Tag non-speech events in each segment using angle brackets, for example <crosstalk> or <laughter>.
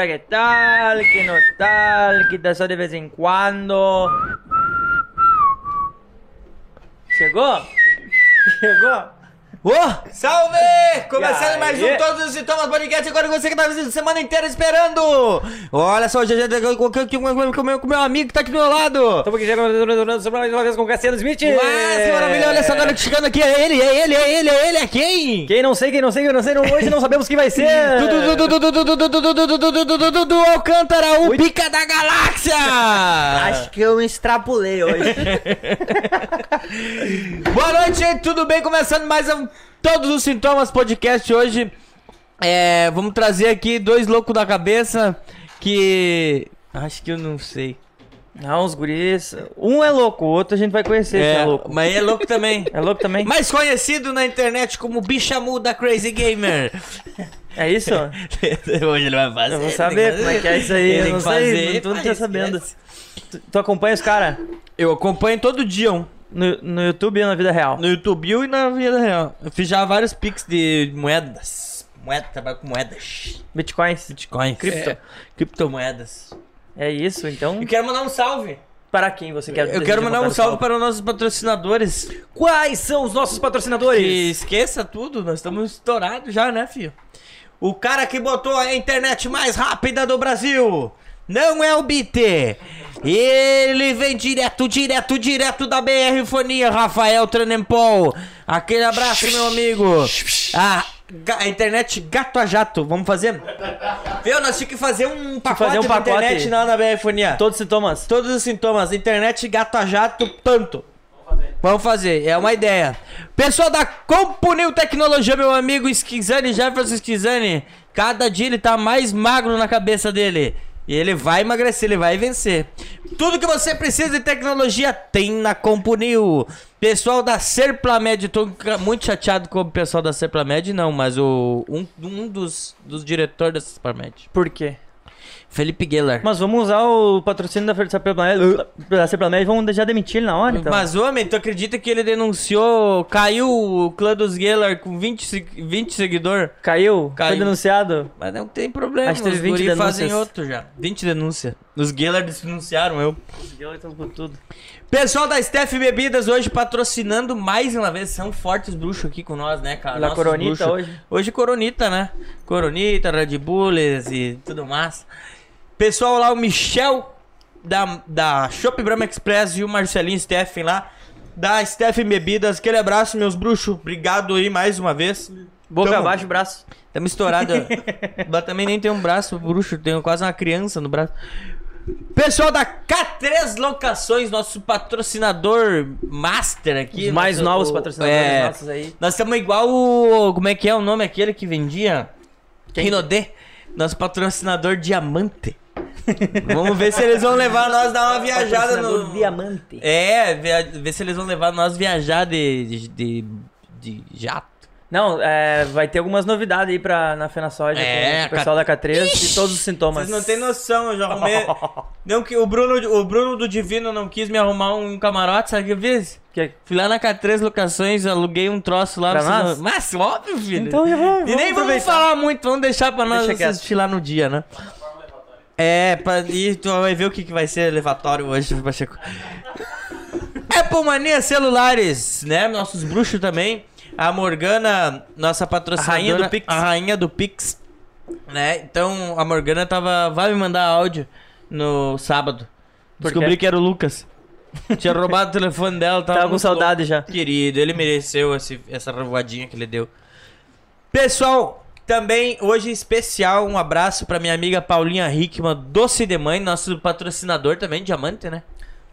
Hola, ¿qué tal? ¿Qué no tal? ¿Qué tal de vez em quando? Chegou? <laughs> Chegou? Oh! Salve! Começando mais um Todos os Sintomas Podcast, agora você que tá visitando semana inteira esperando! Olha só, já com o meu amigo que tá aqui do meu lado! Estamos aqui gerando sobre mais uma vez com o Cassiano Smith! Mas, que maravilha, olha só, agora chegando aqui, é ele, é ele, é ele, é ele, é quem? Quem não sei, quem não sei, quem não sei, hoje não sabemos quem vai ser! Dudu Alcântara, o pica da galáxia! Acho que eu me extrapolei hoje. Boa noite, tudo bem? Começando mais um Todos os Sintomas Podcast hoje. É, vamos trazer aqui dois loucos da cabeça que. Acho que eu não sei. Não, os guris. Um é louco, o outro a gente vai conhecer se é louco. mas é louco também. <laughs> É louco também? Mais conhecido na internet como Bicha Muda Crazy Gamer. É isso? <laughs> Hoje ele vai fazer. Eu vou saber como é que é isso aí. Ele Eu não sei, fazer, tô, não faz, sabendo. Tu, tu acompanha os caras Eu acompanho todo dia um. No, no YouTube e na vida real? No YouTube e na vida real. Eu fiz já vários pics de moedas. Moeda, trabalho com moedas. Bitcoins? Bitcoin. Cripto. É, criptomoedas. É isso, então. E quero mandar um salve. Para quem você quer Eu quero mandar um salve para os nossos patrocinadores. Quais são os nossos Que patrocinadores? esqueça tudo, nós estamos estourados já, né, filho? O cara que botou a internet mais rápida do Brasil não é o BT. Ele vem direto, direto, direto da BR Fonia, Rafael Tranempol. Aquele abraço, meu amigo. A, ga- a internet gato a jato, vamos fazer? Viu, nós tínhamos que fazer um pacote, fazer um de pacote. internet na, na BR Fonia. Todos os sintomas. Todos os sintomas, internet gato a jato, tanto. Vamos fazer, é uma ideia. Pessoal da Compunil Tecnologia, meu amigo Skizani, Jefferson Skizani, cada dia ele tá mais magro na cabeça dele. E ele vai emagrecer, ele vai vencer. Tudo que você precisa de tecnologia tem na Compunil. Pessoal da Serplamed, tô muito chateado com o pessoal da Serplamed, não, mas o um, um dos, dos diretores da Serplamed, Por quê? Felipe Geller. Mas vamos usar o patrocínio da Serplamed e vamos já demitir ele na hora, então. Mas, homem, tu acredita que ele denunciou, caiu o clã dos Geller com 20, se- 20 seguidores? Caiu? Caiu. Foi denunciado? Mas não tem problema, Acho que teve os 20 guri fazem denúncias. outro já. 20 denúncias. Os Geller denunciaram eu. Deu então por tudo. Pessoal da Steph Bebidas hoje patrocinando mais uma vez. São fortes bruxos aqui com nós, né, cara? La Nossos Coronita bruxos. hoje. Hoje Coronita, né? Coronita, Red Bulls e tudo mais. Pessoal lá, o Michel da, da Shop Brahma Express e o Marcelinho Steffen lá. Da Steph Bebidas. Aquele abraço, meus bruxos. Obrigado aí mais uma vez. Boca Tamo- abaixo, braço. Tamo estourado. <laughs> Mas também nem tem um braço bruxo, tenho quase uma criança no braço. Pessoal da K3 Locações, nosso patrocinador master aqui. Os mais nosso- novos patrocinadores é, nossos aí. Nós estamos igual o. Como é que é o nome aquele que vendia? Quem? Rinodê. Nosso patrocinador Diamante. Vamos ver se eles vão levar nós dar uma viajada no. Diamante. É, ver se eles vão levar nós viajar de, de, de, de jato. Não, é, vai ter algumas novidades aí pra, na Fena Soja É, com o pessoal da K3 e todos os sintomas. Vocês não têm noção, eu já arrumei. <laughs> não, que o Bruno, o Bruno do Divino não quis me arrumar um camarote, sabe o que eu fiz? Que- Fui lá na K3 Locações, aluguei um troço lá. Pra nós? não- Mas óbvio, filho. Então já vamos, E nem vamos falar muito, vamos deixar pra nós Deixa assistir lá no dia, né? É, pra, e tu vai ver o que, que vai ser levatório hoje, Pacheco. Apple Mania Celulares, né? Nossos bruxos também. A Morgana, nossa patrocinadora. A rainha do Pix. A rainha do Pix. Né? Então, a Morgana tava... Vai me mandar áudio no sábado. Descobri que era o Lucas. Tinha roubado o telefone dela. Tava, Tava com saudade já. Querido, ele mereceu esse- essa revoadinha que ele deu. Pessoal, também hoje especial, um abraço pra minha amiga Paulinha Hickman, Doce de Mãe, nosso patrocinador também, Diamante, né?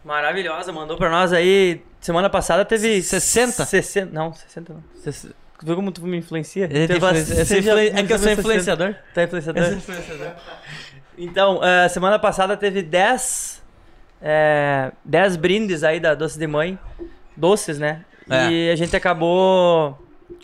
Maravilhosa, mandou pra nós aí. Semana passada teve. 60? 60. Não, 60 não. Você- Tu viu como tu me influencia? Tem Teve influência- uma- eu sou seja- influen- É que eu sou 60. influenciador. Tá influenciador? Eu sou influenciador. Então, eh, semana passada teve 10 é, 10 brindes aí da Doce de Mãe. Doces, né? É. E a gente acabou.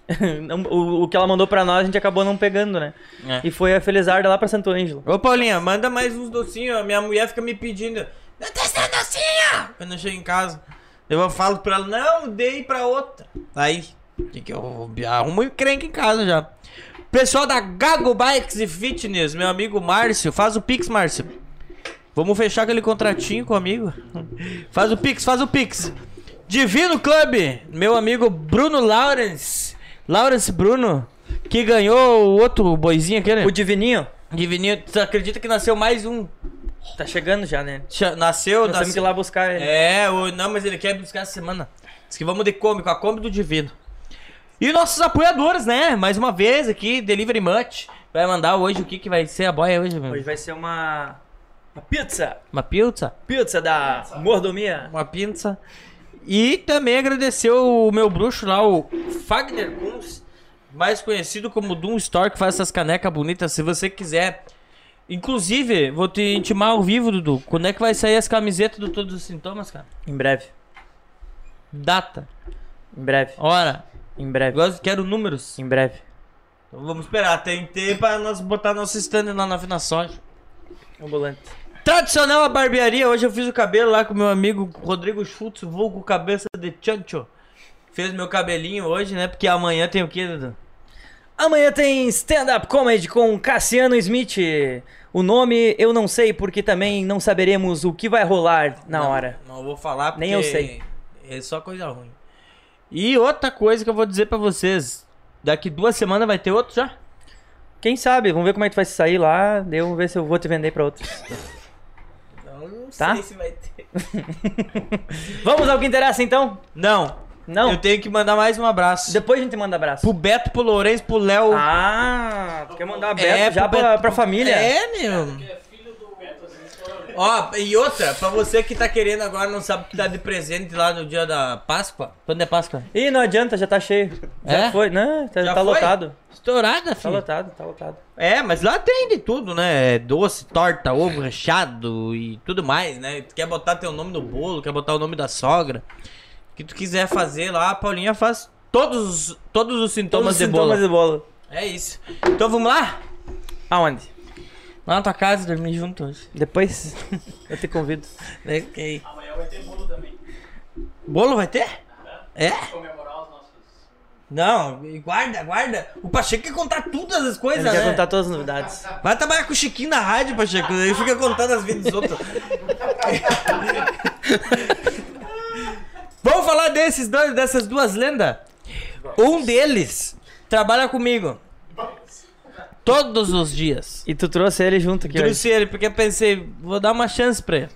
<laughs> o, o que ela mandou pra nós, a gente acabou não pegando, né? É. E foi a Felizarda lá pra Santo Ângelo. Ô Paulinha, manda mais uns docinhos. Minha mulher fica me pedindo. Não tá sendo docinho! Quando eu chego em casa. Eu falo pra ela, não, dei pra outra. Aí, que que eu arrumo encrenca em casa já. Pessoal da Gago Bikes e Fitness, meu amigo Márcio, faz o Pix, Márcio. Vamos fechar aquele contratinho comigo. <laughs> Faz o Pix, faz o Pix. Divino Club, meu amigo Bruno Lawrence. Lawrence Bruno, que ganhou o outro boizinho aquele. O Divininho Divininho, tu acredita que nasceu mais um? tá chegando já, né? Nasceu, Nós temos que nasceu. ir lá buscar ele. É, o, não, mas ele quer buscar essa semana. Diz que vamos de Kombi, com a Kombi do Divino. E nossos apoiadores, né? Mais uma vez aqui, Delivery Much. Vai mandar hoje o que, que vai ser a boia hoje, meu? Hoje vai ser uma. Uma pizza! Uma pizza? Pizza da mordomia. Uma pizza. E também agradecer o meu bruxo lá, o Fagner Kunz, mais conhecido como Doom Store, que faz essas canecas bonitas. Se você quiser. Inclusive, vou te intimar ao vivo, Dudu. Quando é que vai sair as camisetas do Todos os Sintomas, cara? Em breve. Data, Em breve. hora. Em breve. Gosto, quero números. Em breve. Então vamos esperar, tem tempo pra nós botar nosso stand lá na Fina Soja. Ambulante. Tradicional a barbearia, hoje eu fiz o cabelo lá com meu amigo Rodrigo Schultz, vulgo cabeça de chancho. Fez meu cabelinho hoje, né? Porque amanhã tem o quê, Dudu? Amanhã tem stand-up comedy com Cassiano Smith. O nome eu não sei porque também não saberemos o que vai rolar na Não, hora. Não vou falar porque Nem eu sei. é só coisa ruim. E outra coisa que eu vou dizer pra vocês, daqui duas semanas vai ter outro já? Quem sabe? Vamos ver como é que vai sair lá. daí Eu vou ver se eu vou te vender pra outros. <laughs> Tá? sei se vai ter. <laughs> Vamos ao que interessa então? Não, Não? eu tenho que mandar mais um abraço. Depois a gente manda abraço. Pro Beto, pro Lourenço, pro Léo. Ah, tu quer mandar É, já pro pra, Beto- pra família? É, meu. Ó, e outra, pra você que tá querendo agora, não sabe o que dá de presente lá no dia da Páscoa. Quando é Páscoa? Ih, não adianta, já tá cheio. Já É? foi. Não, tá, Já tá foi? lotado. Estourada, Tá filho. lotado, tá lotado. É, mas lá tem de tudo, né? Doce, torta, ovo recheado e tudo mais, né? Tu quer botar teu nome no bolo, quer botar o nome da sogra. O que tu quiser fazer lá, a Paulinha faz todos, os- todos os sintomas Todos os de sintomas bolo. de bolo. É isso. Então vamos lá? Aonde? Lá na tua casa, dormir junto hoje. Depois <laughs> eu te convido. Ok. Amanhã vai ter bolo também. Bolo vai ter? É? Comemorar os nossos. Não, guarda, guarda. O Pacheco quer contar todas as coisas, Ele quer né? contar todas as novidades. Vai trabalhar com o Chiquinho na rádio, Pacheco. Ele fica contando as vidas dos outros. Vamos falar desses dois, dessas duas lendas? Um deles trabalha comigo. Todos os dias. E tu trouxe ele junto aqui Trouxe ele porque eu pensei, vou dar uma chance pra ele.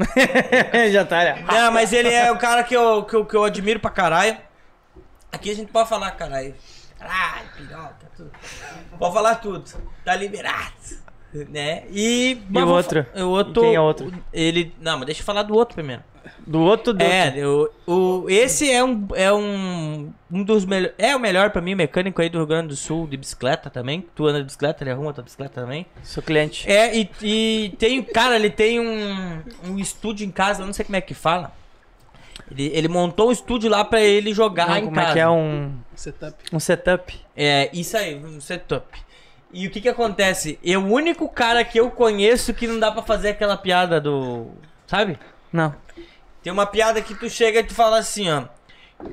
<laughs> Já tá, né? Não, mas ele é o cara que eu, que eu, que eu admiro pra caralho. Aqui a gente pode falar caralho. Caralho, piroca, tudo. Pode falar tudo. Tá liberado. Né? E. mas o outro? O outro. E quem é outro? Ele. Não, mas deixa eu falar do outro primeiro. Do outro do É, o, o, esse é um. É um. Um dos melhores. É o melhor pra mim, mecânico aí do Rio Grande do Sul, de bicicleta também. Tu anda de bicicleta, ele arruma tua bicicleta também. Sou cliente. É, e, e tem, cara, ele tem um, um estúdio em casa, eu não sei como é que fala. Ele, ele montou um estúdio lá pra ele jogar Não, em como casa. é que é um, Setup. um setup? É, isso aí, um setup. E o que que acontece? É o único cara que eu conheço que não dá pra fazer aquela piada do... Sabe? Não. Tem uma piada que tu chega e tu fala assim, ó.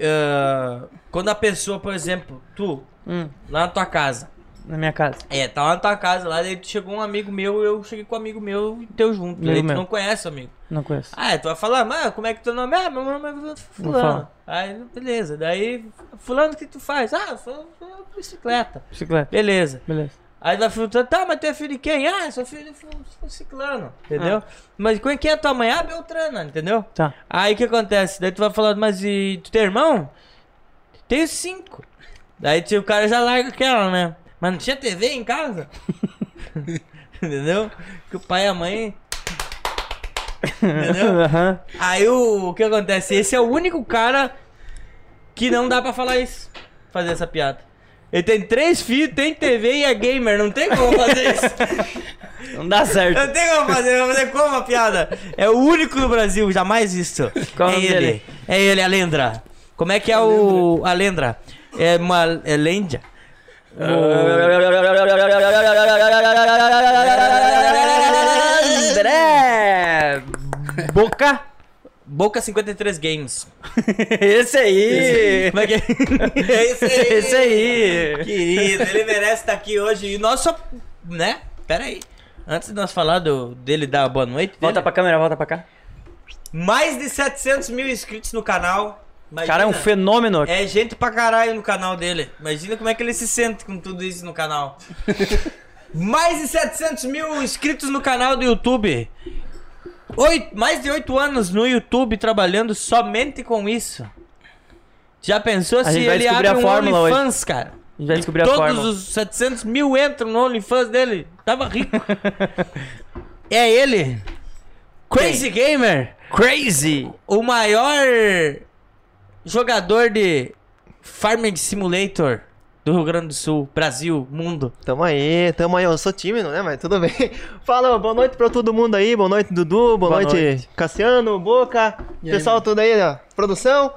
ah, quando a pessoa, por exemplo, tu, Hum, lá na tua casa. na minha casa. É, tá lá na tua casa, lá daí chegou um amigo meu, eu cheguei com um amigo meu e teu junto. Amigo Aí tu não conhece o amigo. Não conheço. Ah, tu vai falar, mas como é que teu nome é? Meu nome é fulano. Aí, beleza. Daí, fulano, o que tu faz? Ah, eu sou sou bicicleta. Bicicleta. Beleza. Beleza. Aí vai perguntar, tá, mas tu é filho de quem? Ah, sou filho de ciclano, entendeu? Mas quem que é tua mãe? Ah, Beltrana, entendeu? Tá. Aí o que acontece? Daí tu vai falar, mas e tu tem irmão? Tenho cinco. Daí tio, o cara já larga aquela, né? Mas não tinha TV em casa? <laughs> entendeu? Que o pai e a mãe. Entendeu? <laughs> Aham. Aí o, o que acontece? Esse é o único cara que não dá pra falar isso. Fazer essa piada. Ele tem três filhos, tem TV e é gamer. Não tem como fazer isso. <laughs> Não dá certo. Não tem como fazer. Vai fazer como a piada? É o único no Brasil, jamais visto. Qual é ele. dele? É ele, a Lendra. Como é que é o. A Lendra? É uma. É Lendia? André! Boca! Boca 53 Games. <laughs> Esse aí! É é? <laughs> Esse aí. Esse aí! Querido, ele merece estar aqui hoje. E nós só. Né? Pera aí. Antes de nós falar do, dele dar boa noite. Volta dele, pra câmera, volta pra cá. Mais de 700 mil inscritos no canal. Imagina. Cara, é um fenômeno. É gente pra caralho no canal dele. Imagina como é que ele se sente com tudo isso no canal. <laughs> mais de 700 mil inscritos no canal do YouTube. Oito, mais de 8 anos no YouTube trabalhando somente com isso. Já pensou se gente vai ele abre a um fórmula hoje. OnlyFans, cara? A gente vai descobrir a todos fórmula. os 700 mil entram no OnlyFans dele. Tava rico. <laughs> é ele. Crazy Gamer. Crazy! O maior jogador de Farming Simulator do Rio Grande do Sul, Brasil, mundo. Tamo aí, tamo aí. Eu sou tímido, né? Mas tudo <laughs> bem. Fala, boa noite pra todo mundo aí. Boa noite, Dudu. Boa, Boa noite, noite. Cassiano, Boca. pessoal tudo aí, ó. Produção.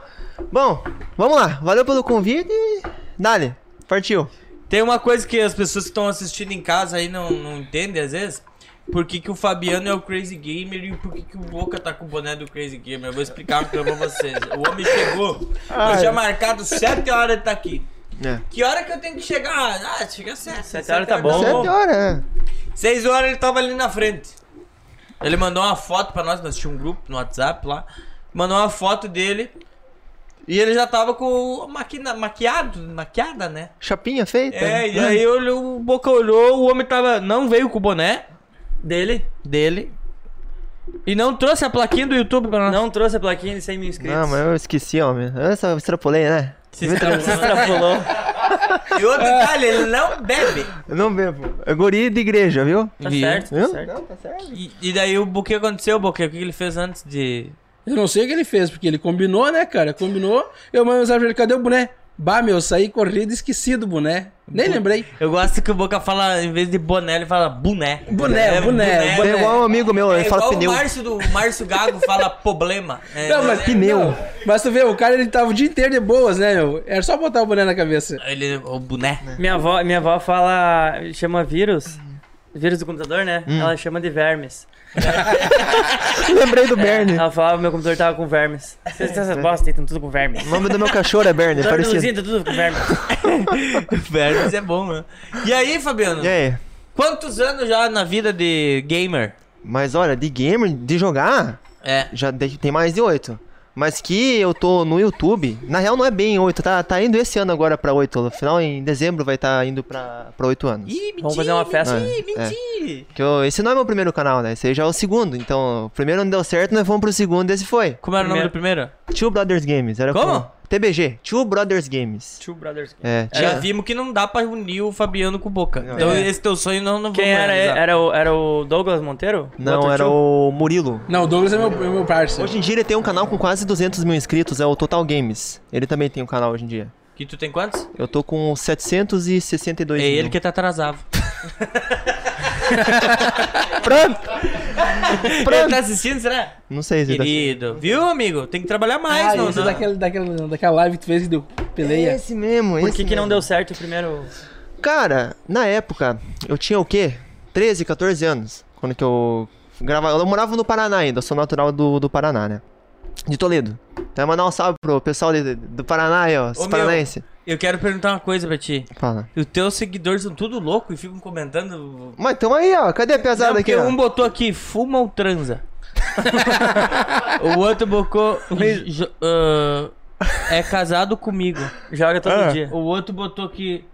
Bom, vamos lá. Valeu pelo convite. e Dale, partiu. Tem uma coisa que as pessoas que estão assistindo em casa aí não, não entendem às vezes. Por que, que o Fabiano é o Crazy Gamer e por que, que o Boca tá com o boné do Crazy Gamer? Eu vou explicar pra vocês. O homem chegou, eu tinha marcado 7 horas de tá aqui. É. Que hora que eu tenho que chegar? Ah, chega às 7. Sete horas tá bom. Sete horas, né? 6 horas ele tava ali na frente. Ele mandou uma foto pra nós, nós tínhamos um grupo no WhatsApp lá. Mandou uma foto dele. E ele já tava com maquina, maquiado, maquiada, né? Chapinha feita. É, e aí olhou, o Boca olhou, o homem tava. Não veio com o boné Dele? dele. E não trouxe a plaquinha do YouTube pra nós. Não trouxe a plaquinha de 100 mil inscritos. Não, mas eu esqueci, homem. Eu só extrapolei, né? Se extrapolou. E outro detalhe, ele não bebe. Eu não bebo. É guri de igreja, viu? Tá Viu? certo, tá Viu? certo. Não, tá certo. E, e daí o o que aconteceu, Boca? O que ele fez antes de. Eu não sei o que ele fez, porque ele combinou, né, cara? Combinou. Eu mandei mensagem pra ele, cadê o boné? Bah, meu, saí corrida e esqueci do boné. Nem lembrei. Eu gosto que o Boca fala, em vez de boné, ele fala boné. Boné, É, boné, É boné. igual um amigo meu, É ele fala igual pneu. o Márcio, do, Márcio Gago fala problema. É, Não, mas Pneu. não, mas tu vê, o cara ele tava o dia inteiro de boas, né, meu? Era só botar o boné na cabeça. Ele, o boné. Minha avó, minha avó fala. chama vírus. Vírus do computador, né? Hum. Ela chama de vermes. <laughs> Lembrei do Bernie. Ela falava que meu computador tava com vermes. Vocês essas bosta aí, estão tudo com vermes. O nome do meu cachorro é Bernie, do parecido. Tá tudo com vermes. <laughs> <laughs> Vermes é bom, né? E aí, Fabiano? E aí? Quantos anos já na vida de gamer? Mas olha, de gamer, de jogar, É. já de- tem mais de oito. Mas que eu tô no YouTube, na real não é bem oito, tá, tá indo esse ano agora pra oito. No final, em dezembro, vai estar indo pra, pra oito anos. Ih, mentira. Vamos fazer uma festa. Ih, É. mentira. Que eu- esse não é meu primeiro canal, né? Esse aí já é o segundo. Então, o primeiro não deu certo, nós fomos pro segundo e esse foi. Como era o nome Primeiro. do primeiro? Two Brothers Games. Era Como? com- TBG, Two Brothers Games. Two Brothers. É, Já tinha... vimos que não dá pra unir o Fabiano com o Boca. Não. Então É. esse teu sonho não, não Quem era? Era o, era o Douglas Monteiro? Não, era tio? o Murilo. Não, o Douglas é meu, é meu parceiro. Hoje em dia ele tem um canal com quase 200 mil inscritos, é o Total Games. Ele também tem um canal hoje em dia. Que tu tem quantos? Eu tô com 762 É mil. ele que tá atrasado. <laughs> <laughs> Pronto! <laughs> Ele tá assistindo, será? Não sei se tá... Querido. Viu, amigo? Tem que trabalhar mais, Ah, não, esse não. daquela, daquela, daquela live que tu fez que deu peleia. Esse mesmo, Por esse que, que não deu certo o primeiro. Cara, na época, eu tinha o quê? 13, 14 anos. Quando que eu gravava. Eu morava no Paraná ainda, eu sou natural do, do Paraná, né? De Toledo. Então, mandar um salve pro pessoal de- do Paraná aí, ó. Ô, meu. paranaenses. Eu quero perguntar uma coisa pra ti. Fala. Os teus seguidores são tudo louco e ficam comentando. Mas tamo aí, ó. Cadê a Não, pesada porque aqui, ó? um botou aqui, fuma ou transa? <laughs> o outro botou. ah, é casado comigo. Joga todo Ah. dia. O outro botou aqui.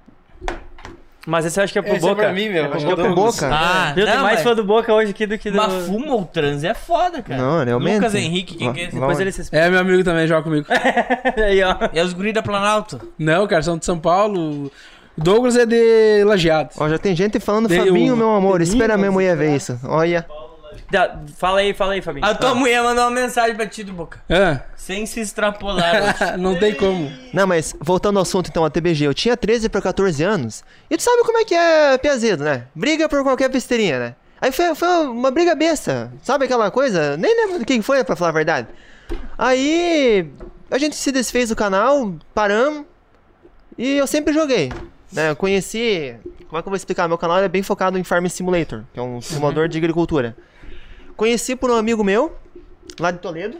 Mas esse eu acho que é pro Esse é Boca. pra mim, meu. Acho que é pro Boca. Ah, Viu? Tem não, mais mas, fã do Boca hoje aqui do que do. mas fuma ou transa é foda, cara. Não, realmente. Lucas Henrique, quem que é esse? Depois ele se É, meu amigo também joga comigo. <laughs> aí, ó. É os guri da Planalto. Não, cara, são de São Paulo. Douglas é de Lajeado. Ó, já tem gente falando Dei Fabinho, um- meu amor. Espera minha mas- mulher ver isso. Olha. Dá- Fala aí, fala aí, Fabinho. A tua mulher mandou uma mensagem pra ti do Boca. Ah, Sem se extrapolar. <laughs> não tem como. Não, mas voltando ao assunto então, a TBG, eu tinha 13 pra 14 anos, e tu sabe como é que é Piazedo, né? Briga por qualquer besteirinha, né? Aí foi, foi uma briga besta, sabe aquela coisa? Nem lembro do que foi, pra falar a verdade. Aí a gente se desfez do canal, paramos, e eu sempre joguei. Né? Eu conheci. Como é que eu vou explicar? Meu canal é bem focado em Farm Simulator, que é um simulador de agricultura. Conheci por um amigo meu, lá de Toledo.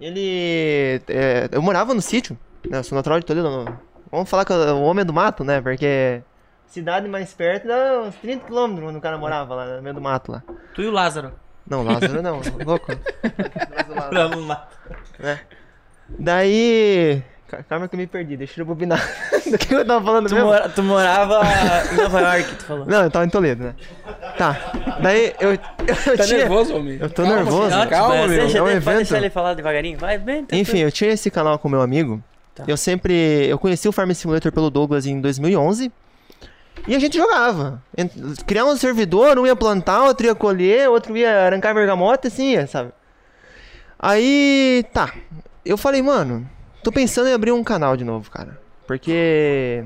Ele. é, eu morava no sítio, né? Eu sou natural de Toledo. no- Vamos falar que o homem é do mato, né? Porque cidade mais perto dá uns 30 quilômetros quando o cara morava lá no meio do mato lá. Tu e o Lázaro. Não, Lázaro não, <laughs> louco. Vamos lá. né? Daí. Ca- Calma que eu me perdi, deixa eu bobinar. <laughs> Do que eu tava falando Tu, mesmo? mora- tu morava em Nova York, tu falou. Não, eu tava em Toledo, né? Tá. Daí eu. <laughs> eu Tá tinha- nervoso, homem? Eu tô Calma, nervoso. Calma, Mas meu. Deixa, é um deixa- evento. deixar ele falar devagarinho. Vai, bem. tá Enfim, eu tinha esse canal com meu amigo. Tá. Eu sempre. Eu conheci o Farm Simulator pelo Douglas em 2011. E a gente jogava. Criar um servidor, um ia plantar, outro ia colher, outro ia arrancar bergamota, assim, ia, sabe? Aí. Tá. Eu falei, mano, tô pensando em abrir um canal de novo, cara. Porque.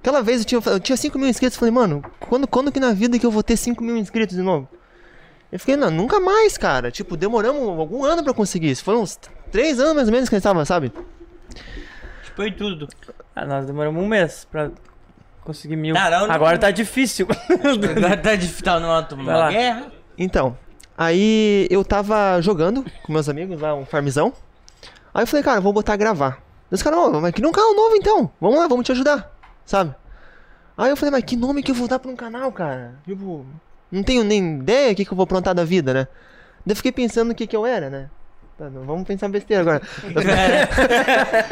Aquela vez eu tinha, eu tinha 5 mil inscritos. Falei, mano, quando, quando que na vida que eu vou ter 5 mil inscritos de novo? Eu fiquei, não, nunca mais, cara. Tipo, demoramos algum ano pra conseguir isso. Foi uns 3 anos mais ou menos que a gente tava, sabe? Foi tudo. Ah, nós demoramos um mês pra conseguir mil. Caramba, não- Agora tá difícil. <laughs> Agora tá difícil, tá numa, numa guerra. Então, aí eu tava jogando com meus amigos lá, um farmzão. Aí eu falei, cara, vou botar a gravar. Os caras, "Ô, mas que um canal novo então. Vamos lá, vamos te ajudar, sabe? Aí eu falei, mas que nome que eu vou dar pra um canal, cara? Tipo, não tenho nem ideia o que, que eu vou aprontar da vida, né? Daí eu fiquei pensando o que, que eu era, né? Tá, não vamos pensar besteira agora.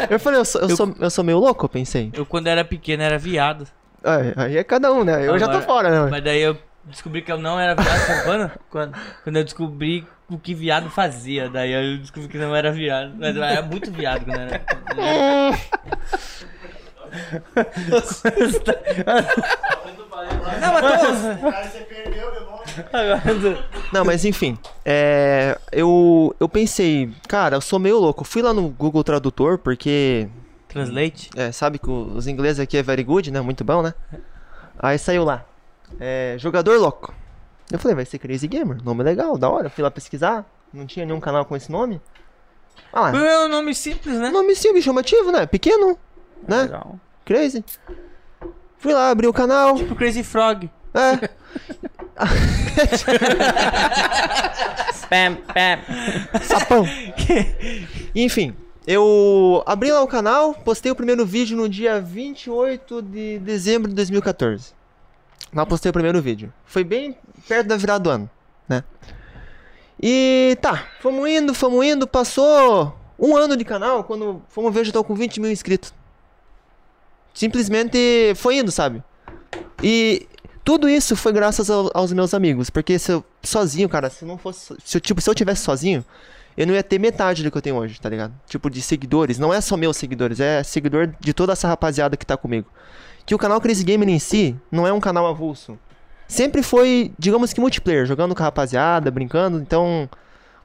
Eu falei, <laughs> eu sou, eu, Sou, eu sou meio louco, eu pensei. Eu, quando era pequeno, era viado. Aí, aí é cada um, né? Eu já tô fora, né? Mas daí eu descobri que eu não era viado, sabe? Quando? Quando eu descobri o que viado fazia. Daí eu descobri que não era viado. Mas eu era muito viado quando era. Não, mas tô... Não, mas enfim, é, eu, eu pensei, cara, eu sou meio louco. Fui lá no Google Tradutor, porque Translate? é, sabe que os ingleses aqui é very good, né? Muito bom, né? Aí saiu lá, é, jogador louco. Eu falei, vai ser Crazy Gamer, nome legal, da hora. Eu fui lá pesquisar, não tinha nenhum canal com esse nome. Ah, lá, É um nome simples, né? nome simples, chamativo, né? Pequeno, né? Legal. Crazy. Fui lá, abri o canal. Tipo Crazy Frog. É, <laughs> Spam, spam. Sapão. Enfim, eu abri lá o canal, postei o primeiro vídeo no dia 28 de dezembro de 2014. Lá postei o primeiro vídeo. Foi bem perto da virada do ano, né? E tá, fomos indo, fomos indo, passou um ano de canal, quando fomos ver, já tô com 20 mil inscritos. Simplesmente foi indo, sabe? E tudo isso foi graças ao- aos meus amigos, porque se eu sozinho, cara, se eu não fosse, se eu, tipo, se eu tivesse sozinho, eu não ia ter metade do que eu tenho hoje, tá ligado? Tipo de seguidores, não é só meus seguidores, é seguidor de toda essa rapaziada que tá comigo. Que o canal Crazy Gamer em si não é um canal avulso. Sempre foi, digamos que multiplayer, jogando com a rapaziada, brincando, então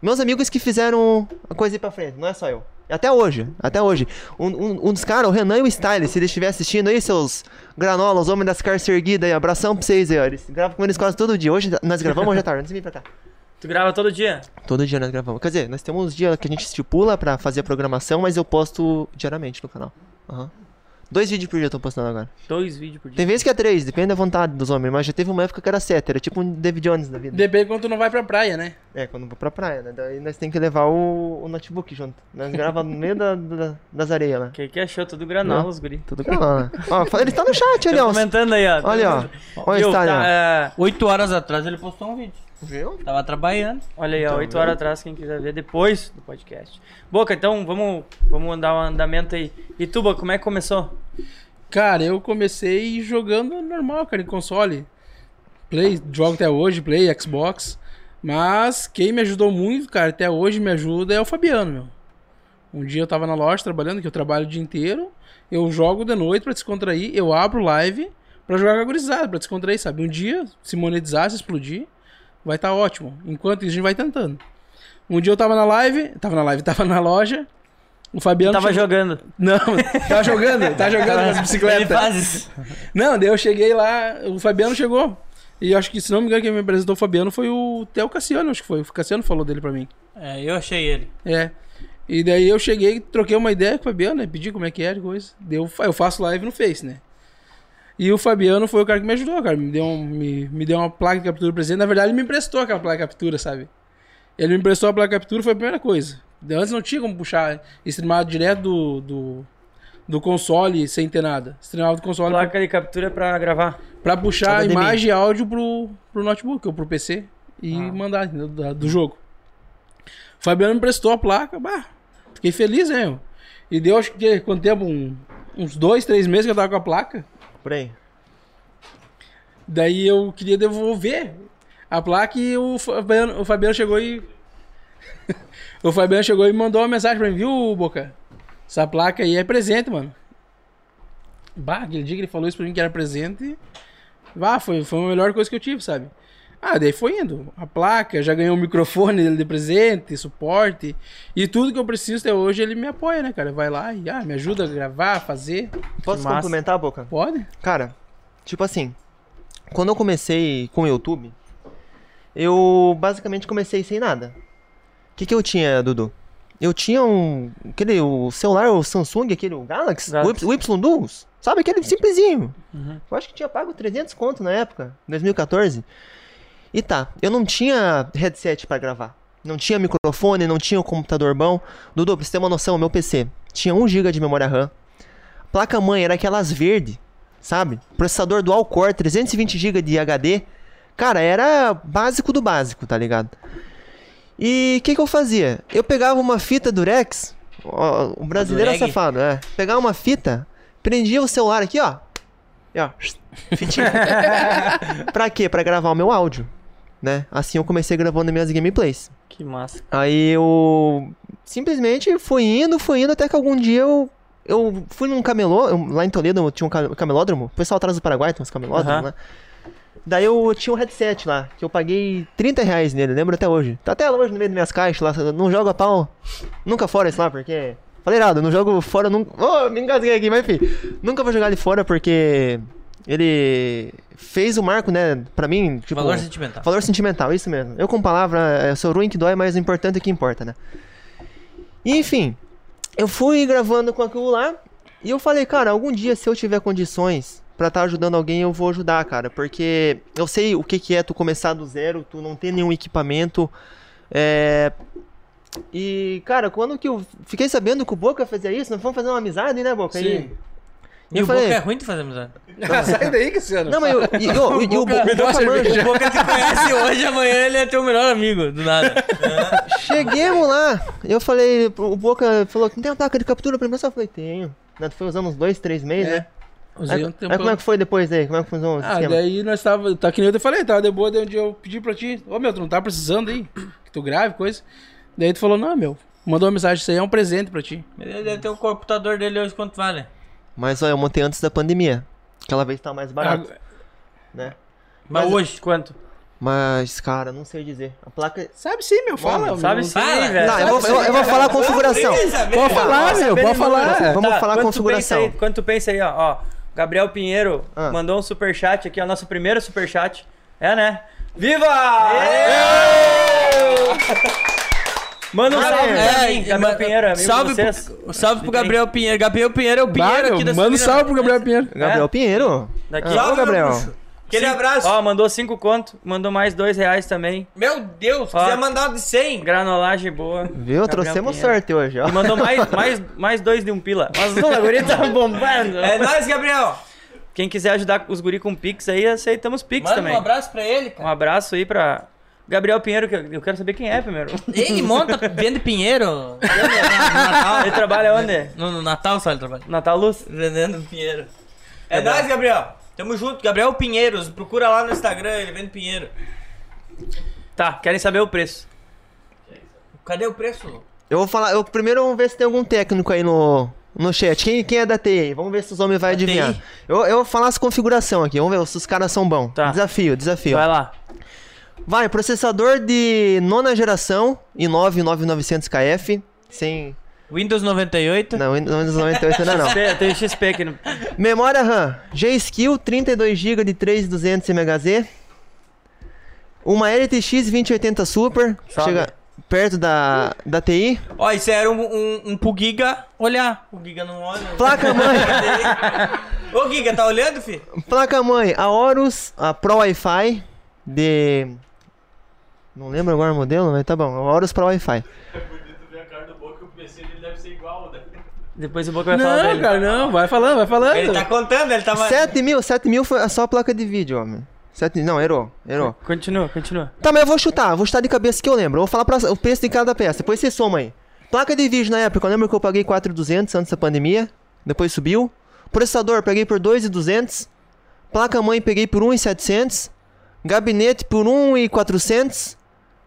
meus amigos que fizeram a coisa ir pra frente, não é só eu. E Até hoje, até hoje. Um, um- um dos caras, o Renan e o Style, se eles estiverem assistindo aí, seus granolas, homens das caras erguidas aí, abração pra vocês aí, ó. Eles gravam com eles quase todo dia. Hoje nós gravamos hoje à tarde, antes de vir pra cá. Tu grava todo dia? Todo dia nós gravamos. Quer dizer, nós temos uns dias que a gente estipula pra fazer a programação, mas eu posto diariamente no canal. Aham. Dois vídeos por dia eu tô postando agora. Dois vídeos por dia. Tem vezes que é três, depende da vontade dos homens, mas já teve uma época que era sete, era tipo um David Jones da vida. Depende quando tu não vai pra praia, né? É, quando eu vou pra praia, né? Daí nós tem que levar o, o notebook junto. Nós gravamos no meio da, da- das areias lá. Que que achou? Tudo granola, os guri. Tudo gravando. né? ó, fa- ele tá no chat ali, ó. comentando aí, ó. Olha, ó. Olha Viu? o Tá, é, Oito horas atrás ele postou um vídeo. Viu? Tava trabalhando. olha aí, ó, Então, 8 viu? horas atrás, quem quiser ver depois do podcast. Boca, então vamos, vamos dar um andamento aí. E tu, Boca, como é que começou? Cara, eu comecei jogando normal, cara, em console. Play, jogo até hoje, Play, Xbox. Mas quem me ajudou muito, cara, até hoje me ajuda é o Fabiano, meu. Um dia eu tava na loja trabalhando, que eu trabalho o dia inteiro. Eu jogo de noite pra descontrair, eu abro live pra jogar com a gurizada, pra descontrair, sabe? Um dia, se monetizar, se explodir, vai estar ótimo. Enquanto isso, a gente vai tentando. Um dia eu tava na live, tava na live, <laughs> tava na loja. O Fabiano. Tava chegou- jogando. Não, <laughs> tava jogando, tava jogando nas <laughs> Ele bicicletas. faz isso. Não, daí eu cheguei lá, o Fabiano chegou. E eu acho que, se não me engano, quem me apresentou o Fabiano foi o Theo Cassiano, acho que foi. O Cassiano falou dele pra mim. É, eu achei ele. É. E daí eu cheguei, troquei uma ideia com o Fabiano, né? Pedi como é que era e coisa. Daí eu, fa- eu faço live no Face, né? E o Fabiano foi o cara que me ajudou, cara. Me deu, um, me, me deu uma placa de captura presente. Na verdade, ele me emprestou aquela placa de captura, sabe? Ele me emprestou a placa de captura, foi a primeira coisa. Antes não tinha como puxar, streamar direto do, do, do console sem ter nada. Streamava do console Placa de captura pra gravar. pra puxar HDMI. imagem e áudio pro, pro notebook ou pro PC e Ah. mandar? Da- do jogo. O Fabiano me prestou a placa, bah, fiquei feliz, né? meu? E deu acho que quanto tempo? Um- uns dois, três meses que eu tava com a placa. Por aí. Daí eu queria devolver a placa e o Fabiano, o Fabiano chegou e. <laughs> o Fabiano chegou e mandou uma mensagem pra mim, viu, Boca? Essa placa aí é presente, mano. Bah, aquele dia que ele falou isso pra mim que era presente. Bah, foi, foi a melhor coisa que eu tive, sabe? Ah, daí foi indo. A placa, já ganhei um microfone dele de presente, suporte. E tudo que eu preciso até hoje ele me apoia, né, cara? Vai lá e ah, me ajuda a gravar, fazer. Posso massa. complementar, Boca? Pode? Cara, tipo assim, quando eu comecei com o YouTube, eu basicamente comecei sem nada. O que, que eu tinha, Dudu? Eu tinha um. Aquele o celular, o Samsung, aquele o Galaxy, Galaxy. o, Y, o Y2, sabe? Aquele simplesinho. Eu acho que tinha pago 300 conto na época, 2014. E tá, eu não tinha headset pra gravar. Não tinha microfone, não tinha o computador bom. Dudu, pra você ter uma noção, meu PC tinha 1 GB de memória RAM. Placa mãe era aquelas verde, sabe? Processador dual core, 320 GB de HD. Cara, era básico do básico, tá ligado? E o que, que eu fazia? Eu pegava uma fita Durex, ó, o brasileiro é safado, é. Pegava uma fita, prendia o celular aqui, ó. E ó, <laughs> fitinha. <laughs> pra quê? Pra gravar o meu áudio, né? Assim eu comecei gravando minhas gameplays. Que massa. Aí eu simplesmente fui indo, fui indo, até que algum dia eu, eu fui num camelô, eu- lá em Toledo tinha um ca- camelódromo, o pessoal atrás do Paraguai tem uns camelódromos, Aham. né? Daí eu tinha um headset lá, que eu paguei 30 reais nele, lembro até hoje. Tá até hoje no meio das minhas caixas lá, eu não jogo a pau, nunca fora isso lá, porque... Falei errado, eu não jogo fora nunca... Oh, me engasguei aqui, mas enfim. Nunca vou jogar ele fora porque... Ele fez o marco, né, pra mim, tipo... Valor sentimental. Valor sentimental, isso mesmo. Eu com palavra, eu sou ruim que dói, mas o importante é que importa, né? E, enfim, eu fui gravando com aquilo lá e eu falei, cara, algum dia se eu tiver condições pra estar ajudando alguém, eu vou ajudar, cara, porque eu sei o que que é tu começar do zero, tu não ter nenhum equipamento, é... E, cara, quando que eu fiquei sabendo que o Boca fazia isso, nós fomos fazer uma amizade, né, Boca? Sim. E eu o falei- Boca é ruim de fazer amizade. <laughs> Sai daí, Cassiano. Não, mas eu, e, eu- e o Bo- Me dá uma Boca manja. O Boca te conhece hoje, amanhã ele é teu melhor amigo, do nada. <laughs> Cheguemos lá, eu falei, o Boca falou, não tem uma placa de captura pra mim? Eu só falei, tenho. Né, Tu foi usando uns dois, três meses, É. né? Usei Aí, um aí tempo- como é que foi depois aí? Como é que funcionou o Ah, esquema? daí nós tava, tá que nem eu te falei, tava de boa, daí um dia eu pedi pra ti, ô meu, tu não tá precisando aí, que tu grave, coisa. Daí tu falou, não, meu, mandou uma mensagem, isso aí é um presente pra ti. Ele deve ter o computador dele hoje quanto vale. Mas olha, eu montei antes da pandemia. Aquela vez tá mais barato, Ah, né? Mas, Mas hoje, Quanto? Mas, cara, não sei dizer. A placa. sabe sim, meu, fala. Sabe meu. sim, Fala. velho. Não, eu vou, eu, eu vou falar a configuração. Pode falar, meu, pode falar. Vamos falar a configuração. pensa aí- Quando tu pensa aí, ó, ó, Gabriel Pinheiro Ah. mandou um superchat aqui, é o nosso primeiro superchat. É, né? Viva! Manda um salve pra mim, Gabriel Pinheiro, amigo salve vocês. Pro, salve pro Gabriel Pinheiro. Gabriel Pinheiro é o Pinheiro Bah, aqui da manda um salve pro Gabriel Pinheiro. Gabriel Pinheiro. Daqui. Salve, Gabriel. Aquele Cinco- abraço. Ó, mandou cinco conto, mandou mais dois reais também. Meu Deus, Ó. quiser mandar um de 100. Granolagem boa. Viu? Trouxemos sorte hoje, ó. E mandou mais, mais, mais dois de um pila. Mas o guri tá <laughs> bombando. É nóis, Gabriel. Quem quiser ajudar os guri com Pix aí, aceitamos Pix Manda também. um abraço pra ele, Um cara. abraço aí pra Gabriel Pinheiro, que eu quero saber quem é primeiro. Ele monta, vende Pinheiro. No <laughs> Natal. Ele trabalha onde? No, no Natal só ele trabalha. Natal Luz? Vendendo Pinheiro. É nóis, Gabriel. Tamo junto. Gabriel Pinheiros. Procura lá no Instagram, ele vende Pinheiro. Tá, querem saber o preço. Cadê o preço? Eu vou falar. Eu, primeiro vamos ver se tem algum técnico aí no, no chat. Quem, quem é da TI? aí? Vamos ver se os homens vão adivinhar. Eu, eu vou falar as configuração aqui. Vamos ver se os caras são bons. Tá. Desafio, desafio. Vai lá. Vai, processador de nona geração i9 9900KF. Sem. Windows 98. Não, Windows 98 ainda não. XP, tem XP aqui no. Memória RAM, G-Skill 32GB de 3200 MHz. Uma LTX 2080 Super, Sobe. chega perto da, da TI. Ó, isso era um, um, um pro Giga olhar. O Giga não olha. Placa mãe, <laughs> Ô, Giga, tá olhando, fi? placa mãe, a Horus, a Pro Wi-Fi de não lembro agora o modelo, mas tá bom, <laughs> a Horus Pro Wi-Fi. Depois o Boca vai falar Não, dele. cara, não. Vai falando, vai falando. Ele tá contando, ele tava. 7 mil, 7 mil foi só a placa de vídeo, homem. 7, não, errou, errou. Continua, continua. Tá, mas eu vou chutar, vou chutar de cabeça que eu lembro. Eu vou falar pra- o preço de cada peça, depois você soma aí. Placa de vídeo na época, eu lembro que eu paguei 4,200 antes da pandemia, depois subiu. Processador, peguei por 2,200. Placa mãe, peguei por 1,700. Gabinete por 1,400.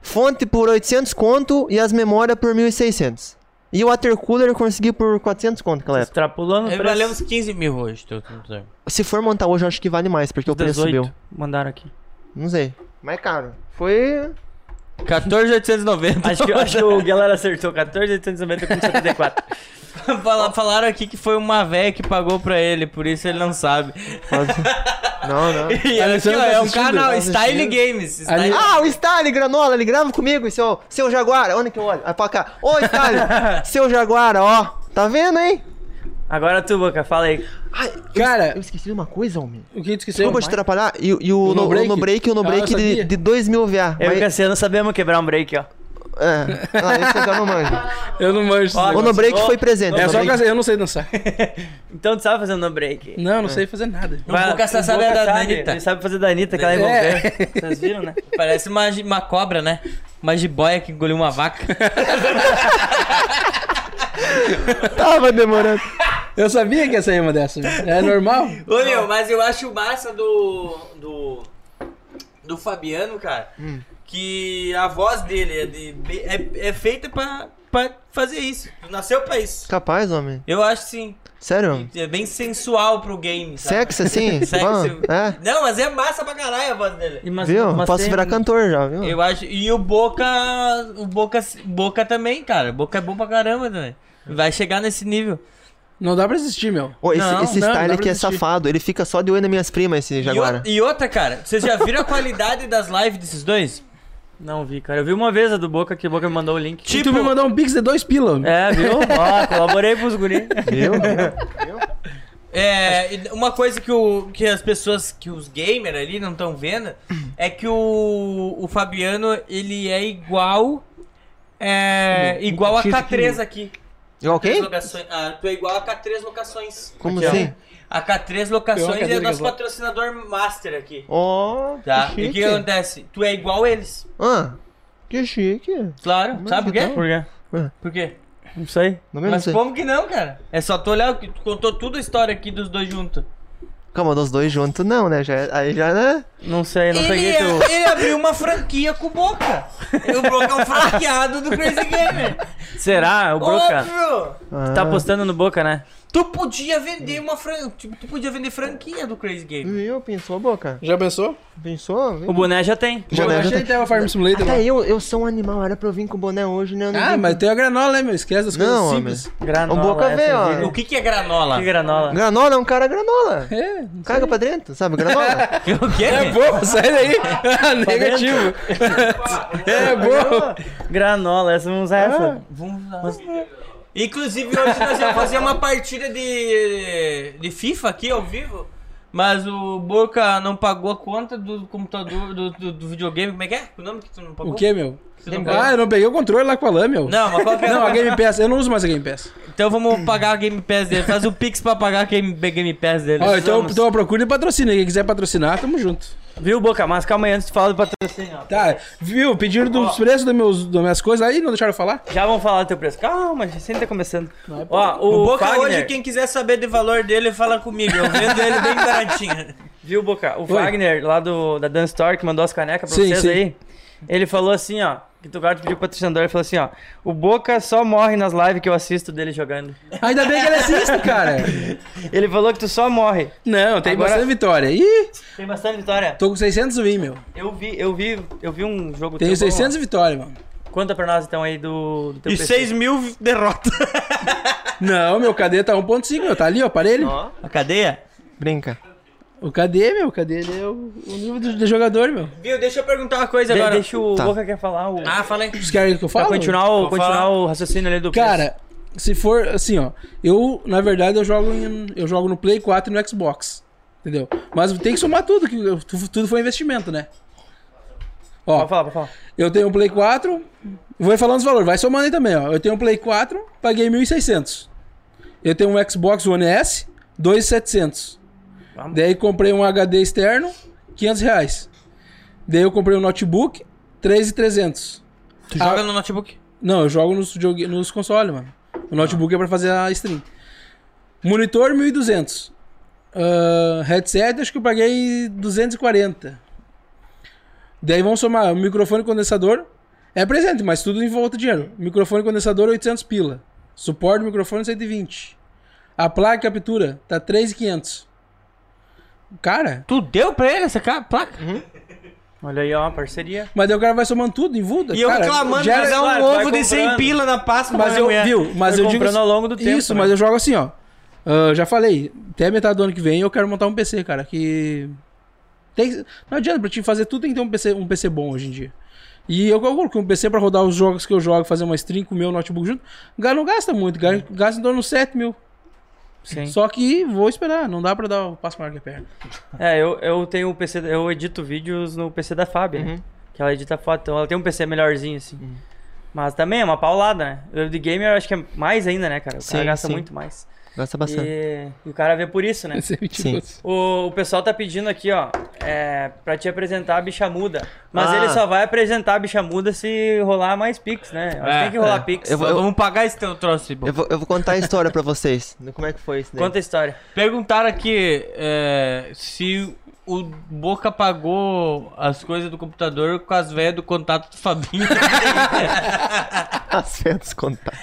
Fonte por 800 conto e as memórias por 1.600. E o water cooler eu consegui por 400 conto naquela época. Extrapolando o preço. valeu uns 15 mil hoje. Tô. Se for montar hoje, eu acho que vale mais, porque o preço 18 subiu. mandaram aqui. Não sei. Mas caro. Foi 14,890. Acho que, acho que o galera acertou 14,890 com <laughs> 74. <laughs> Fala- Falaram aqui que foi uma véia que pagou pra ele, por isso ele não sabe. Quase. Não, não. <laughs> E aqui, ó, tá é um canal tá Style. Games. Style... Ah, o Style, Granola, ele grava comigo, seu, seu Jaguar. Onde que eu olho? Aí pra cá. Ô, Style, <laughs> seu Jaguar, ó. Tá vendo, hein? Agora tu, Boca, fala aí. Ai, Cara, eu esqueci de uma coisa, homem. o que tu esqueceu? Desculpa te atrapalhar. E, e o, O no, no break? no break, o no break eu de, de 2 mil VA. Eu e o Mas- Cassiano sabemos quebrar um break, ó. É, ah, esse eu já não manjo. Eu não manjo. Ó, O no break Ó, foi presente. É só break. que eu não sei dançar. <laughs> Então tu sabe fazer no break. Não, não sei fazer nada. O Boca só sabe a da Anitta. Ele sabe fazer da Anitta, que ela É. envolveu. Vocês viram, né? <laughs> Parece uma, uma cobra, né? Uma jiboia que engoliu uma vaca. <laughs> Tava demorando. Eu sabia que ia sair uma dessa. É normal. Ô, meu, mas eu acho massa do. do. do Fabiano, cara. Que a voz dele é, de, é, é feita pra, pra fazer isso. Nasceu pra isso. Capaz, homem. Eu acho sim. Sério? É bem sensual pro game. Sabe? Sexy assim? <laughs> Sexy. Bom, é. Não, mas é massa pra caralho a voz dele. E mas- Viu? mas Posso virar cantor já, viu? Eu acho. E o Boca. O Boca. Boca também, cara. Boca é bom pra caramba também. Vai chegar nesse nível. Não dá pra assistir, meu. Ô, esse Não, esse não, style dá aqui é safado. Ele fica só de olho nas minhas primas, esse E, Jaguar. o- e outra, cara, vocês já viram a qualidade das lives desses dois? Não vi, cara. Eu vi uma vez a do Boca, que o Boca me mandou o link. E tu me mandou um pix de dois pila. É, viu? <laughs> Ó, colaborei pros guri. Viu? É, e uma coisa que, o, que as pessoas, que os gamers ali não estão vendo, é que o, o Fabiano, ele é igual, é, igual a K3 aqui. Igual Três quem? Ah, tu é igual a K3 Locações. Como Aqui, ó. A K3 Locações é nosso patrocinador master aqui. Ó, Tá? que E o que acontece? Tu é igual eles. Ah, que chique. Claro. Mas Sabe por quê? então- Por quê? Por quê? Não sei. Não, não Mas sei. como que não, cara? É só tu olhar, que tu contou tudo a história aqui dos dois juntos. Calma, dos dois juntos não, né? Já, aí já, né? Não sei, não Ele, peguei é- teu... ele abriu uma franquia com o Boca. o Boca é um franqueado do Crazy Gamer. Será? O Boca? Óbvio. Ah, Tá apostando no Boca, né? Tu podia vender uma franquia. Tipo, tu podia vender franquia do Crazy Gamer. Viu? Pensou, boca? Já pensou? Pensou? O boné já tem. Já Boné já até o Farm Simulator lá. Até eu, eu sou um animal, era pra eu vir com o boné hoje, né? Eu não Ah, vim. mas tem a granola, né, meu? Esquece das coisas Não, simples. Granola. O Boca veio, ó. O que, que é granola? Que granola? Granola é um cara granola. É, não Caga pra dentro, sabe? Granola. <laughs> O quê? É bom, sai daí. <laughs> Negativo. <laughs> é bom. Granola, essa vamos usar essa. Vamos lá. Inclusive, hoje nós íamos fazer uma partida de, de FIFA aqui ao vivo. Mas o Boca não pagou a conta do computador, do, do, do videogame. Como é que é? O nome que tu não pagou? O que, meu? Você não pagou? Ah, eu não peguei o controle lá com a lã, meu. Não, mas qual que é? Não, a Game Pass. Eu não uso mais a Game Pass. Então vamos pagar a Game Pass dele. Faz o Pix pra pagar a Game, Game Pass dele. Ó, então, Vamos. então procura e patrocina. Quem quiser patrocinar, tamo junto. Viu, Boca? Mas calma aí, antes de falar do patrocínio. ó. Tá, viu? Pediram dos preços das, meus, das minhas coisas aí, não deixaram eu falar? Já vamos falar do teu preço. Calma, gente ainda tá começando. é Ó, O, o, Boca Fagner, hoje, quem quiser saber do valor dele, fala comigo. Eu vendo ele bem baratinho. <laughs> Viu, Boca? O Wagner, lá do, da Dan Store, que mandou as canecas pra Sim, vocês sim. aí, ele falou assim, ó, que tu guarda pediu pro patrocinador, ele falou assim, ó, o Boca só morre nas lives que eu assisto dele jogando. Ainda bem que ele assiste, cara. <laughs> Ele falou que tu só morre. Não, tem Agora- bastante vitória. Ih, Tem bastante vitória. tô com 600 win, meu. Eu vi, eu vi, eu vi um jogo Tenho teu, vamos 600 vitórias, mano. Conta pra nós então aí do, do teu E PC. 6 mil derrotas. <laughs> Não, meu KD tá 1.5, meu. Tá ali, ó, aparelho. Ó, A cadeia? brinca. O KD, meu, o KD ele é o, o nível de, de jogador, meu. Viu? Deixa eu perguntar uma coisa De- agora. deixa o Tá. Boca quer falar o... Ah, fala aí. Vocês querem que eu pra fale? continuar, o, Vou continuar falar. o raciocínio ali do preço. Cara, se for assim, ó, eu, na verdade, eu jogo, em- eu jogo no Play 4 e no Xbox. Entendeu? Mas tem que somar tudo, que eu- tu- tudo foi investimento, né? Ó, Pode falar, pode falar. eu tenho um Play 4, vou falando os valores, vai somando aí também, ó. Eu tenho um Play 4, paguei 1.600. Eu tenho um Xbox One S, 2.700. Vamos. Daí comprei um HD externo, 500 reais. Daí eu comprei um notebook, 3.300. Tu joga no notebook? Não, eu jogo nos, nos consoles, mano. O notebook é pra fazer a stream. Monitor, 1.200. Ah, headset, acho que eu paguei 240. Daí vamos somar microfone e condensador. É presente, mas tudo em volta de dinheiro. Microfone e condensador, 800 pila. Suporte microfone, 120. A placa captura tá 3.500. Cara, Tu deu pra ele essa ca- placa? Olha aí, ó, parceria. mas daí o cara vai somando tudo em vulta. E eu cara, reclamando, gera- mas é um claro, ovo de 100 comprando. pila na Páscoa Mas pra eu, viu? Mas eu digo comprando ao longo do tempo, Isso, né? mas eu jogo assim, ó. Ah, já falei, até metade do ano que vem eu quero montar um PC, cara, que tem, não adianta pra te fazer tudo tem que ter um PC, um PC bom hoje em dia. E eu calculo que um PC pra rodar os jogos que eu jogo, fazer uma stream com o meu notebook junto, ga- não gasta muito, ga- gasta em torno de 7 mil. Sim. Só que vou esperar, não dá pra dar o passo maior que a perna. É, eu, eu tenho o PC, eu edito vídeos no PC da Fábio, né? Que ela edita foto, então ela tem um PC melhorzinho, assim. Mas também é uma paulada, né? Eu de gamer eu acho que é mais ainda, né, cara? O cara Sim, gasta sim. muito mais. Gasta bastante. E, e o cara vê por isso, né? Esse é mentiroso. O, o pessoal tá pedindo aqui, ó, é, pra te apresentar a bicha muda. Mas Ah. ele só vai apresentar a bicha muda se rolar mais Pix, né? Acho que É, tem que rolar é. Pix. Eu vou- Vamos pagar esse teu troço, aí, pô. Eu vou, eu vou contar a história pra vocês. Como é que foi isso daí? Conta a história. Perguntaram aqui é, se o Boca pagou as coisas do computador com as velhas do contato do Fabinho. <laughs> As férias contato.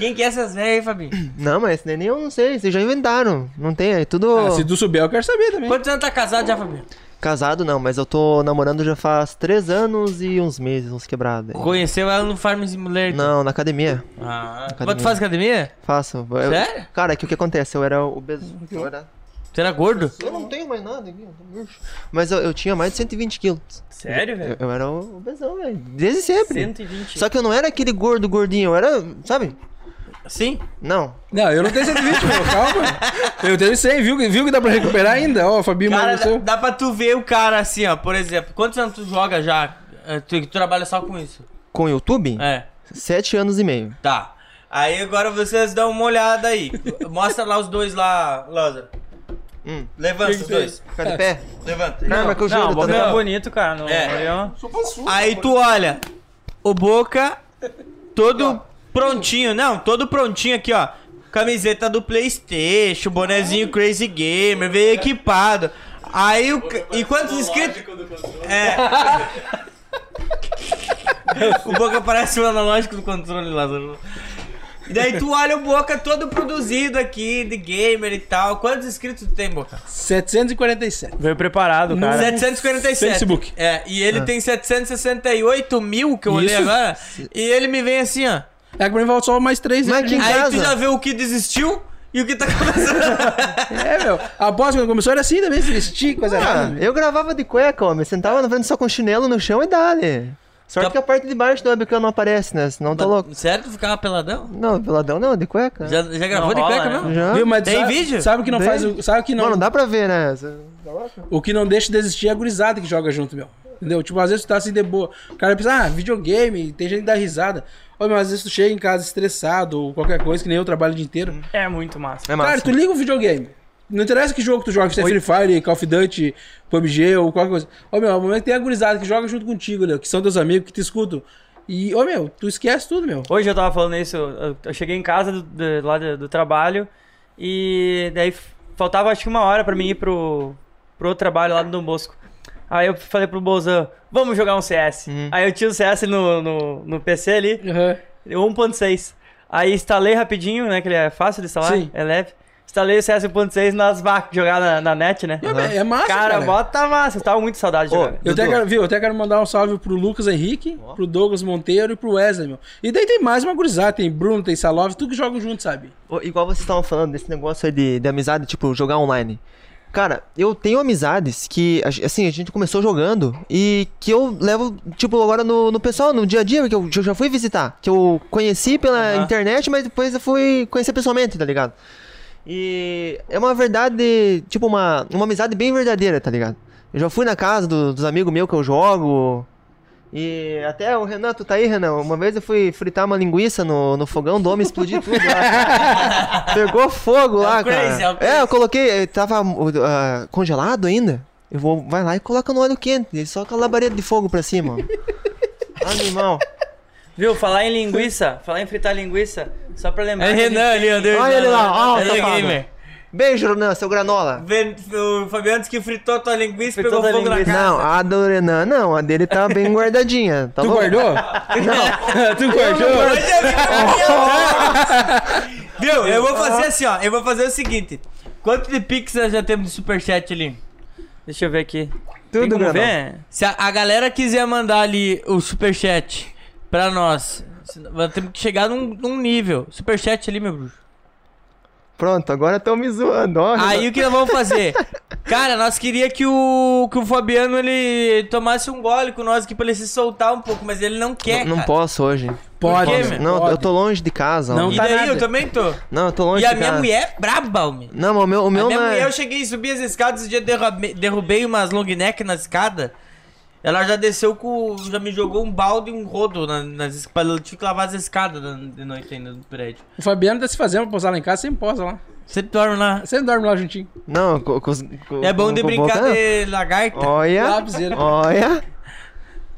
Quem que é essas velhas aí, Fabinho? Não, mas nem eu não sei. Vocês já inventaram. Não tem, é tudo... Ah, se tu souber, eu quero saber também. Quantos anos tá casado já, Fabinho? Casado não, mas eu tô namorando já faz três anos e uns meses, uns quebrados. aí. Conheceu ela no Farm Simulator? Não, na academia. Ah, Academia. mas tu faz academia? Faço. Eu- Sério? Cara, é que o que acontece? Eu era obeso. Eu, era... Você era gordo? eu não tenho mais nada aqui, eu tô murcho. Mas eu, eu tinha mais de 120 quilos. Sério, Eu, velho? eu era obesão, velho. Desde sempre. 120. Só que eu não era aquele gordo gordinho, eu era, sabe? Sim. Não. Não, eu não tenho 120, meu, calma. Eu tenho 100, viu, que- viu que dá pra recuperar ainda? Ó, o Fabinho Cara, dá, dá pra tu ver o cara assim, ó. Por exemplo, quantos anos tu joga já? É, Tu, tu trabalha só com isso? Com o YouTube? É. Sete anos e meio. Tá. Aí agora vocês dão uma olhada aí. Mostra lá os dois lá, Lázaro. Hum. Levanta os dois. Fica de pé. Levanta. Não, mas que Não, o Boca tá- tá bonito, cara. No, É. Aí tu olha, o Boca todo prontinho, não, todo prontinho aqui, ó. Camiseta do Playstation, bonezinho Crazy Gamer, veio equipado. Aí o. E quantos inscritos? É. o Boca parece o analógico do controle, Lázaro. E daí tu olha o Boca todo produzido aqui, de gamer e tal. Quantos inscritos tu tem, Boca? 747. Veio preparado, cara. 747. Facebook. É, e ele tem 768 mil que eu olhei Isso. agora. E ele me vem assim, ó. É que pra mim volta só mais três Mas que- Em Aí casa. tu já vê o que desistiu e o que tá começando. <laughs> É, meu. A bosta quando começou era assim também, se vestir, coisa Ah, errada. eu gravava de cueca. Me sentava na frente só com chinelo no chão e dale. Sorte Tá- que a parte de baixo do webcam não aparece, né? Senão tá louco. Sério, tu ficava peladão? Não, peladão não, de cueca. Já, já gravou Não de rola, cueca né? mesmo? Já. Viu, mas Tem sabe, vídeo? Sabe o que não Tem. faz. o- Sabe o que não. Mano, dá pra ver, né? O que não deixa de desistir é a gurizada que joga junto, meu. Entendeu? Tipo, às vezes tu tá assim de boa. O cara pensa, ah, videogame, tem gente que dá risada. Ô, mas às vezes tu chega em casa estressado ou qualquer coisa, que nem eu trabalho o dia inteiro. É muito massa. É massa. Cara, tu liga o videogame. Não interessa que jogo tu joga, se é Free Fire, Call of Duty, PUBG ou qualquer coisa. Ô, meu, no momento que tem a gurizada que joga junto contigo, né, que são teus amigos, que te escutam. E, ô, meu, tu esquece tudo, meu. Hoje eu tava falando isso, eu, eu cheguei em casa do, do- lá do, do trabalho e daí faltava acho que uma hora pra mim ir pro, pro outro trabalho lá no Dom Bosco. Aí eu falei pro Bozan, vamos jogar um CS. Aí eu tinha o CS no, no, no PC ali, Aham. 1.6. Aí instalei rapidinho, né, que ele é fácil de instalar, Sim. é leve. Instalei o CS 1.6 nas vacas, jogar na, na net, né? É, é massa, cara. Cara, bota massa, eu tava muito saudade de Ô, jogar. Eu até, quero, viu, eu até quero mandar um salve pro Lucas Henrique, pro Douglas Monteiro e pro Wesley, meu. E daí tem mais uma gurizada, tem Bruno, tem Salov, tudo que jogam junto, sabe? Ô, Igual vocês estavam falando desse negócio aí de, de amizade, tipo, jogar online. Cara, eu tenho amizades que, assim, a gente começou jogando e que eu levo, tipo, agora no, no pessoal, no dia a dia, que eu, eu já fui visitar. Que eu conheci pela Aham. internet, mas depois eu fui conhecer pessoalmente, tá ligado? E é uma verdade, tipo, uma, uma amizade bem verdadeira, tá ligado? Eu já fui na casa do- dos amigos meus que eu jogo. E até o Renan, tu tá aí, Renan? Uma vez eu fui fritar uma linguiça no, no fogão do homem, explodiu tudo lá. <laughs> Pegou fogo lá, o crazy, cara. é crazy. É, eu coloquei, tava ah, congelado ainda. Eu vou, vai lá e coloca no óleo quente, e só com a labareda de fogo pra cima. Animal. <laughs> Viu? Falar em linguiça, falar em fritar linguiça, só pra lembrar. É Renan ali, Olha ele lá, ó, É safado. gamer. Beijo, Renan, seu granola. Vendo- O Fabiano disse que fritou tua linguiça e pegou fogo na linguiça. casa. Não, a do Renan, não, a dele tá bem <laughs> guardadinha. Tá Tu louco? guardou? Não. <laughs> tu guardou? <laughs> Viu? Eu vou fazer assim, ó. Eu vou fazer o seguinte. Quanto de pix nós já temos de superchat ali? Deixa eu ver aqui. Tudo, Tem? Se a, a galera quiser mandar ali o superchat pra nós temos que chegar num, num nível. Superchat ali, meu bruxo. Pronto, agora estão me zoando, ó. Aí o que nós vamos fazer? Cara, nós queria que o, que o Fabiano ele tomasse um gole com nós aqui pra ele se soltar um pouco, mas ele não quer. não, não cara. posso hoje. Pode, quê, meu, meu? Não, pode. eu tô longe de casa. Não ó. E tá daí nada. eu também tô. Não, eu tô longe E a de minha casa. mulher é braba, homem. Não, mas o meu, o A meu minha não mulher, é... eu cheguei, subi as escadas, esse dia derrubei, derrubei umas long neck na escada. Ela já desceu com. Já me jogou um balde e um rodo na- nas escadas. Eu tive que lavar as escadas de noite ainda no prédio. O Fabiano tá se fazendo pra posar lá em casa, sempre posa lá. Sempre dorme lá. Sempre dorme lá juntinho. Não, com, com, É bom de com brincar boca- de lagarta. Olha, Lapiseira. olha.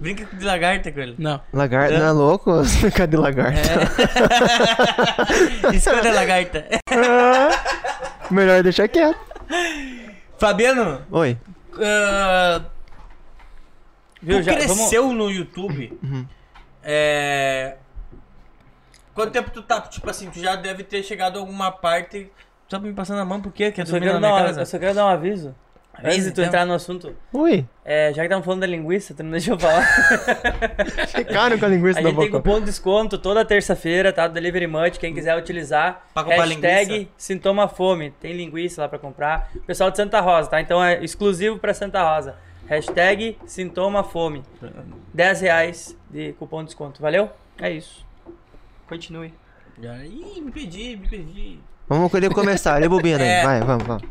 Brinca de lagarta com ele. Não. Lagarta, não é louco? <laughs> Cadê lagarta? <laughs> Esconde a lagarta. Melhor deixar quieto. Fabiano, Oi. ah, Viu? tu Já, vamos... cresceu no YouTube. Uhum. É. Quanto tempo tu tá? Tipo assim, tu já deve ter chegado a alguma parte. Tu tá me passando a mão por quê? Quer Eu só, quero dar uma, eu só quero dar um aviso. Antes de tu então. entrar no assunto, Ui. é, já que estamos falando da linguiça, tu não deixou eu falar. <laughs> Ficaram com a linguiça A na gente tem boca. cupom de desconto toda terça-feira, tá? Do Delivery Much, quem quiser utilizar. Pra comprar hashtag linguiça. Sintoma Fome. Tem linguiça lá pra comprar. Pessoal de Santa Rosa, tá? Então é exclusivo pra Santa Rosa. Hashtag Sintoma Fome. 10 reais de cupom de desconto. Valeu? É isso. Continue. Ih, me pedi, me pedi. Vamos querer começar, olha a bobina aí. <laughs> É. Vai, vamos, vamos.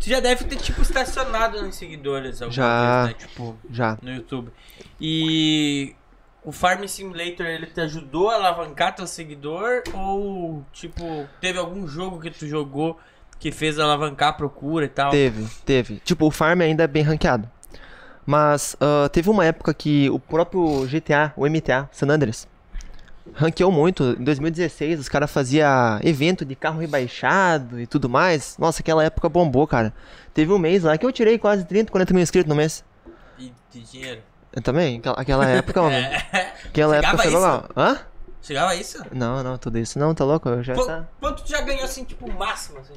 Tu já deve ter, tipo, estacionado nos seguidores alguma Já. vez, né? Tipo, Já. no YouTube. E o Farm Simulator, ele te ajudou a alavancar teu seguidor? Ou, tipo, teve algum jogo que tu jogou que fez alavancar a procura e tal? Teve, teve. Tipo, o Farm ainda é bem ranqueado. Mas ah, teve uma época que o próprio GTA, o MTA, San Andreas, ranqueou muito. Em 2016, os caras faziam evento de carro rebaixado e tudo mais. Nossa, aquela época bombou, cara. Teve um mês lá que eu tirei quase 30, 40 mil inscritos no mês. E de dinheiro? Eu também, aquela, <laughs> época, mano. Aquela Chegava época foi legal. Hã? Chegava isso? Não, não, tudo isso não, tá louco? Eu já Qu- tá. Quanto tu já ganhou, assim, tipo, o máximo, assim?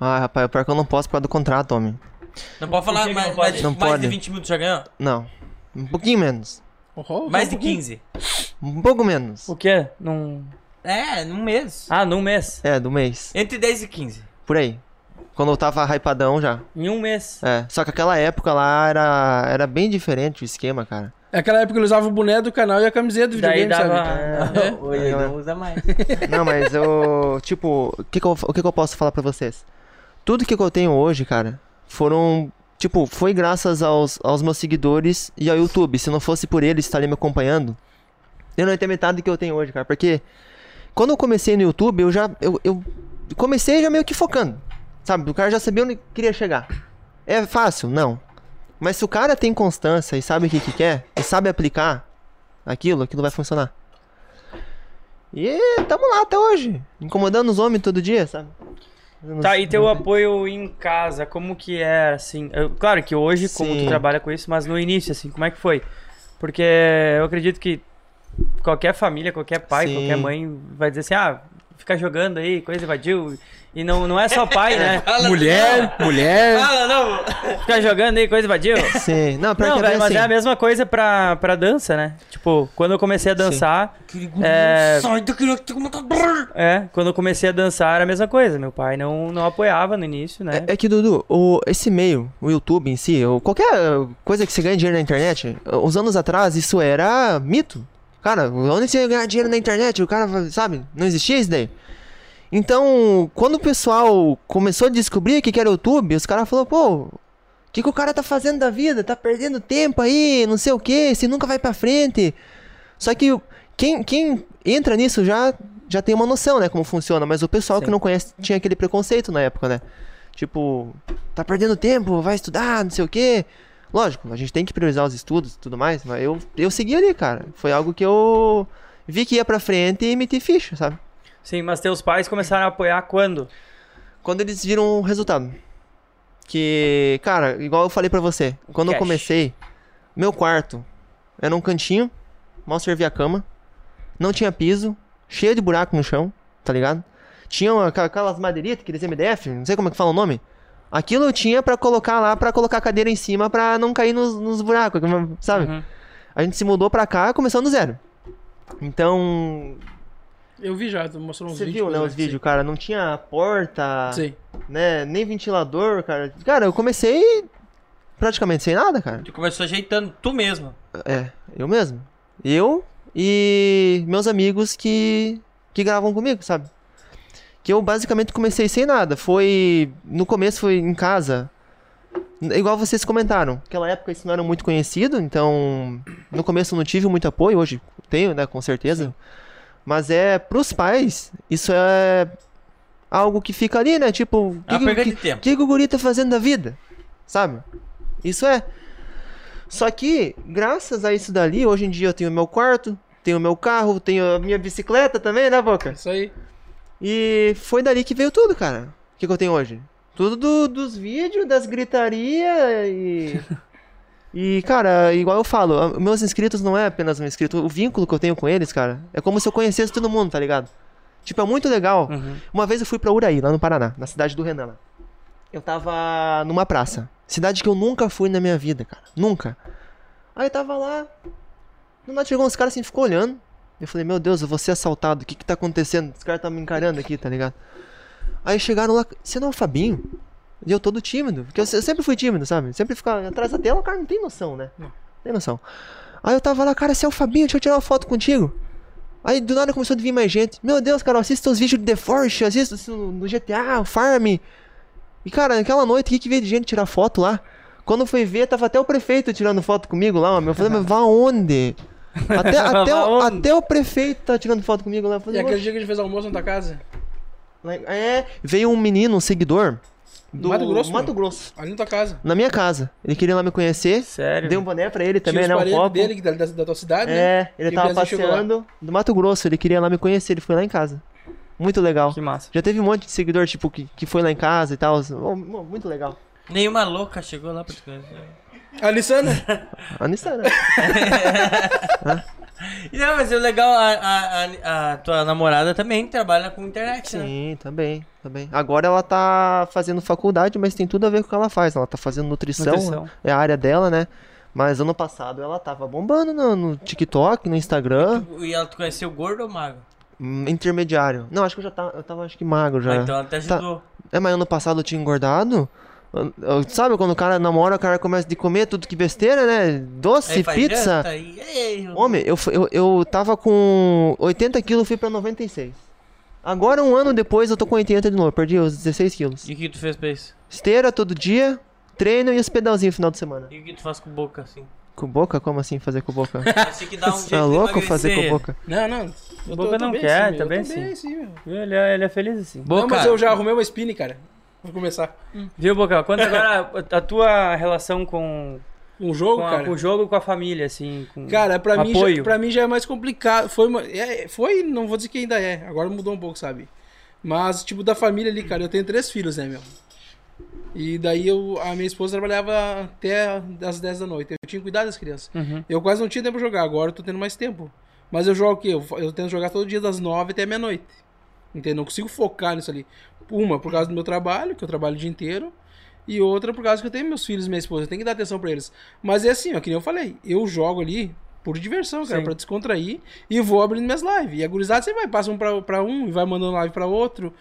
Ah, rapaz, pior que eu não posso por causa do contrato, homem. Não pode falar que mais, não pode? mais, Não mais pode. de 20 mil tu já ganhou? Não. Um pouquinho menos. Oh, Mais de um pouquinho. 15. Um pouco menos. O quê? Num... É, num mês. Ah, num mês. É, do mês. Entre 10 e 15. Por aí. Quando eu tava hypadão já. Em um mês. É. Só que aquela época lá era, era bem diferente o esquema, cara. Naquela época ele usava o boné do canal e a camiseta do Daí videogame, dava. sabe? É. <laughs> Hoje É. não usa mais. <laughs> Não, mas eu. Tipo, o que, que eu, o que, que eu posso falar pra vocês? Tudo que eu tenho hoje, cara, foram. Tipo, foi graças aos, aos meus seguidores e ao YouTube. Se não fosse por eles estarem me acompanhando, eu não ia ter metade do que eu tenho hoje, cara. Porque quando eu comecei no YouTube, eu já. Eu, eu comecei já meio que focando. Sabe? O cara já sabia onde queria chegar. É fácil? Não. Mas se o cara tem constância e sabe o que, que quer, e sabe aplicar aquilo, aquilo vai funcionar. E tamo lá até hoje, incomodando os homens todo dia, sabe? Tá, e teu apoio em casa, como que é, assim? Eu- claro que hoje, como tu Sim. trabalha com isso, mas no início, assim, como é que foi? Porque eu acredito que qualquer família, qualquer pai, Sim. qualquer mãe vai dizer assim, ah, fica jogando aí, coisa invadiu. E não, não é só pai, né? <laughs> Fala, Mulher, mulher. Fala, não. Fica jogando aí, coisa invadiu. Sim, não, pior Não, que é velho, mas assim. é a mesma coisa pra, pra dança, né? Tipo, quando eu comecei a dançar, É. Sai daqui, tu matador. é, quando eu comecei a dançar era a mesma coisa. Meu pai não, não apoiava no início, né? É, é que, Dudu, o, esse meio, o YouTube em si, ou qualquer coisa que você ganha dinheiro na internet, uns anos atrás isso era mito. Cara, onde você ia ganhar dinheiro na internet? O cara, sabe? Não existia isso daí. Então, quando o pessoal começou a descobrir o que que era YouTube, os caras falaram, pô, que, que o cara tá fazendo da vida? Tá perdendo tempo aí, não sei o que, você nunca vai pra frente. Só que o- quem, quem entra nisso já, já tem uma noção, né, como funciona, mas o pessoal que Sim. não conhece tinha aquele preconceito na época, né? Tipo, tá perdendo tempo, vai estudar, não sei o que. Lógico, a gente tem que priorizar os estudos e tudo mais, mas eu, eu segui ali, cara. Foi algo que eu vi que ia pra frente e meti ficha, sabe? Sim, mas teus pais começaram a apoiar quando? Quando eles viram o resultado. Que, cara, igual eu falei pra você, quando eu cash. comecei, meu quarto era um cantinho, mal servia a cama, não tinha piso, cheio de buraco no chão, tá ligado? Tinha uma- aquela- aquelas madeiritas, aqueles MDF, não sei como é que fala o nome. Aquilo eu tinha pra colocar lá, pra colocar a cadeira em cima pra não cair nos, nos buracos, sabe? Uhum. A gente se mudou pra cá começando do zero. Então, Eu vi já, tu mostrou uns você vídeos. viu, né, os vídeos, cara? Não tinha porta, Sim. né? Nem ventilador, cara. Cara, eu comecei praticamente sem nada, cara. Tu começou ajeitando tu mesmo. É, eu mesmo. Eu e meus amigos que, que gravam comigo, sabe? Que eu basicamente comecei sem nada. Foi. No começo foi em casa. Igual vocês comentaram. Naquela época isso não era muito conhecido, então. No começo eu não tive muito apoio, hoje tenho, né? Com certeza. Mas é. Pros pais, isso é. Algo que fica ali, né? Tipo. o É que, que, que, que o guri tá fazendo da vida? Sabe? Isso é. Só que, graças a isso dali, hoje em dia eu tenho meu quarto, tenho meu carro, tenho a minha bicicleta também, né, Boca? Isso aí. E foi dali que veio tudo, cara. O que, que eu tenho hoje? Tudo do- dos vídeos, das gritarias e. <laughs> E, cara, igual eu falo, meus inscritos não é apenas um inscrito. O vínculo que eu tenho com eles, cara, é como se eu conhecesse todo mundo, tá ligado? Tipo, é muito legal. Uhum. Uma vez eu fui pra Uraí, lá no Paraná, na cidade do Renan. lá. Eu tava numa praça. Cidade que eu nunca fui na minha vida, cara. Nunca. Aí eu tava lá. Do nada chegou uns caras assim, ficou olhando. Eu falei, meu Deus, eu vou ser assaltado. O que que tá acontecendo? Os caras tá me encarando aqui, tá ligado? Aí chegaram lá, você não é o Fabinho? E eu todo tímido. Porque eu, eu sempre fui tímido, sabe? Sempre ficar atrás da tela, o cara não tem noção, né? Não. Tem noção. Aí eu tava lá, cara, você é o Fabinho, deixa eu tirar uma foto contigo. Aí do nada começou a vir mais gente. Meu Deus, cara, eu assisto os vídeos de The Force, assisto isso no GTA, o Farm. E cara, naquela noite, o que, que veio de gente tirar foto lá? Quando foi ver, tava até o prefeito tirando foto comigo lá, meu. Eu falei, mas vá onde? <laughs> Até, até, o, onde? até o prefeito tá tirando foto comigo lá. Eu E falei, aquele dia que a gente fez almoço na tua casa? É, veio um menino, um seguidor do Mato Grosso, Mato? Grosso, Ali na tua casa. na minha casa. Ele queria lá me conhecer. Sério? Dei um boné pra ele também, Tinha né? Um copo. dele da, da, da tua cidade, né? É, ele E tava passeando do Mato Grosso, ele queria lá me conhecer, ele foi lá em casa. Muito legal. Que massa. Já teve um monte de seguidor, tipo, que, que foi lá em casa e tal. Muito legal. Nenhuma louca chegou lá pra te conhecer. A Nissana. A Nissana. <laughs> Não, mas o legal, a, a, a, a tua namorada também trabalha com internet, né? Sim, também, também. Agora ela tá fazendo faculdade, mas tem tudo a ver com o que ela faz. Ela tá fazendo nutrição, Nutrição. é a área dela, né? Mas ano passado ela tava bombando no, no TikTok, no Instagram. E ela tu conheceu gordo ou magro? hum, Intermediário. Não, acho que eu já tava, eu tava acho que magro já. Ah, então ela te ajudou. É, mas ano passado eu tinha engordado. Sabe quando o cara namora, o cara começa a comer tudo que besteira, né? Doce, Aí pizza. janta, Homem, eu, eu, eu tava com 80 quilos, fui pra 96. Agora, um ano depois, eu tô com 80 de novo. Perdi os 16 quilos. E o que tu fez pra isso? Esteira todo dia, treino e os pedalzinhos no final de semana. E o que tu faz com boca, assim? Com boca? Como assim fazer com boca? <laughs> Assim que dá um jeito Tá de louco fazer com boca? Não, não. Eu Boca eu não bem quer, assim, tá bem tô assim, meu. Ele é, ele é feliz assim. Boca, Não, mas eu já arrumei uma spinning, cara. Vou começar. Viu, Boca? Conta agora a tua relação com, Um jogo, com, a- cara. com o jogo com a família, assim. Cara, pra mim, apoio. já, pra mim já é mais complicado. Foi, uma, é, foi, não vou dizer que ainda é. Agora mudou um pouco, sabe? Mas, tipo, da família ali, cara, eu tenho três filhos, né, meu? E daí eu, a minha esposa trabalhava até as 10 da noite. Eu tinha que cuidar das crianças. Uhum. Eu quase não tinha tempo pra jogar, agora eu tô tendo mais tempo. Mas eu jogo o quê? Eu, eu tento jogar todo dia das 9 até meia-noite. Entendeu? Não consigo focar nisso ali. Uma, por causa do meu trabalho, que eu trabalho o dia inteiro. E outra, por causa que eu tenho meus filhos e minha esposa. Eu tenho que dar atenção pra eles. Mas é assim, ó, que nem eu falei. Eu jogo ali por diversão, cara, Sim. pra descontrair. E vou abrindo minhas lives. E a gurizada você vai, passa um pra, pra um e vai mandando live pra outro.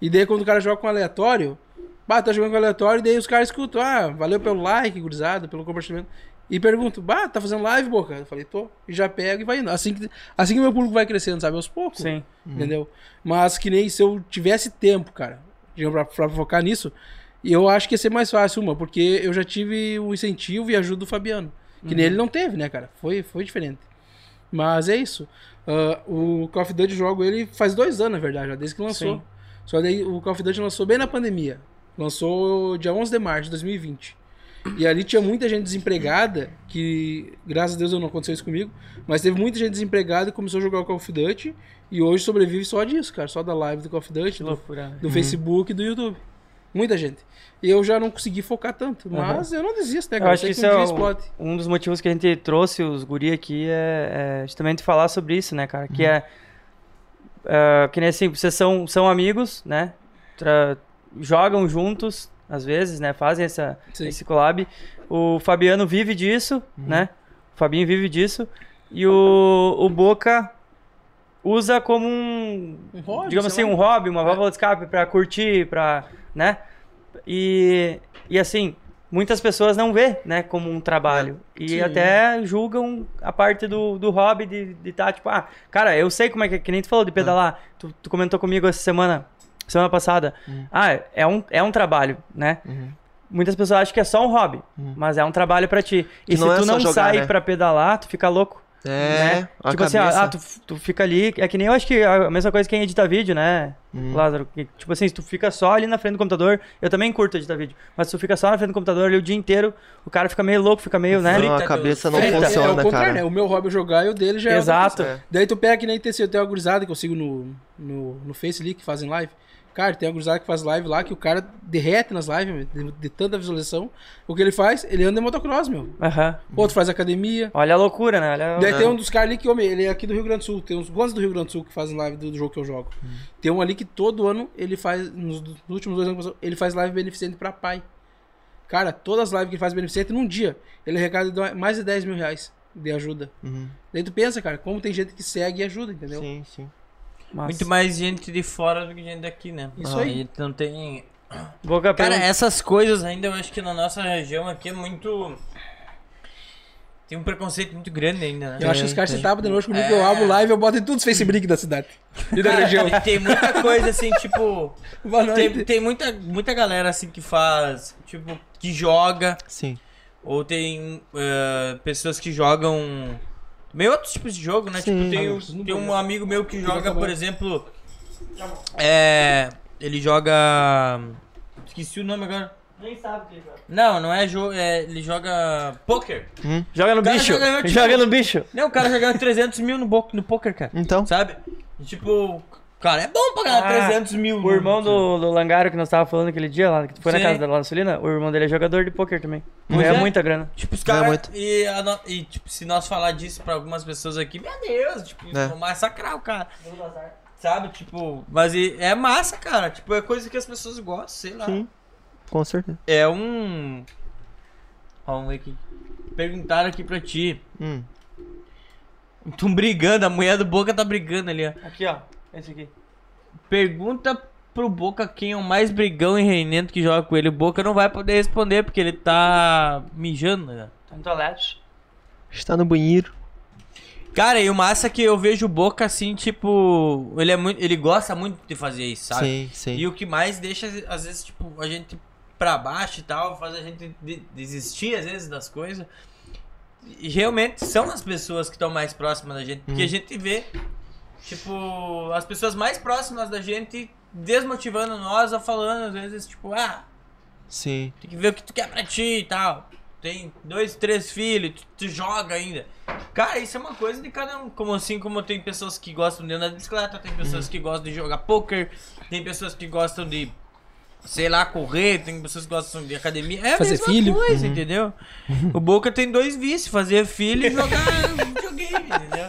E daí quando o cara joga com aleatório, bah, tá jogando com aleatório, e daí os caras escutam, ah, valeu pelo like, gurizada, pelo compartilhamento. E pergunto, bah, tá fazendo live, boca? Eu falei, tô. E já pego e vai indo. Assim que, assim que meu público vai crescendo, sabe? Aos poucos. Sim. Entendeu? Mas que nem se eu tivesse tempo, cara, pra, pra focar nisso, E eu acho que ia ser mais fácil, uma, porque eu já tive o incentivo e ajuda do Fabiano. Que nele não teve, né, cara? Foi, foi diferente. Mas é isso. Ah, o Call of Duty jogo ele faz dois anos, na verdade, já, desde que lançou. Sim. Só daí o Call of Duty lançou bem na pandemia. Lançou dia 11 de março de 2020. E ali tinha muita gente desempregada, que graças a Deus não aconteceu isso comigo, mas teve muita gente desempregada e começou a jogar o Call of Duty e hoje sobrevive só disso, cara, só da live do Call of Duty, do, do Facebook e do YouTube. Muita gente. E eu já não consegui focar tanto, mas eu não desisto, né, Eu cara? acho que isso um é explode. um dos motivos que a gente trouxe os guri aqui é, é justamente falar sobre isso, né, cara? Que é, é, que nem assim, vocês são, são amigos, né? Tra- jogam juntos, às vezes, né? Fazem essa, Sim. esse collab. O Fabiano vive disso, né? O Fabinho vive disso. E o, o Boca usa como um, Um hobby, digamos assim, um hobby, uma válvula de escape pra curtir, pra, né? E, e assim, muitas pessoas não vê, né, como um trabalho. E Sim. até julgam a parte do, do hobby de estar, tá, tipo, ah, cara, eu sei como é que, que nem tu falou de pedalar. Tu, tu comentou comigo essa semana, semana passada. Ah, é um, é um trabalho, né? Muitas pessoas acham que é só um hobby, mas é um trabalho pra ti. E Que se não é tu só não jogar, sai né? pra pedalar, tu fica louco. É, né? a tipo assim, ah, cabeça- ah, tu, tu fica ali. É que nem eu acho que a mesma coisa que quem edita vídeo, né, Hum. Lázaro? Que, tipo assim, se tu fica só ali na frente do computador, eu também curto editar vídeo, mas se tu fica só na frente do computador ali o dia inteiro, o cara fica meio louco, fica meio, né? Não, a cabeça do- não Frita. É, é o funciona, contrário, né? cara. O meu hobby é jogar e o dele já é Exato. coisa. Daí tu pega que nem tem, tem uma gurizada que eu sigo no, no, no Face ali, que fazem live. Cara, tem uma gurizada que faz live lá, que o cara derrete nas lives, meu, de, de tanta visualização. O que ele faz? Ele anda em motocross, meu. Aham. Outro faz academia. Olha a loucura, né? Olha... Daí tem um dos caras ali que, homem, ele é aqui do Rio Grande do Sul. Tem uns quantos do Rio Grande do Sul que fazem live do, do jogo que eu jogo. Tem um ali que todo ano ele faz, nos, nos últimos dois anos, que passou, ele faz live beneficente pra pai. Cara, todas as lives que ele faz beneficente, num dia, ele arrecada mais de 10 mil reais de ajuda. Uhum. Daí tu pensa, cara, como tem gente que segue e ajuda, entendeu? Sim, sim. Massa. Muito mais gente de fora do que gente daqui, né? Isso Ah, aí. Não tem. Boca Cara, pergunta- essas coisas ainda eu acho que na nossa região aqui é muito. Tem um preconceito muito grande ainda, né? Eu acho que os caras se tapam de noite comigo, que É. eu abro live e eu boto em todos os Facebook da cidade. E da região. tem, tem muita coisa assim, tipo. <laughs> Boa noite. Tem, tem muita, muita galera assim que faz. Tipo, que joga. Sim. Ou tem eh, pessoas que jogam. Meio outros tipos de jogo, né? Sim. Tipo, tem, um- tem um amigo meu que joga, por exemplo. É. Ele joga. Esqueci o nome agora. Nem sabe o que ele joga. Não, não é jogo. É, ele joga poker. Joga no bicho. joga <laughs> no- Joga no bicho. Não, o cara jogando 300 mil no, no poker, cara. Então, Sabe? E, tipo, cara, é bom pagar Ah, 300 mil. O irmão do, do Langaro que nós tava falando aquele dia lá, que tu foi na Sim. casa da lá na Sulina, o irmão dele é jogador de poker também. Pois Ganha é. muita grana. Tipo, os Ganha caras. muito. E, a e, tipo, se nós falar disso pra algumas pessoas aqui, meu Deus, tipo, É. massacrar o cara. Sabe? Tipo, mas e- é massa, cara. Tipo, é coisa que as pessoas gostam, sei lá. Sim. com certeza. É um. Ó, Vamos ver aqui. Perguntaram aqui pra ti. Hum. Tão brigando, a mulher do Boca tá brigando ali, ó. Aqui, ó. Esse aqui. Pergunta pro Boca quem é o mais brigão e reinento que joga com ele. O Boca não vai poder responder porque ele tá mijando, né? Tá no toalete. Está no banheiro. Cara, e o massa é que eu vejo o Boca assim, tipo. Ele é muito. Ele gosta muito de fazer isso, sabe? Sim, sim. E o que mais deixa, às vezes, tipo, a gente pra baixo e tal, faz a gente de- desistir, às vezes, das coisas. E realmente são as pessoas que estão mais próximas da gente. Porque a gente vê, tipo, as pessoas mais próximas da gente desmotivando nós ou falando, às vezes, tipo, ah, Sim. tem que ver o que tu quer pra ti e tal. Tem dois, três filhos, tu, tu joga ainda. Cara, isso é uma coisa de cada um. Como assim, como tem pessoas que gostam de andar de bicicleta, tem pessoas que gostam de jogar poker, tem pessoas que gostam de, sei lá, correr, tem pessoas que gostam de academia. É Fazer filho. coisa, entendeu? O Boca tem dois vícios, fazer filho e jogar <laughs> videogame, entendeu?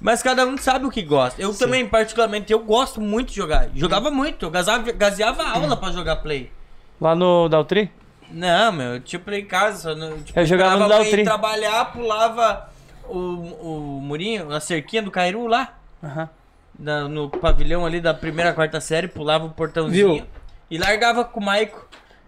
Mas cada um sabe o que gosta. Eu também, particularmente, eu gosto muito de jogar. Jogava muito, eu gazeava, gazeava aula pra jogar play. Lá no Daltri? Não, meu, eu tinha play em casa. Só no, tipo, Eu jogava no Daltri. trabalhar, pulava o, o murinho, a cerquinha do Cairu lá, Aham. na- no pavilhão ali da primeira, quarta série, pulava o portãozinho Viu? E largava com o Maico.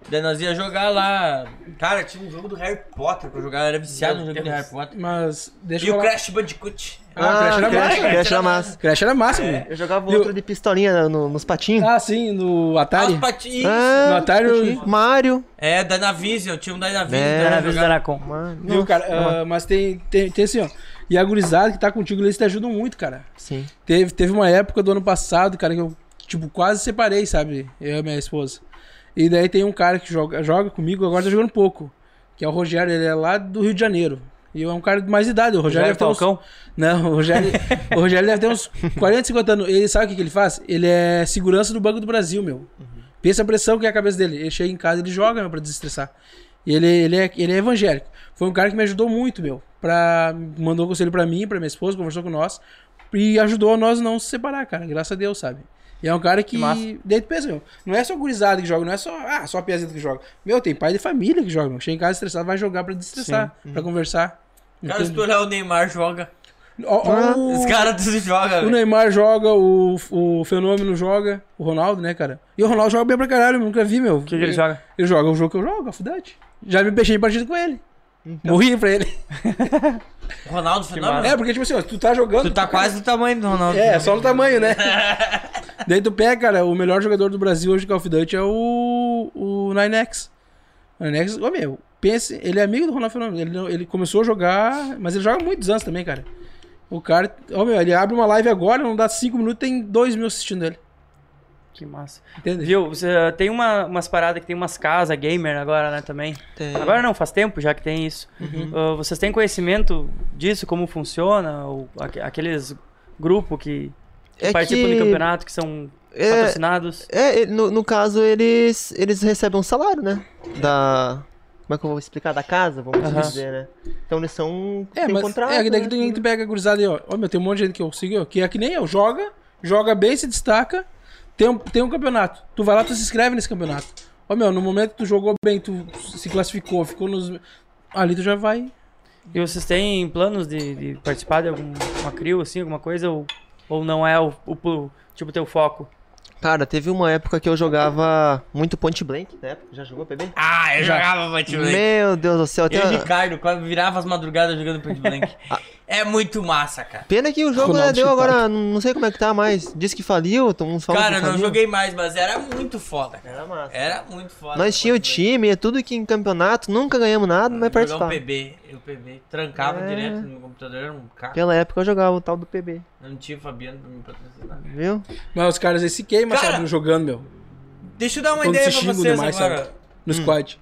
Daí nós ia jogar lá. Cara, tinha um jogo do Harry Potter pra jogar, eu era viciado no jogo do. Harry Potter. Mas, deixa E eu o falar. Crash Bandicoot. Ah, Crash era massa, Crash, Crash era massa. Crash era massa, É. Eu jogava outro de pistolinha no- nos patinhos. Ah, sim, no Atari. Os patins. Ah, no Atari, patinho. Mario. É, Dynavision, tinha um Dynavision. É, também Era a vez da jogava. Anacom. Mano, Viu, cara? Ah, mas tem, tem, tem assim, ó. E a gurizada que tá contigo, eles te ajudam muito, cara. Sim. Teve, teve uma época do ano passado, cara, que eu, tipo, quase separei, sabe? Eu e minha esposa. E daí tem um cara que joga, joga comigo, agora tá jogando pouco. Que é o Rogério, ele é lá do Rio de Janeiro. E é um cara de mais idade. O Rogério, Rogério deve ter uns-? Não, o Rogério, <laughs> o Rogério deve ter uns 40, 50 anos. Ele sabe o que, que ele faz? Ele é segurança do Banco do Brasil, meu. Pensa a pressão que é a cabeça dele. Ele chega em casa, ele joga, meu, pra desestressar. E ele, ele, é, ele é evangélico. Foi um cara que me ajudou muito, meu. Pra, mandou conselho pra mim, pra minha esposa, conversou com nós. E ajudou a nós não se separar, cara. Graças a Deus, sabe? E é um cara que. Que tu pensa, meu. Não é só gurizada que joga, não é só. Ah, só a piazeta que joga. Meu, tem pai de família que joga, meu. Chega em casa estressado, vai jogar pra desestressar, pra conversar. Cara, se tu olhar o Neymar joga. Ó, ó, o- Os caras tudo jogam. o velho. Neymar joga, o, o Fenômeno joga, o Ronaldo, né, cara? E o Ronaldo joga bem pra caralho, eu nunca vi, meu. O que, que ele joga? Ele joga o jogo que eu jogo, a Fudete. Já me peixei em partida com ele. Morri pra ele. <laughs> Ronaldo Fenômeno. É, porque, tipo assim, ó, tu tá jogando. Tu tá quase do tamanho do Ronaldo. É, só no tamanho, né? <laughs> Daí tu pega, cara, o melhor jogador do Brasil hoje de Call of Duty é o, o Ninex. O Ninex, ô meu, pense, ele é amigo do Ronaldo Fenômeno. Ele, ele começou a jogar, mas ele joga há muitos anos também, cara. O cara, ô meu, ele abre uma live agora, não dá 5 minutos, tem 2 mil assistindo ele. Que massa. Entende? Viu, você tem uma, umas paradas que tem umas casas gamer agora, né, também. Tem. Agora não, faz tempo já que tem isso. Ah, vocês têm conhecimento disso, como funciona? Ou aque- aqueles grupos que É participam que- do campeonato, que são É, patrocinados? é, no, no caso, eles, eles recebem um salário, né? Da. Como é que eu vou explicar? Da casa, vamos Aham. dizer, né? Então eles são. É, tem mas contrato, é que daí né? tu, pega a gurizada aí, ó. Ó, meu, tem um monte de gente que eu sigo, que é que nem eu. Joga, joga bem, se destaca, tem um, tem um campeonato. Tu vai lá, tu se inscreve nesse campeonato. Ó, meu, no momento que tu jogou bem, tu se classificou, ficou nos... Ali tu já vai... E vocês têm planos de, de participar de alguma crew, assim, alguma coisa? Ou, ou não é o, o, o tipo teu foco? Cara, teve uma época que eu jogava muito Point Blank, né? Já jogou PB? Ah, eu jogava Point Blank. Meu Deus do céu. Eu e Tem o uma... Ricardo, quando virava as madrugadas jogando Point Blank. <laughs> é muito massa, cara. Pena que o jogo né, deu agora, não sei como é que tá mais. Diz que faliu, uns falam Cara, não faliu. joguei mais, mas era muito foda, cara. Era massa. Era muito foda. Nós tinha o Point Blank. time, é tudo que em campeonato, nunca ganhamos nada, mas um participava. PB. Eu PB. Trancava É. direto no computador, era um carro. Naquela época eu jogava o tal do PB, Não tinha o Fabiano pra me patrocinar. viu? Mas os caras aí se queimam, Cara, sabe, jogando, meu. Deixa eu dar uma Quando ideia pra vocês demais, agora. sabe? No squad.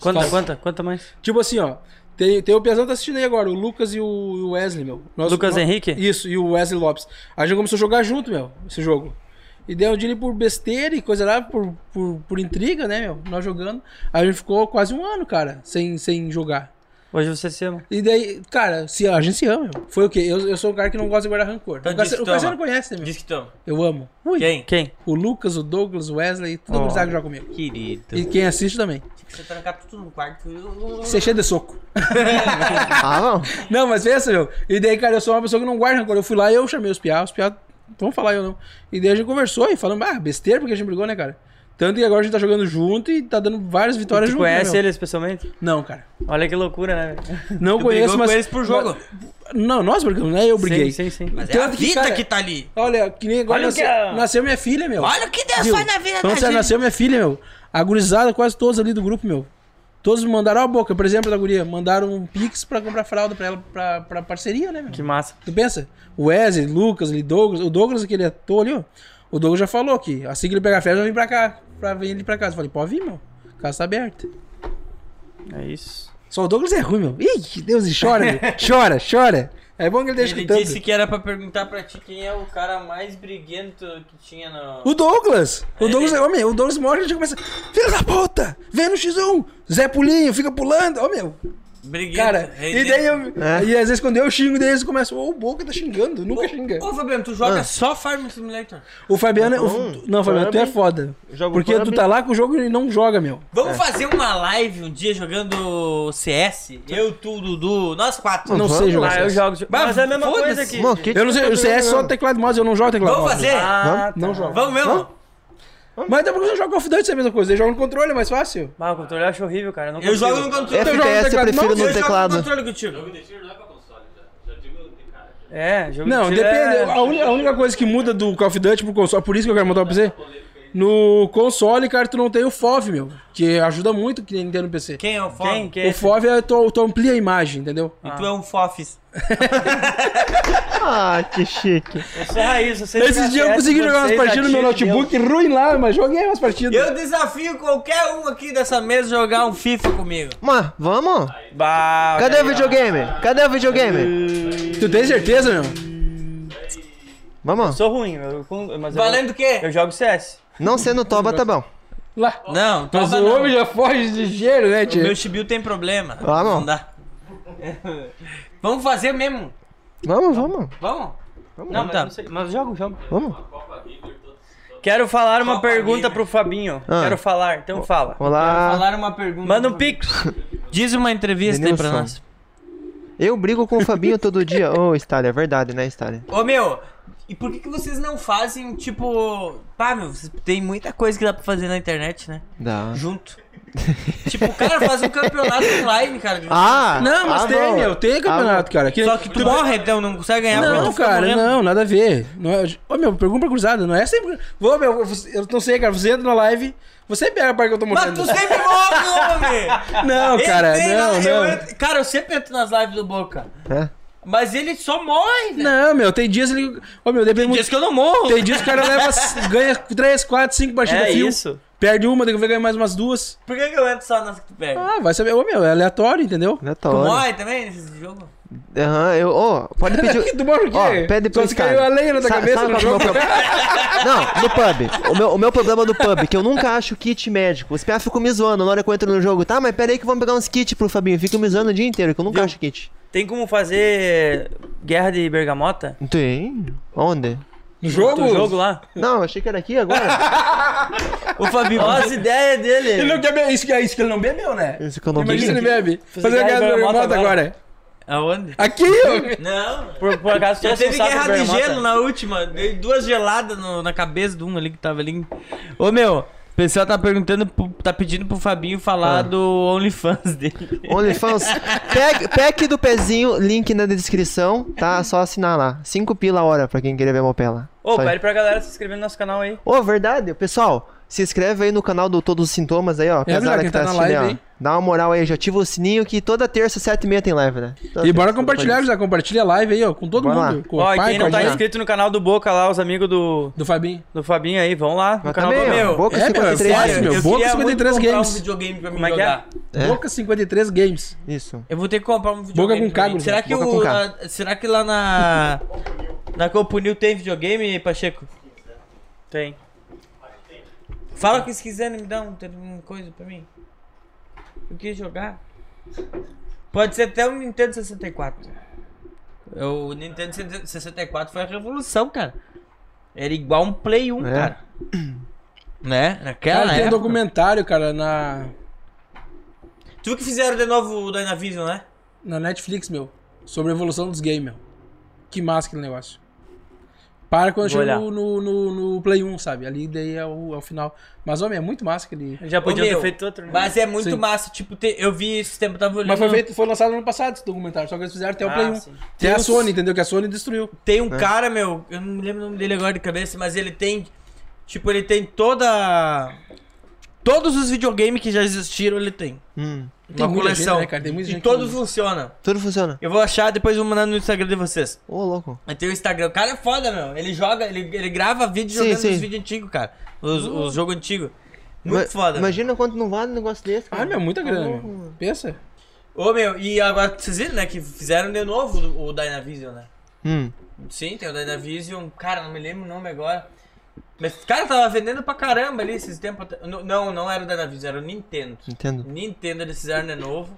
Quanta, quanta, quanta mais? Tipo assim, ó. Tem, tem o Piazão que tá assistindo aí agora, o Lucas e o Wesley, meu. Nós- Lucas Henrique? Isso, e o Wesley Lopes. A gente começou a jogar junto, meu, esse jogo. E deu um dia por besteira e coisa lá, por, por, por intriga, né, meu? Nós jogando. Aí a gente ficou quase um ano, cara, sem, sem jogar. Hoje você se ama. E daí, cara, se, a gente se ama, meu. Foi o quê? Eu, eu sou um cara que não gosta de guardar rancor. Então o diz Cassiano que o Cassiano toma. conhece, né, meu? Diz que tamo. Eu amo. Ui. Quem? Quem? O Lucas, o Douglas, o Wesley, tudo Oh. oh. que joga comigo. Querido. E quem assiste também. Tinha que você trancar tudo no quarto. Você é cheio de soco. <laughs> Ah, não. Não, mas pensa, meu. E daí, cara, eu sou uma pessoa que não guarda rancor. Eu fui lá e eu chamei os piá, os piá, vamos falar eu não. E daí a gente conversou e falamos, ah, besteira, porque a gente brigou, né, cara? Tanto que agora a gente tá jogando junto e tá dando várias vitórias Tu junto. conhece né, eles pessoalmente? Não, cara. Olha que loucura, né? Não Tu conheço, mas. com eles por jogo. Não, nós brigamos, não é eu briguei. Sim, sim, sim. Mas é a Tanto que, vida cara- que tá ali. Olha, que nem agora Olha o nasceu, que é- nasceu minha filha, meu. Olha o que Deus Viu? faz na vida Então, da você gente. nasceu minha filha, meu. A gurizada, quase todos ali do grupo, meu. Todos me mandaram a boca. Por exemplo, da guria, mandaram um pix pra comprar fralda pra ela, pra, pra parceria, né, meu? Que massa. Tu pensa? O Wesley, Lucas, ali, Douglas. O Douglas, aquele ator ali, ó. O Douglas já falou que assim que ele pegar férias, vai vir pra cá. Pra vir ele pra casa. Eu falei, pode vir, meu. Casa tá aberta. É isso. Só o Douglas é ruim, meu. Ih, Deus, e chora, meu. <laughs> Chora, chora. É bom que ele deixa Ele escutando. disse que era pra perguntar pra ti quem é o cara mais briguento que tinha no. O Douglas! O Ele- Douglas, ô meu, o Douglas morre e a gente começa. Filho da puta! Vem no X1! Zé Pulinho, fica pulando! Ô meu! Cara, Ele- e daí eu. É. E às vezes quando eu xingo, daí eles começam, ô, o Boca tá xingando, nunca xinga. Ô, Fabiano, tu joga Ah. só Farm Simulator. O Fabiano. o- Hum, não, Fabiano, tu é foda. Jogo Porque tu tá lá com o jogo e não joga, meu. Vamos fazer uma live um dia jogando CS? Eu, tu, Dudu, nós quatro. Não Vamos. sei jogar. Ah, eu CS. jogo. Mas Mas é a mesma coisa aqui. Mano, que Eu não sei, o CS é só teclado mouse, eu não jogo teclado Vamos mouse. fazer? Ah, Não tá. joga. Vamos mesmo? Mas até porque você joga Call of Duty é a mesma coisa. Ele joga no controle, é mais fácil. Ah, o controle eu acho horrível, cara. Eu, não Eu consigo. jogo no controle. Eu jogo no FPS eu teclado. prefiro Não, no Eu jogo no teclado. controle contigo. Jogo de tiro não é pra console, já. Já digo de cara. É, jogo Não, de tiro depende. É... A, uni- a única coisa que muda do Call of Duty pro console, por isso que eu quero montar o PC. No console, cara, tu não tem o FOV, meu. Que ajuda muito que nem tem no PC. Quem é o foda? Quem? Quem? O FOV é tu, tu amplia a imagem, entendeu? E tu é um fofis. Ah, que chique. Eu sou raiz, eu sei Esses dias eu consegui jogar umas partidas no meu notebook ruim lá, mas joguei umas partidas. Eu desafio qualquer um aqui dessa mesa jogar um FIFA comigo. Mas, vamos? Bah, Cadê o videogame? Cadê o videogame? Tu tem certeza, meu? Eu Vamos? sou ruim, eu, mas eu- Valendo o quê? Eu jogo CS. Não sendo toba, tá bom. Lá. Não, Mas o não. homem já foge ligeiro, né, O tio? meu chibiu tem problema. Ah, não. Não dá. Vamos fazer mesmo. Vamos, vamos. Vamos? Não, Então mas tá. não sei. Mas jogo, jogo. Vamos. Quero falar uma Copa pergunta Gamer. pro Fabinho. Ah. Quero falar, então fala. Quero Olá. falar uma pergunta. Manda um pix. Diz uma entrevista aí pra Denilson. nós. Eu brigo com o Fabinho todo dia. Ô, Stalin, é verdade, né, Stalin? Ô meu, e por que, que vocês não fazem, tipo. Pá, meu, tem muita coisa que dá pra fazer na internet, né? Dá. Junto. <laughs> tipo, o cara faz um campeonato online, cara. Ah! Não, mas ah, tem, bom. meu. Tem campeonato, cara. Que- Só que tu morre, então não consegue ganhar. Não, tu cara, não, nada a ver. Não é... Ô, meu, pergunta pra cruzada, não é sempre. Vou, meu, eu não sei, cara. Você entra na live, você pega a parte que eu tô Mas morrendo. tu sempre morre, <laughs> homem! Não, cara, não, eu não. entro- Cara, eu sempre entro nas lives do Boca. É? Mas ele só morre, velho. Não, meu, tem dias ele. Ô, meu, depende Tem muito. dias que eu não morro. Tem dias que o cara leva, <laughs> ganha 3, 4, 5 partidas É fio. isso. Perde uma, daqui a pouco ganha mais umas duas. Por que, que eu entro só nas que tu pega? Ah, vai saber. Ô, meu, é aleatório, entendeu? É tu morre também nesse jogo? Aham, eu. Ô, pode pedir. tu morre o quê? Ó, pede pro Só se caiu a lenha na tua Sa- cabeça sabe no é o jogo. meu problema? <laughs> Não, no pub. O meu, o meu problema do pub é que eu nunca acho kit médico. Os piá ficam me zoando na hora que eu entro no jogo. Tá, mas pera aí que vamos pegar uns kits pro Fabinho. Fica me zoando o dia inteiro, que eu nunca Viu? acho kit. Tem como fazer guerra de bergamota? Tem? Onde? No jogo? Do jogo lá? Não, achei que era aqui agora. <laughs> Ô, Fabinho, Olha as ideias dele. Ele não quer beber. Isso que, isso que ele não bebeu, né? Isso que eu não Imagina se vi. ele bebe. Fazer Fazer a guerra de do bergamota agora. Aonde? Aqui, ó. Não. Por, por acaso tu Já é teve guerra de gelo na última. Dei duas geladas no- na cabeça de um ali que tava ali. Ô meu, o pessoal tá perguntando, tá pedindo pro Fabinho falar Ah. do OnlyFans dele. OnlyFans. Pack, pack do pezinho, link na descrição, tá? Só assinar lá. 5 pila a hora pra quem querer ver pé lá. Ô, aí. pede pra galera se inscrever no nosso canal aí. Ô, verdade, pessoal. Se inscreve aí no canal do Todos os Sintomas aí, ó. É, quem que tá tá na assistindo aí, live ó. aí. Dá uma moral aí, já ativa o sininho que toda terça, sete e meia tem live, né? Toda E bora terça, compartilhar, já compartilha a live aí, ó, com todo Bora mundo. lá. Com Ó, e pai, quem com não tá inscrito no canal do Boca lá, os amigos do, Do Fabinho. do Fabinho aí, vão lá no Mas canal também, do meu, Boca é, meu, 53. sério, meu, eu Boca queria 53 muito comprar games. um videogame pra mim Como é que é? É. Boca 53 Games. Isso. Eu vou ter que comprar um videogame. com pra K, mim. Será que, Boca com o, será que lá na. Na Compunil tem videogame, Pacheco? Tem. Fala que se quiser me dá um, uma coisa pra mim. Eu queria jogar. Pode ser até um Nintendo 64. O Nintendo 64 foi a revolução, cara. Era igual um Play 1, É. cara. <clears throat> Né? Naquela Cara, tem um época. documentário, cara, na, Tu viu que fizeram de novo o Dynavision, né? na Netflix, meu. Sobre a evolução dos games, meu. Que massa aquele negócio. Para quando chega no, no, no Play 1, sabe? Ali daí é o, é o final. Mas, homem, é muito massa aquele. Já Ô, podiam meu, ter feito outro, né? Mas é muito Sim. massa. Tipo, te- eu vi esse tempo, tava olhando. Mas foi, feito, foi lançado no ano passado esse documentário, só que eles fizeram até o Ah, Play 1. sim. Tem a Tem os- Sony, entendeu? Que a Sony destruiu. Tem um cara, meu, eu não me lembro o nome dele agora de cabeça, mas ele tem. Tipo, ele tem toda. Todos os videogames que já existiram, ele tem. Hum. Tem Uma coleção. gente, né, cara? Tem muita e gente todos que- funcionam. Tudo funciona. Eu vou achar, depois vou mandar no Instagram de vocês. Ô, louco. Aí tem o Instagram. O cara é foda, meu. Ele joga, ele, ele grava vídeo Sim, jogando sim. os vídeos antigos, cara. Os, os jogos antigos. Muito Ma- foda. Imagina quanto não vale um negócio desse. Ah, cara. meu, muita grana, louco, meu. mano. Pensa. Ô, meu, e agora vocês viram, né, que fizeram de novo o Dynavision, né? Hum. Sim, tem o Dynavision. Cara, não me lembro o nome agora. Mas, cara, tava vendendo pra caramba ali esses tempos. Não, não era o Dynavision, era o Nintendo. Entendo. Nintendo eles fizeram de novo.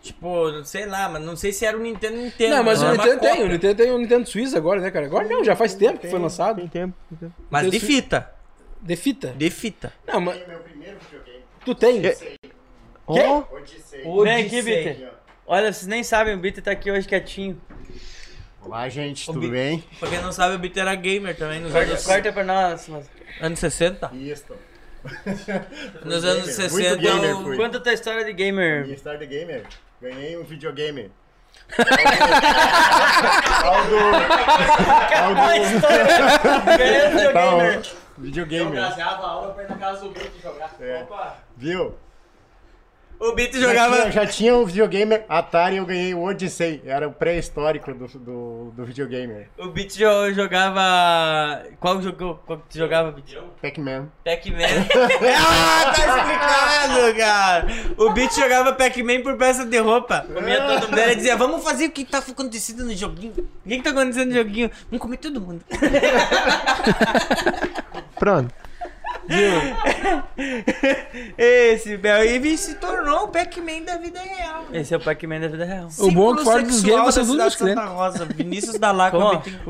Tipo, não sei lá, mas não sei se era o Nintendo Nintendo. Não, mas o era uma Nintendo tem. cópia. O Nintendo tem o Nintendo Suíça agora, né, cara? Agora não, já faz tempo que foi lançado. Tem tempo. tem tempo. Mas de fita. De fita. De fita. Não, mas. Tu tem? Ó, O Vem aqui. Bitter. Olha, vocês nem sabem, o Bitter tá aqui hoje quietinho. Olá, gente, tudo bem? Pra quem não sabe, o Bito era gamer também nos Corta, anos, corta pra nós. mas- anos 60. Isso. <laughs> Nos gamer, anos muito 60. gamer o- fui. Conta a tua história de gamer. Minha Star the Gamer. Ganhei um videogame. <laughs> Ganhando Tá, gamer. ó, videogame. Baseava a aula pra ir na casa do Bruto jogar. É. Opa! Viu? O Bito Já jogava. tinha, já tinha um videogame Atari eu ganhei o Odyssey. Era o pré-histórico do, do, do videogame. O Bito jo- jogava. Qual jogo qual que tu jogava, Bito? Pac-Man. Pac-Man. <laughs> <laughs> ah, tá explicado, cara. O Bito jogava Pac-Man por peça de roupa. Comia todo mundo. Ele dizia, vamos fazer o que tá acontecendo no joguinho. O que, que tá acontecendo no joguinho? Vamos comer todo mundo. <laughs> Pronto. <laughs> Esse Bel se tornou o Pac-Man da vida real. Esse é o Pac-Man da vida real. O bom é que fora dos games são sexual tudo meus da Santa Rosa. Vinícius da Laca.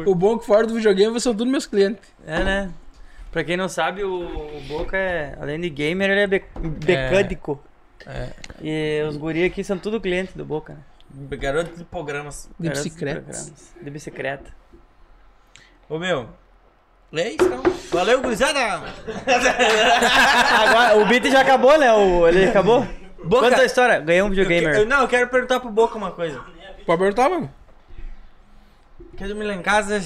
O bom é que fora do videogame são todos meus clientes. É, né? Pra quem não sabe, o, o Boca é, além de gamer, ele é be- mecânico. É. E os guri aqui são tudo cliente do Boca, né? Garoto de programas. De bicicleta. De bicicleta. Ô meu. É isso, então. Valeu, gurizada! Agora, o beat já acabou, né? O, ele acabou? Boca- Conta a história. Ganhou um Eu que- videogamer. eu- não, eu quero perguntar pro Boca uma coisa. Pode perguntar, mano. Quer dormir lá em casa?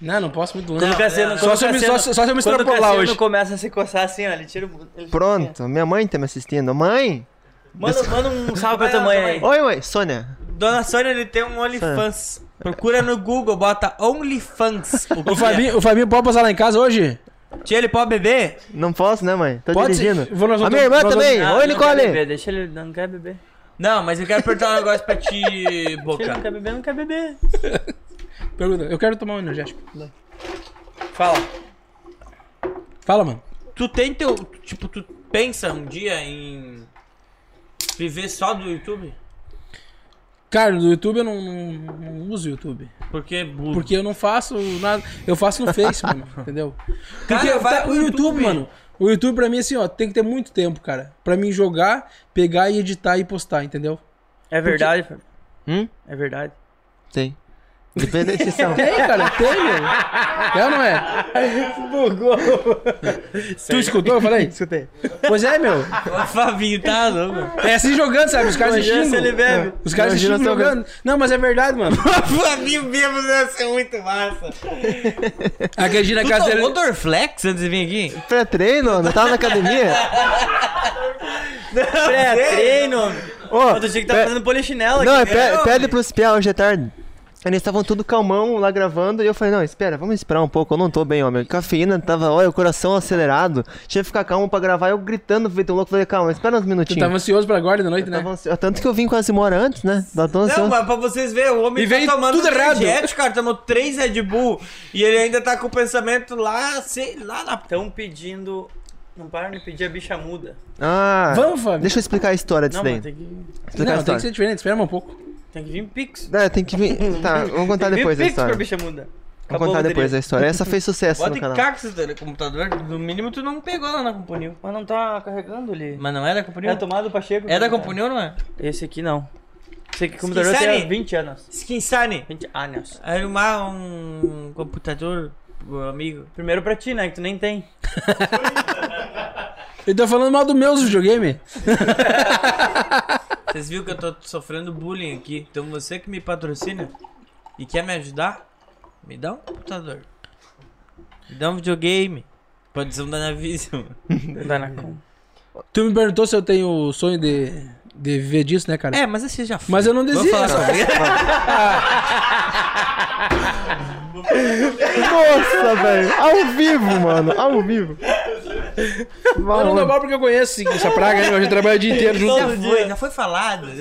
Não, não posso muito longe. Quando o Cassiano- Só quando se eu o me- Cassiano- só- só se eu me quando o extrapolar Cassiano hoje. começa a se coçar assim, ó, ele tira o... ele Pronto, minha mãe tá me assistindo. Mãe! Manda, manda um salve pra tua mãe aí. Oi, mãe. Sônia. Dona Sônia, ele tem um OnlyFans. Procura no Google, bota OnlyFans. O, O é? Fabinho, o Fabinho pode passar lá em casa hoje? Tia, ele pode beber? Não posso, né, mãe? Tô Pode dirigindo. ser. Vou- nós A minha irmã nós também. Oi, não quer Nicole. deixa ele, não quer beber. Não, mas eu quero perguntar um negócio pra ti, <laughs> Se ele não Boca. quer beber, não quer beber. <laughs> Pergunta. Eu quero tomar um energético. Fala. Fala, mano. Tu tem teu. Tipo, tu pensa um dia em viver só do YouTube? Cara, do YouTube eu não, não- não uso o YouTube. Porque burro. Porque eu não faço nada. Eu faço no Face, mano. <laughs> Entendeu? Cara, Porque vai tá- pro o YouTube, YouTube. mano. O YouTube pra mim, assim, ó, tem que ter muito tempo, cara. Pra mim jogar, pegar e editar e postar, entendeu? É verdade, Fábio? Hum? É verdade. Tem. Depende da edição. Tem, cara, tem, meu. É ou não é? Bugou. Tu escutou? Eu falei? Escutei. Pois é, meu. O Fabinho tá louco. É assim jogando, sabe? Os caras se ele bebe. Os caras eu jogando. Não, mas é verdade, mano. <laughs> O Fabinho bêbado deve ser muito massa. Aquele dia na casa dele. tomou Dorflex antes de vir aqui? Pré-treino, não tava na academia? Pré-treino. Ô, Tu tinha que estar pe- fazendo polichinelo Não, é aqui. pe- pede pros piá hoje à tarde. Eles estavam tudo calmão lá gravando e eu falei, não, espera, vamos esperar um pouco, eu não tô bem, homem. Cafeína tava, olha, o coração acelerado. Tinha que ficar calmo pra gravar, eu gritando, feito um louco, falei, calma, espera uns Tu minutinhos. tava ansioso pra agora da noite, Eu né? Tanto que eu vim quase uma hora antes, né? Tava tão Não, mas pra vocês verem, o homem E tá tomando tudo errado. energético, cara. Tomou três Red Bull. E ele ainda tá com o pensamento lá, sei lá na Estão pedindo... Não param de pedir a bicha muda. Ah, Vamos, Fábio. deixa eu explicar a história disso Não, daí. mas tem que, Explicar Não, tem que ser diferente, espera um pouco. Tem que vir pix. É, tem que vir. <laughs> Tá, vamos contar depois a pix pra história. bicha muda. Vamos Acabou contar depois a história. Essa fez sucesso Bota no em canal. caco esse telecomputador. No mínimo tu não pegou lá na Compunil. Mas não tá carregando ali. Mas não é da Compunil? É tomado do Pacheco. É da cara. Compunil, não é? Esse aqui não. Esse aqui computador tem 20 anos. Skinsani. 20 anos. Arrumar um computador pro amigo. Primeiro pra ti, né? Que tu nem tem. <laughs> Ele tá falando mal do meus videogame. <laughs> Vocês viram que eu tô sofrendo bullying aqui. Então você que me patrocina e quer me ajudar, me dá um computador. Me dá um videogame. Pode ser um Danavision. <laughs> Dá na com. Tu me perguntou se eu tenho sonho de, de viver disso, né, cara? É, mas esse já foi. Mas eu não Vamos desisto. falar sobre <laughs> Nossa, velho. Ao vivo, mano. Ao vivo. <laughs> Eu não dou mal porque eu conheço esse- essa praga, né? A gente trabalha o dia inteiro junto. Já foi, já foi falado. <laughs>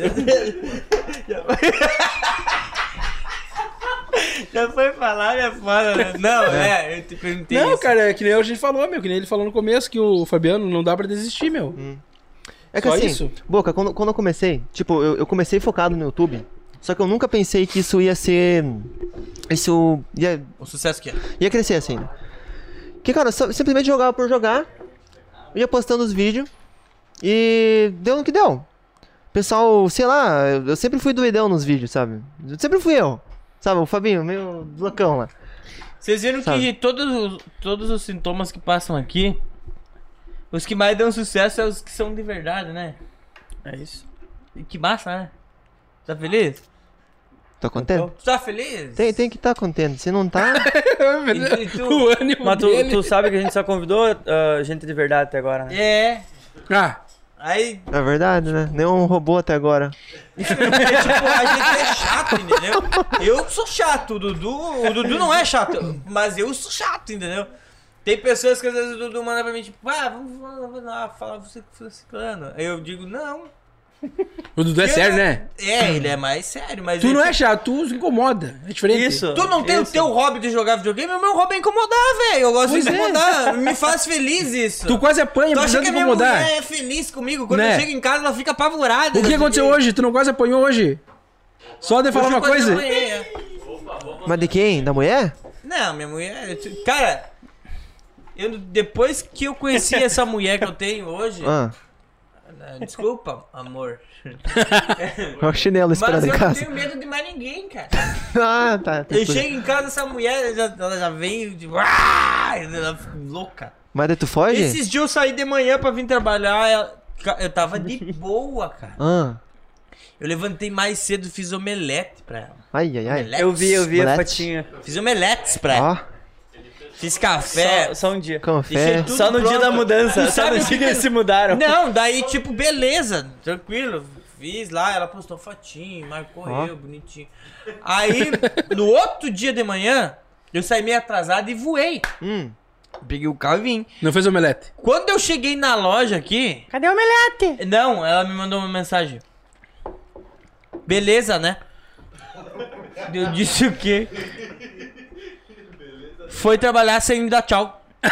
já foi falado, é foda, né? Não, é, eu te perguntei Não, isso. cara, é que nem a gente falou, meu. Que nem ele falou no começo que o Fabiano não dá pra desistir, meu. É que Só assim, isso? Boca, quando, quando eu comecei, tipo, eu, eu comecei focado no YouTube. Só que eu nunca pensei que isso ia ser. Isso ia, O sucesso que é. ia crescer assim. né? Que, cara, simplesmente jogava por jogar. Ia postando os vídeos. E deu no que deu. Pessoal, sei lá, eu eu sempre fui doidão nos vídeos, sabe? Sempre fui eu. Sabe, o Fabinho, meio loucão lá. Vocês viram que Sabe. todos os, todos os sintomas que passam aqui, os que mais dão sucesso são os que são de verdade, né? É isso. E que massa, né? Tá feliz? Tá contente? Tu tá feliz? Tem, tem que estar contente. Se não tá. <laughs> E- e tu- o ânimo Mas tu, dele. tu sabe que a gente só convidou ah, gente de verdade até agora, né? É. Ah, Aí, É verdade, né? Nenhum robô até agora. tipo, <laughs> a gente é chato, entendeu? Eu sou chato, o Dudu, o Dudu não é chato, mas eu sou chato, entendeu? Tem pessoas que às vezes o Dudu manda pra mim, tipo, ah, vamos, vamos lá falar você com ciclano. Aí eu digo, não. O Dudu é Eu sério, não- né? É, ele é mais sério, mas Tu não é chato, tu se incomoda. É diferente. Isso. Tu não tem isso. o teu hobby de jogar videogame, o meu hobby é incomodar, velho. Eu gosto Pois de é. incomodar. Me faz feliz isso. Tu quase apanha, Tu acha que a te minha incomodar. mulher é feliz comigo? Quando Né? eu chego em casa, ela fica apavorada. O que aconteceu hoje? Tu não quase apanhou hoje? Só de falar uma coisa? apanhei, é. Mas de quem? Da mulher? Não, minha mulher. Cara, eu, depois que eu conheci essa mulher que eu tenho hoje. Ah, Desculpa, amor. <laughs> é o chinelo Mas esperando eu em não casa. tenho medo de mais ninguém, cara. <laughs> Ah, tá. tá Eu tudo. chego em casa, essa mulher já, ela já vem de. "Ah!" Ela fica louca. Mas daí tu foge? Esses dias eu saí de manhã pra vir trabalhar, eu tava de <laughs> boa, cara. Ah, Eu levantei mais cedo e fiz omelete pra ela. ai, ai, ai. Omeletes. Eu vi, eu vi a Moleque. fotinha. Fiz omeletes pra ela. Fiz café. Só, só um dia. Café. tudo Só no dia pronto. da mudança. E Só sabe no o dia que eles se mudaram. Não, daí, tipo, beleza, tranquilo. Fiz lá, ela postou fotinho, marcou Ó. eu, bonitinho. Aí, no outro dia de manhã, eu saí meio atrasado e voei. Hum, Peguei o carro e vim. Não fez omelete. Quando eu cheguei na loja aqui. Cadê o omelete? Não, ela me mandou uma mensagem. Beleza, né? Eu disse o quê? Foi trabalhar sem me dar tchau. <laughs> e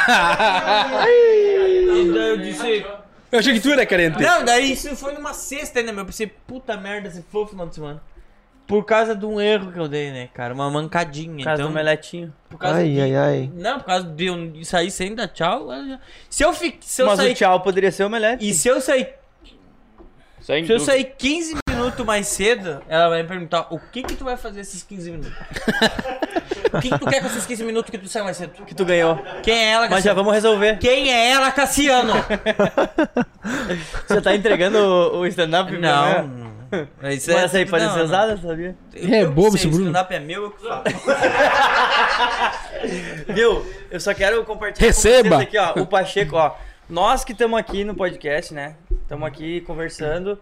daí eu disse. Eu achei que tu era carente. Não, daí isso foi numa sexta ainda, meu. Eu pensei, puta merda, se for o final de semana. Por causa de um erro que eu dei, né, cara? Uma mancadinha. Por causa então, do omeletinho. por causa ai, de- ai, ai. Não, por causa de eu sair sem dar tchau. Se eu, fi... se eu Mas sair. o tchau poderia ser omelete. E se eu sair Sem Se eu dúvida. sair 15 minutos mais cedo, ela vai me perguntar o que que tu vai fazer esses 15 minutos. <laughs> o que, que tu quer com esses 15 minutos que tu sai mais cedo? que tu ganhou. Quem é ela, Mas já Cassiano? vamos resolver. Quem é ela, Cassiano? <laughs> Você tá entregando o, o stand-up? não. mim? não. Isso Mas essa aí pode ser usada, sabia? Eu- É eu bobo sei, esse o Bruno. stand-up é meu, eu que falo. <laughs> Viu? Eu só quero compartilhar Receba. com vocês aqui, ó. O Pacheco, ó. Nós que estamos aqui no podcast, né? Estamos aqui conversando.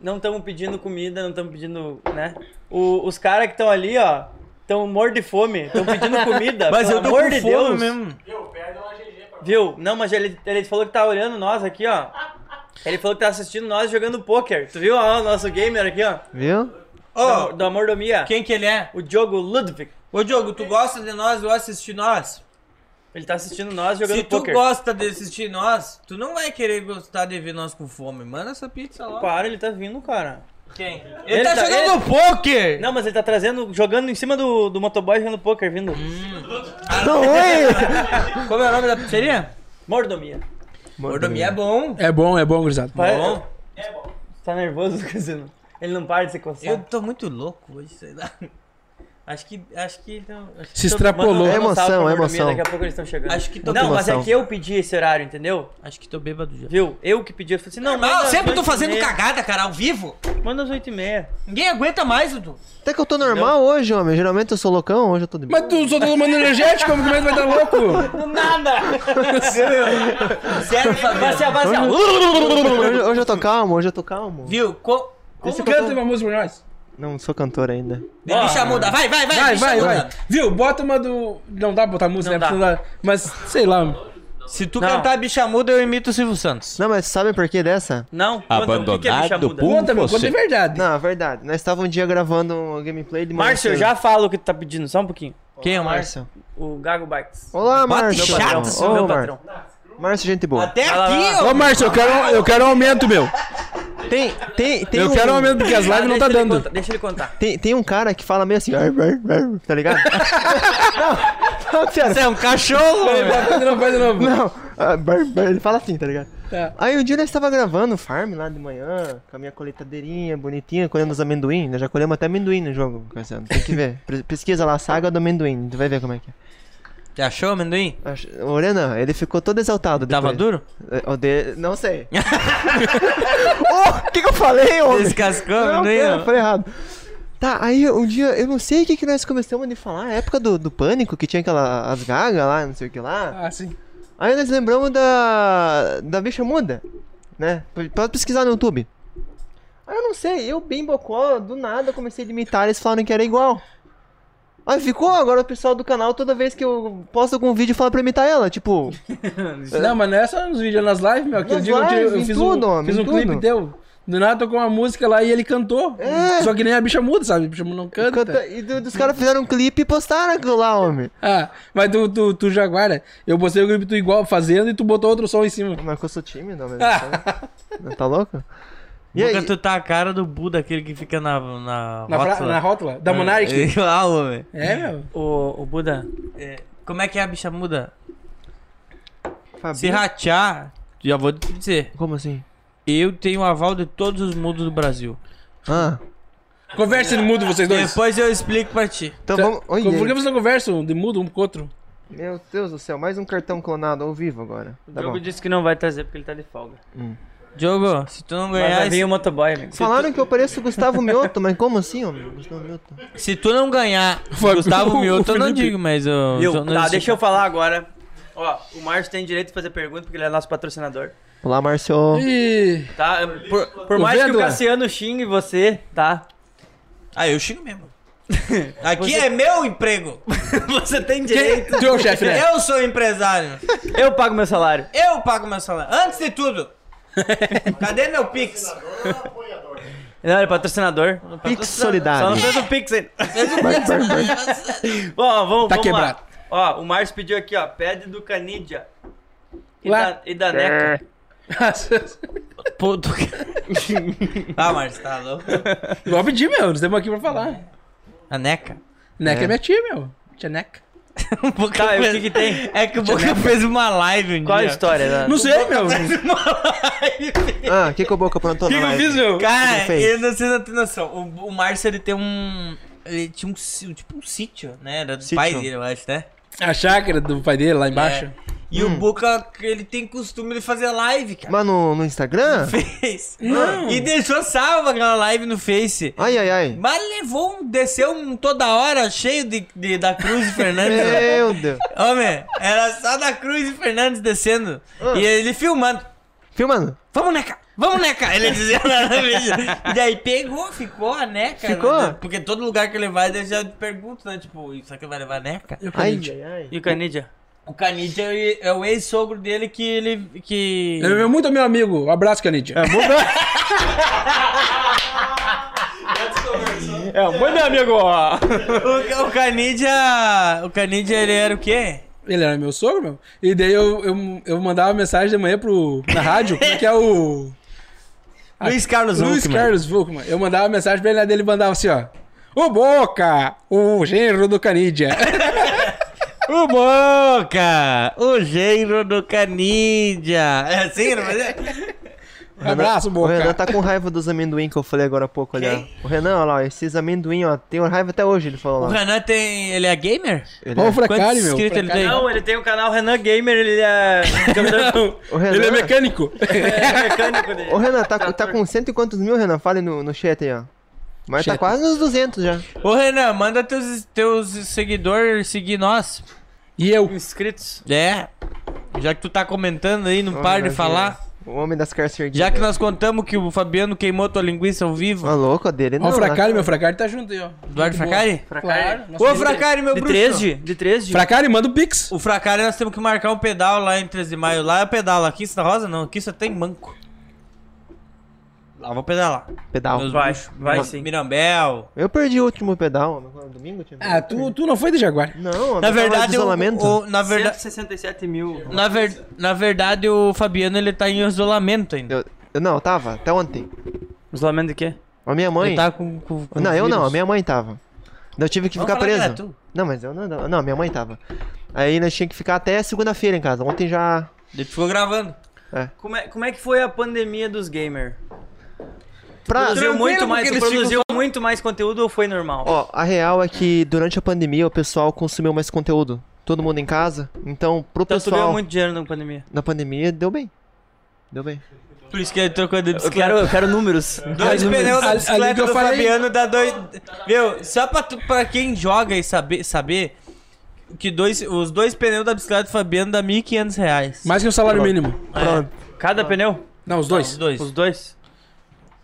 Não estamos pedindo comida, não estamos pedindo, né? O- os caras que estão ali, ó, estão morto de fome. Estão pedindo <laughs> comida. Mas pelo eu tô amor com de fome Deus. mesmo. Viu? Não, mas ele, ele falou que tá olhando nós aqui, ó. Ele falou que tá assistindo nós jogando poker. Tu viu ó, o nosso gamer aqui, ó? Viu? Ô, Do, da mordomia. quem que ele é? O Diogo Ludwig. Ô, Diogo, tu gosta de nós, gosta de assistir nós? Ele tá assistindo nós jogando Se tu poker. gosta de assistir nós, tu não vai querer gostar de ver nós com fome. Manda essa pizza lá. Para, ele tá vindo, cara. Quem? Ele, Ele tá, tá- jogando poker! Não, mas ele tá trazendo, jogando em cima do, do motoboy jogando poker, vindo. Não, oi! <laughs> Como é o nome da pizzeria? Mordomia. Mordomia é bom. É bom, é bom, gurizada. Vai- Bom. Tá nervoso, Cassino? Ele não para de se coçar. Eu tô muito louco hoje, sei lá. Acho que. Acho que. Não, acho Se que extrapolou. É emoção, é emoção. Daqui a pouco eles estão chegando. Acho que tô Não, mas é que eu pedi esse horário, entendeu? Acho que tô bêbado já. Viu? Eu que pedi. Eu falei assim, não, às sempre tô fazendo cagada, cara, ao vivo. Manda às 8 e meia. Ninguém aguenta mais, Dudu. Até que eu tô normal hoje, homem. Geralmente eu sou loucão, hoje eu tô de. Mas tu só tá tomando energético, como que mais vai dar louco? <laughs> Do nada! Sério, Vai ser, vai ser. Hoje, hoje eu tô calmo, hoje eu tô calmo. Viu? Co como canta uma música pra nós? Não sou cantor ainda. Bicha muda. Vai, vai, vai. Vai, vai, vai. Viu? Bota uma do. Não dá pra botar música, Não né? dá. Mas, sei lá. Se tu Não. cantar bicha muda, eu imito o Silvio Santos. Não, mas sabe por que dessa? Não, conta, o que é bicha Abandonado muda? Conta, meu, conta você. de verdade. Não, é verdade. Nós estávamos um dia gravando um gameplay de Márcio, eu Márcio. já falo o que tu tá pedindo, só um pouquinho. Quem é o Márcio? O Gago Bikes. Olá, Bate Márcio. chato, Patrão, Ô, meu patrão. Márcio, gente boa. Até aqui, ó. Ô, Márcio, eu quero, eu quero um aumento, meu. Tem, tem, tem Eu um, quero um aumento porque as lives não deixa tá dando. contar, deixa ele contar. Tem, tem um cara que fala meio assim, ar, ar, ar, tá ligado? <laughs> não, não, sério. Você é um cachorro. Faz de novo, faz de novo. Não, ah, ele fala assim, tá ligado? Tá. Aí um dia nós estava gravando o farm lá de manhã, com a minha colheitadeirinha bonitinha, colhendo os amendoim. Nós já colhemos até amendoim no jogo, Cassiano. Tem que ver. Pesquisa lá, saga do amendoim, tu vai ver como é que é. Você achou, amendoim? Ach- O Renan, ele ficou todo exaltado. Tava depois. duro? É, O de... Não sei. <laughs> <laughs> oh, o que, que eu falei, homem? Descascou o Não, amendoim? pera, não? falei errado. Tá, aí um dia, eu não sei o que, que nós começamos a falar, a época do, do pânico, que tinha aquela, as gagas lá, não sei o que lá. Ah, sim. Aí nós lembramos da, da bicha muda, né? Pode pesquisar no YouTube. Aí eu não sei, eu bem bocó, do nada comecei a imitar, eles falaram que era igual. Aí ficou, agora o pessoal do canal, toda vez que eu posto algum vídeo, fala pra imitar ela, tipo... <laughs> Não, mas não é só nos vídeos, é nas lives, meu. Aquele Nas eu, lives, eu em fiz tudo, um, homem, fiz um clipe teu. Do nada tocou uma música lá e ele cantou. É. Só que nem a bicha muda, sabe? A bicha não canta. Canta, e do- dos caras fizeram um clipe e postaram aquilo lá, homem. Ah, mas tu, tu, tu Jaguara, eu postei o clipe tu igual fazendo e tu botou outro som em cima. Mas que eu sou tímido, mas... Não tá louco? <laughs> E Nunca aí, tu tá a cara do Buda, aquele que fica na, na, Na, rótula. na rótula, da Monarch. <laughs> Ah, homem. É, meu. O, o Buda. É, Como é que é a bicha muda? Fabi- Se ratear, já vou te dizer. Como assim? Eu tenho o aval de todos os mudos do Brasil. Ah, Conversa de mudo vocês dois. Depois eu explico pra ti. então Tá- vamos... Oi, Por que vocês não conversam de mudo um com o outro? Meu Deus do céu, mais um cartão clonado ao vivo agora. O Tá Diogo bom. disse que não vai trazer porque ele tá de folga. Diogo, se tu não Mas ganhar. vai vir esse- o motoboy, amigo. Falaram que eu pareço Gustavo Mioto, mas como assim, homem? Gustavo Mioto. Se tu não ganhar Gustavo o Mioto, eu não digo, mas eu. Viu? eu não Tá, existe- deixa eu falar agora. Ó, o Márcio tem direito de fazer pergunta porque ele é nosso patrocinador. Olá, Márcio. Ih, Tá? Por, por mais que o. Cassiano xingue você, tá? Ah, eu xingo mesmo. <laughs> Aqui é meu emprego. <laughs> você tem quem, direito. tu é o chefe, né? Eu sou empresário. Eu pago meu salário. Eu pago meu salário. Antes de tudo. <laughs> Cadê meu Pix? Não, ele é patrocinador. Pix Só não solidário. fez o Pix ainda. Ó, vamos, Tá vamos quebrado. lá. Ó, o Márcio pediu aqui, ó. Pede do Canidia. E Ué? da, e da Neca. <laughs> Puto. ah, Márcio, tá louco? Igual pedir, meu. Nós estamos aqui pra falar. A Neca. Neca é, É. minha tia, meu. Tia Neca. <laughs> O Boca Tá, e o fez- que que tem? É que o Boca fez uma live um Qual a história? né? Não sei, meu. O Ah, o que que o Boca aprontou que, na que eu live? fiz, meu? Cara, Ele fez. ele não sei se não tem noção. O, o Márcio, ele tem um... Ele tinha um, tipo um sítio, né? Era do Sítio. pai dele, eu acho, né? A chácara do pai dele lá embaixo. É. E o Boca, ele tem costume de fazer live, cara. Mas no, no Instagram? Fez. Não. E deixou salva aquela live no Face. Ai, ai, ai. Mas levou um, desceu um toda hora cheio de, de- da Cruz e Fernandes. <laughs> Meu Deus. Homem, era só da Cruz e Fernandes descendo. E ele filmando. Filmando. Vamos, Neca! Vamos, Neca! Ele dizia lá no vídeo. E daí pegou, ficou a Neca. Ficou? né? Porque todo lugar que ele vai, ele já pergunta, né? Tipo, será que ele vai levar a Neca? Ai, ai, ai. E o Canidia? O Canidia é o- é o ex-sogro dele que ele. Que... Ele é muito meu amigo. Um abraço, Canidia. É, mãe meu amigo, ó. O, o Canidia. O Canidia, ele era o quê? Ele era meu sogro, meu. E daí eu, eu, eu mandava mensagem de manhã pro, na rádio, como é que é o... <laughs> Luiz Carlos Luiz Huckman. Carlos Vulkman. Eu mandava mensagem pra ele, ele mandava assim, ó. O Boca, o genro do Canidia. <laughs> O Boca! O genro do Canidia! É assim, não é? Abraço, O Renan Boca. tá com raiva dos amendoim que eu falei agora há pouco, olha. Quem? O Renan, olha lá, esses amendoim, ó, tem raiva até hoje, ele falou O lá. Renan tem. Ele é gamer? Ele o é- Fracari, Quantos meu. inscritos ele Fracari. tem? Não, ele tem o canal Renan Gamer, ele é. <laughs> O Renan, Ele é mecânico. <laughs> é mecânico dele. Ô Renan, tá, tá com cento e quantos mil, Renan? Fale no, no chat aí, ó. Mas tá quase nos 200 já. Ô Renan, manda teus, teus seguidores seguir nós. E eu. Inscritos. É. Já que tu tá comentando aí, não para de falar. O homem das carcerguinhas. Já que nós contamos que o Fabiano queimou tua linguiça ao vivo. Ó, louco, a dele não. Ó o Fracari, né? meu Fracari tá junto aí, ó. Eduardo boa. Fracari? Claro. Ô. Fracari, meu De bruxo. 3 de? De 3 de? Fracari, manda o Pix. O Fracari nós temos que marcar um pedal lá em 13 de maio. Lá é pedal. Aqui em Santa Rosa não. Aqui só tem manco. Lá vou pedalar. Pedal. Meus Vai, bruxos. vai Mir- sim. Meu Eu perdi o último pedal. no Domingo tinha Ah, tu, tu não foi de Jaguar. Não, Na verdade, o, isolamento. o- na, verdade, 167 mil. na, ver, na verdade, o Fabiano ele tá em isolamento ainda. Eu, eu- não, eu tava, até ontem. Isolamento de quê? A minha mãe. Ele tá com, com, com Não, eu não, vírus. a minha mãe tava. Eu tive que Vamos ficar que preso. tu. Não, mas eu não, não, não, minha mãe tava. Aí nós tinha que ficar até segunda-feira em casa. Ontem já. Ele ficou gravando. É. Como é, como é que foi a pandemia dos gamers? Pra... Produziu muito mais, tu produziu muito mais conteúdo ou foi normal? Ó, a real é que durante a pandemia o pessoal consumiu mais conteúdo. Todo mundo em casa. Então, pro então tu pessoal, ganhou muito dinheiro na pandemia. na pandemia, deu bem. Deu bem. Por isso que ele trocou de Eu bicicleta. quero, eu quero números. <laughs> Dois pneus da bicicleta eu do falei. Fabiano dá dois. Viu? Só pra, tu- pra quem joga e saber, saber que dois, os dois pneus da bicicleta do Fabiano dá 1.500 reais. Mais que o salário mínimo. Pronto. Cada pneu? Não, os Os dois. dois. Os dois?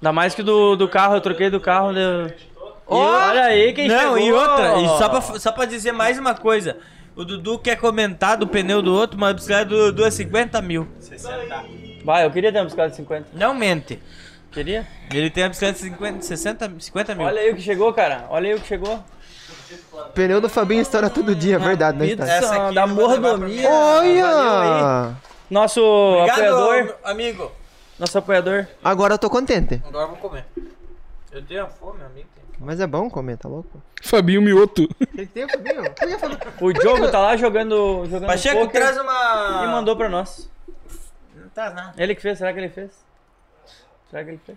Ainda mais que do, do carro, eu troquei do carro. Deu... E olha aí quem Não, chegou. e outra, e só pra, só pra dizer mais uma coisa. O Dudu quer comentar do pneu do outro, mas a bicicleta do Dudu é 50 mil. Vai, eu queria ter uma bicicleta de 50. Não mente. Queria? Ele tem a bicicleta de 50, 60, 50 mil. Olha aí o que chegou, cara. Olha aí o que chegou. Pneu do Fabinho estoura todo dia, é verdade, né? Essa aqui da mordomia. Olha! Nosso Obrigado, apoiador. amigo. Nosso apoiador. Agora eu tô contente. Agora eu vou comer. Eu tenho fome, amigo. Mas é bom comer, tá louco? Fabinho Mioto. O que tem, Fabinho? O Diogo tá lá jogando, jogando Pacheco, poker traz uma... e mandou pra nós. Não tá nada. Ele que fez, será que ele fez? Será que ele fez?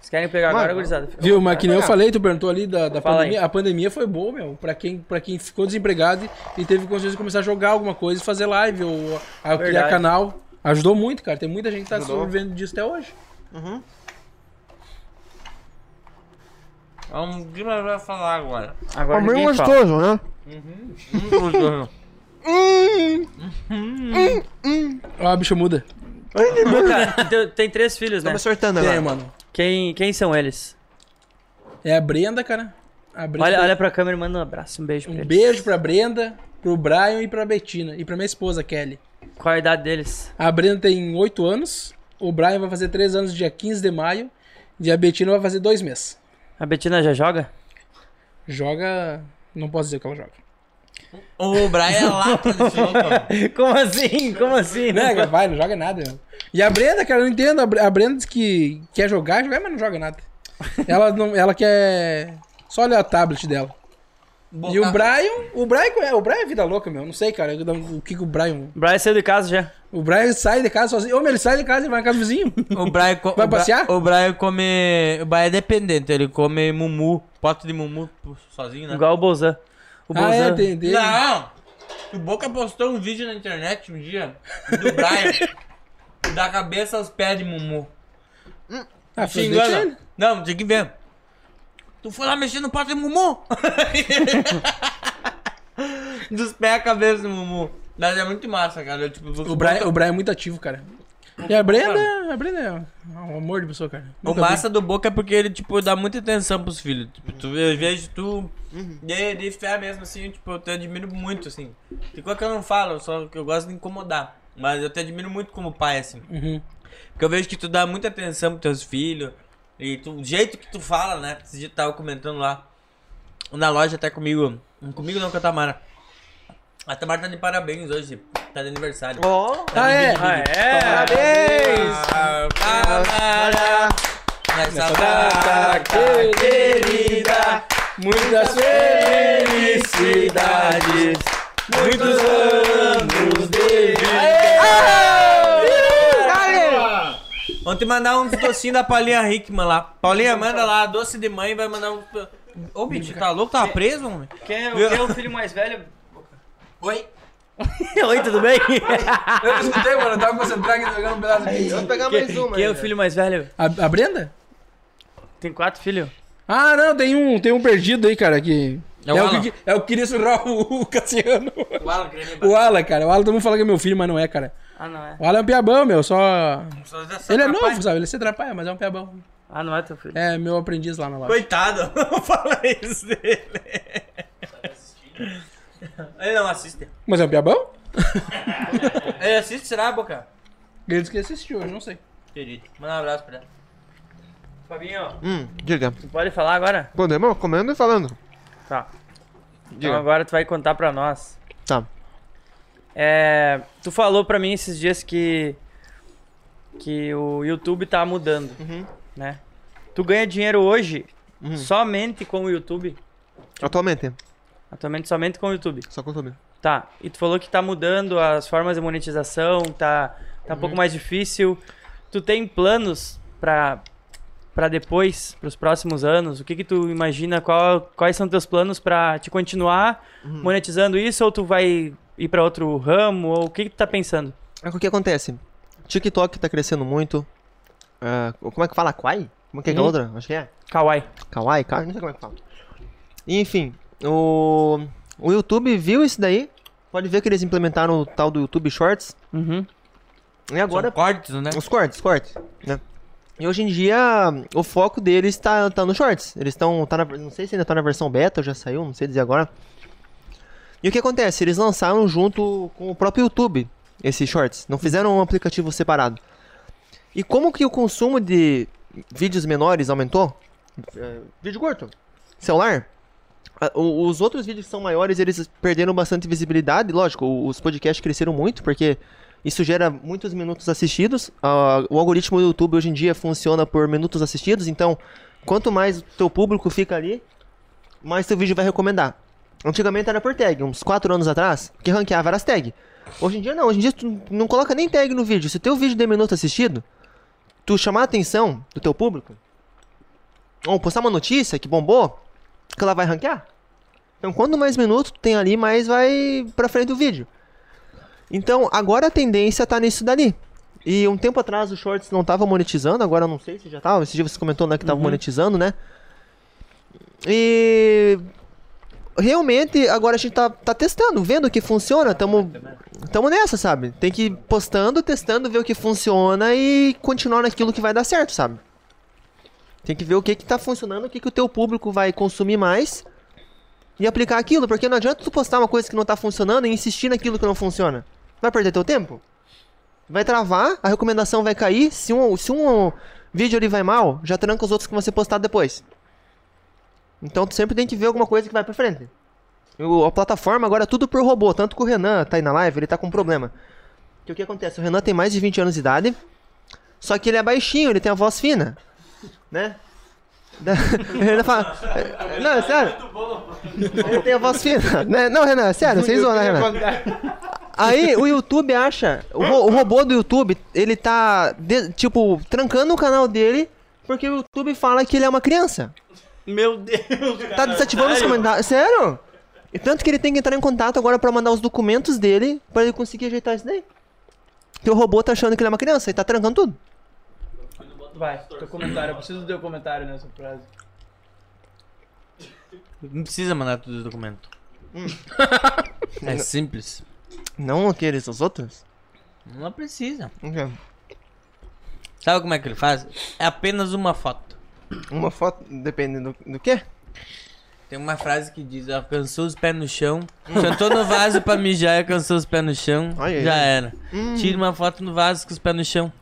Vocês querem pegar Mano, agora, gurizada? Viu, mas que nem eu falei, tu perguntou ali da, da Fala pandemia. aí. A pandemia foi boa, meu. Pra quem, pra quem ficou desempregado e teve condições de começar a jogar alguma coisa e fazer live ou a criar canal. Ajudou muito, cara. Tem muita gente que tá Ajudou. sobrevivendo disso até hoje. Vamos, o que nós vamos falar agora? Agora Fabinho ninguém fala. gostoso, né? Ó, a bicha muda. Boca, tem, tem três filhos, né? Estamos sortando É, agora. mano. Quem, quem são eles? É a Brenda, cara. A Brenda Olha, olha pra câmera e manda um abraço, um beijo pra Um eles. beijo pra Brenda, pro Brian e pra Betina. E pra minha esposa, Kelly. Qual a idade deles? A Brenda tem 8 anos. O Brian vai fazer 3 anos dia 15 de maio. E a Betina vai fazer 2 meses. A Betina já joga? Joga. Não posso dizer que ela joga. O Brian é lata de sopa. Como assim? Como assim? Não, cara, vai, não joga nada, meu. E a Brenda, cara, eu não entendo. A Bre- A Brenda diz que quer jogar, jogar, mas não joga nada. Ela, não, ela quer. Só olha a tablet dela. E o Brian, o Brian, é, o Brian é vida louca, meu. Não sei, cara, o que, que o Brian. O Brian saiu de casa já. O Brian sai de casa sozinho. Ô, meu, ele sai de casa e vai na casa do vizinho. O Brian, co- <laughs> Vai o passear? O Brian come. O Brian é dependente, ele come mumu, pote de mumu sozinho, né? Igual o Bozan. O ah, é, Bozan. tem, tem. Não! O Boca postou um vídeo na internet um dia do Brian <laughs> da cabeça aos pés de mumu. Ah, Se foi engana. ele. Não, tem que ver. Tu foi lá mexer no pote de mumu? <laughs> Dos pés à cabeça do mumu. Mas é muito massa, cara. Eu, tipo, O Brian, o Brian é muito ativo, cara. E a Brenda, a Brenda é um amor de pessoa, cara. O massa do Boca é porque ele, tipo, dá muita atenção pros filhos. Tipo, tu, eu vejo tu de, de fé mesmo, assim, tipo, eu te admiro muito, assim. Tem coisa que eu não falo, só que eu gosto de incomodar. Mas eu te admiro muito como pai, assim. Uhum. Porque eu vejo que tu dá muita atenção pros teus filhos. E tu, o jeito que tu fala, né? Esse dia tu tava comentando lá. Na loja até comigo. Comigo não, com a Tamara. A Tamara tá de parabéns hoje. Tá de aniversário. Ó, Tá Ah, é? Ah, é? parabéns! Tamara! Nessa data querida, muitas felicidades, muitos anos de Ontem mandar uns docinhos da Paulinha Hickman lá. Paulinha, manda lá, doce de mãe, vai mandar um. Ô, bicho, tá louco? Tava preso, homem? Quem é, quem é o filho mais velho? Oi? <laughs> Oi, tudo bem? <laughs> Eu não escutei, mano, eu tava concentrado aqui jogando um pedaço de pizza. Vamos pegar mais uma. Quem é o filho mais velho? A, a Brenda? Tem quatro filhos. Ah, não, tem um, tem um perdido aí, cara, que. É o É o, Alan. que, é o que queria surrar o, o Cassiano. O Alan queria me O Alan, cara. O Alan todo mundo fala que é meu filho, mas não é, cara. Ah, não é. O Alan é um piabão, meu, só. Ele é novo, sabe? Ele se atrapalha, mas é um piabão. Ah, não é teu filho. É meu aprendiz lá na loja. Coitado, <laughs> não fala isso dele. Ele não assiste. Mas é um piabão? Ele assiste, será, Boca? Ele disse que assistiu, eu não sei. Querido, manda um abraço pra ele. Fabinho, Hum, diga. tu pode falar agora? Podemos? Comendo e falando. Tá. Então Diga. agora tu vai contar pra nós. Tá. É, tu falou pra mim esses dias que que o YouTube tá mudando, Uhum. né? Tu ganha dinheiro hoje somente com o YouTube? Atualmente, Atualmente somente com o YouTube. só consumir. Tá. E tu falou que tá mudando as formas de monetização, tá tá um pouco mais difícil. Tu tem planos pra, pra depois, pros próximos anos? O que que tu imagina? Qual, quais são teus planos pra te continuar monetizando isso? Ou tu vai ir pra outro ramo? Ou o que que tu tá pensando? É o que acontece? TikTok tá crescendo muito. Ah, como é que fala? Kwai? Como é que é a Hum. outra? Acho que é. Kawaii. Kawaii? Ka- Não sei como é que fala. Enfim, o, o YouTube viu isso daí. Pode ver que eles implementaram o tal do YouTube Shorts. Uhum. E agora São cortes, né? Os cortes, cortes, né? E hoje em dia, o foco deles tá, tá no shorts. Eles estão. Tá na- não sei se ainda tá na versão beta ou já saiu, não sei dizer agora. E o que acontece? Eles lançaram junto com o próprio YouTube esses shorts. Não fizeram um aplicativo separado. E como que o consumo de vídeos menores aumentou? É, vídeo curto. Celular. Os outros vídeos que são maiores, eles perderam bastante visibilidade. Lógico, os podcasts cresceram muito, porque isso gera muitos minutos assistidos. O algoritmo do YouTube hoje em dia funciona por minutos assistidos, então quanto mais o teu público fica ali, mais teu vídeo vai recomendar. Antigamente era por tag, uns 4 anos atrás, que ranqueava as tag. Hoje em dia não, hoje em dia tu não coloca nem tag no vídeo. Se o teu vídeo tem minuto assistido, tu chamar a atenção do teu público, ou postar uma notícia que bombou, que ela vai ranquear. Então quanto mais minutos tu tem ali, mais vai pra frente o vídeo. Então, agora a tendência tá nisso dali. E um tempo atrás o Shorts não tava monetizando, agora eu não sei se já tava. Esse dia você comentou né, que tava monetizando, né? E. Realmente, agora a gente tá, tá testando, vendo o que funciona. Tamo, tamo nessa, sabe? Tem que ir postando, testando, ver o que funciona e continuar naquilo que vai dar certo, sabe? Tem que ver o que que tá funcionando, o que que o teu público vai consumir mais e aplicar aquilo, porque não adianta tu postar uma coisa que não tá funcionando e insistir naquilo que não funciona. Vai perder teu tempo? Vai travar, a recomendação vai cair. Se um, se um vídeo ali vai mal, já tranca os outros que vão ser postados depois. Então tu sempre tem que ver alguma coisa que vai pra frente. O- a plataforma agora é tudo por robô, tanto que o Renan tá aí na live, ele tá com um problema. Que o que acontece? O Renan tem mais de 20 anos de idade, só que ele é baixinho, ele tem a voz fina, né? Renan <laughs> fala. Não, é sério. Ele tem a voz fina. né? Não, Renan, é sério, vocês zoam, né, Renan? Aí o YouTube acha, o, ro- o robô do YouTube, ele tá, de- tipo, trancando o canal dele porque o YouTube fala que ele é uma criança. Meu Deus, Tá desativando os comentários. Sério? E tanto que ele tem que entrar em contato agora pra mandar os documentos dele pra ele conseguir ajeitar isso daí. Porque o robô tá achando que ele é uma criança e tá trancando tudo. Vai, teu comentário. Eu preciso do teu comentário nessa frase. Não precisa mandar todos os documentos. é simples. Não aqueles, os outros? Não precisa. Ok. Sabe como é que ele faz? É apenas uma foto. Uma foto, dependendo do, do quê? Tem uma frase que diz, alcançou os pés no chão, sentou no vaso pra mijar e alcançou os pés no chão, Ai, já ai. era. Hum. Tira uma foto no vaso com os pés no chão.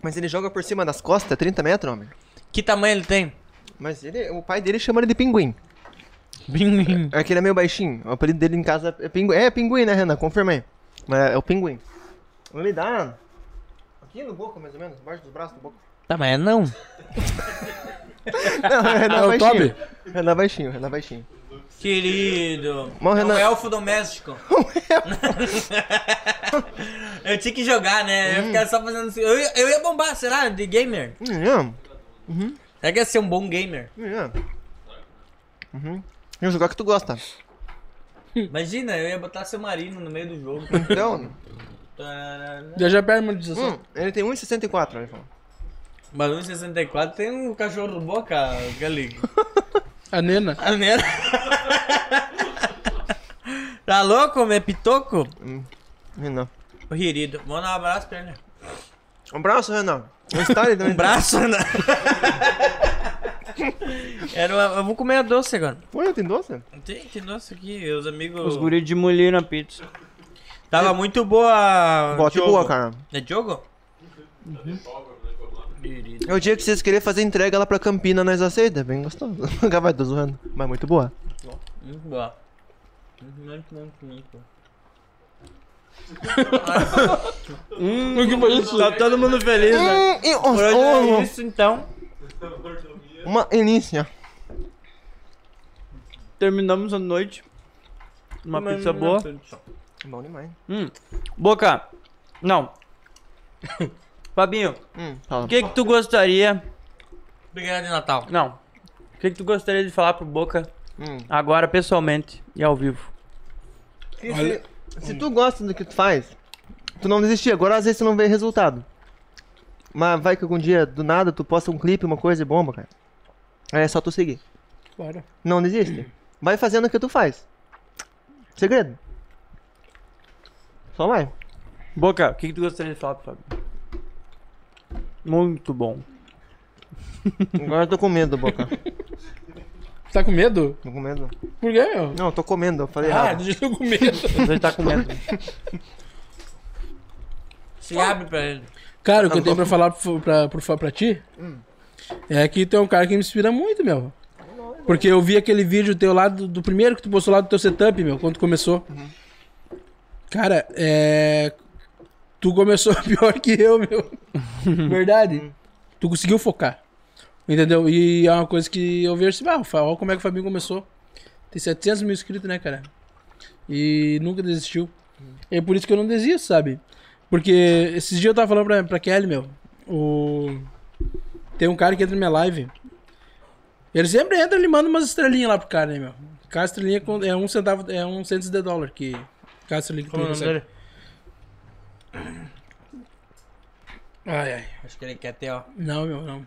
Mas ele joga por cima das costas, 30 metros, homem. Que tamanho ele tem? Mas ele, o pai dele chama ele de pinguim. Pinguim. É que ele é meio baixinho. O apelido dele em casa é pinguim. É pinguim, né, Renan? Confirmei. Mas é o pinguim. Ele dá. Aqui no boca, mais ou menos, embaixo dos braços do boca. Tá, mas é não. Não, o Renan É o baixinho. Toby? Renan baixinho, Renan baixinho. Querido. Mas o É um Renan- elfo doméstico. <laughs> eu tinha que jogar, né? Eu ia ficar só fazendo assim. Eu ia, eu ia bombar, será? De gamer. Hum, Será que ia ser um bom gamer? hum, hum. Uhum. E jogar que tu gosta. Imagina, eu ia botar seu marino no meio do jogo. Então, Já já perde monetização. hum, ele tem 1,64, ele falou. Bagulho 64 tem um cachorro boca, aquele. A Nena. A merda. tá louco? É pitoco? Renan. Ô, Querido, vamos dar um abraço pra ele. Um abraço, Renan. Um style também. <laughs> Um braço, né? Era uma- eu vou comer a doce agora. Pô, tem doce? Tem, tem doce aqui, os amigos. Os guri de mulher na pizza. Tava muito boa. Bote boa, cara. É jogo? É o dia que vocês querem fazer entrega lá pra Campina, nós aceita. É bem gostoso. <laughs> Vai, tô zoando. Mas muito boa. Muito boa. Muito, muito, muito boa. O que foi isso? Tá todo mundo feliz, né? Hum, e- Por hoje oh, é isso, então. Uma delícia. Terminamos a noite. Uma pizza boa. Bom demais. Hum. Boca, Não. <laughs> Fabinho, Hum, o que que tu gostaria... Obrigado de Natal. Não. O que que tu gostaria de falar pro Boca Hum. agora, pessoalmente e ao vivo? Se, se tu gosta do que tu faz, tu não desistir. Agora às vezes tu não vê resultado. Mas vai que algum dia, do nada, tu posta um clipe, uma coisa e bomba, cara. Aí É só tu seguir. Claro. Não desiste. Vai fazendo o que tu faz. Segredo. Só vai. Boca, o que que tu gostaria de falar pro Fabinho? Muito bom. Agora eu tô com medo, Boca. Tá com medo? Tô com medo. Por quê, meu? Não, eu tô comendo, eu falei Ah, errado. eu com medo. <laughs> Ele tá com medo. Se abre pra ele. Cara, o que eu tenho pra falar pro, pra, pro, pra ti é que tu é um cara que me inspira muito, meu. Porque eu vi aquele vídeo teu lá do, do primeiro que tu postou lá do teu setup, meu, quando tu começou. Cara, é. Tu começou <laughs> pior que eu, meu. <laughs> Verdade. Tu conseguiu focar. Entendeu? E é uma coisa que eu vejo assim, ah, olha como é que o Fabinho começou. Tem 700 mil inscritos, né, cara? E nunca desistiu. É por isso que eu não desisto, sabe? Porque esses dias eu tava falando pra, pra Kelly, meu. O... Tem um cara que entra na minha live. Ele sempre entra e manda umas estrelinhas lá pro cara, né, meu? Cada estrelinha com- é um centavo, é um cento de dólar que. Cada estrelinha que tu é recebe. Ai, ai. Acho que ele quer ter, ó. Não, meu, não.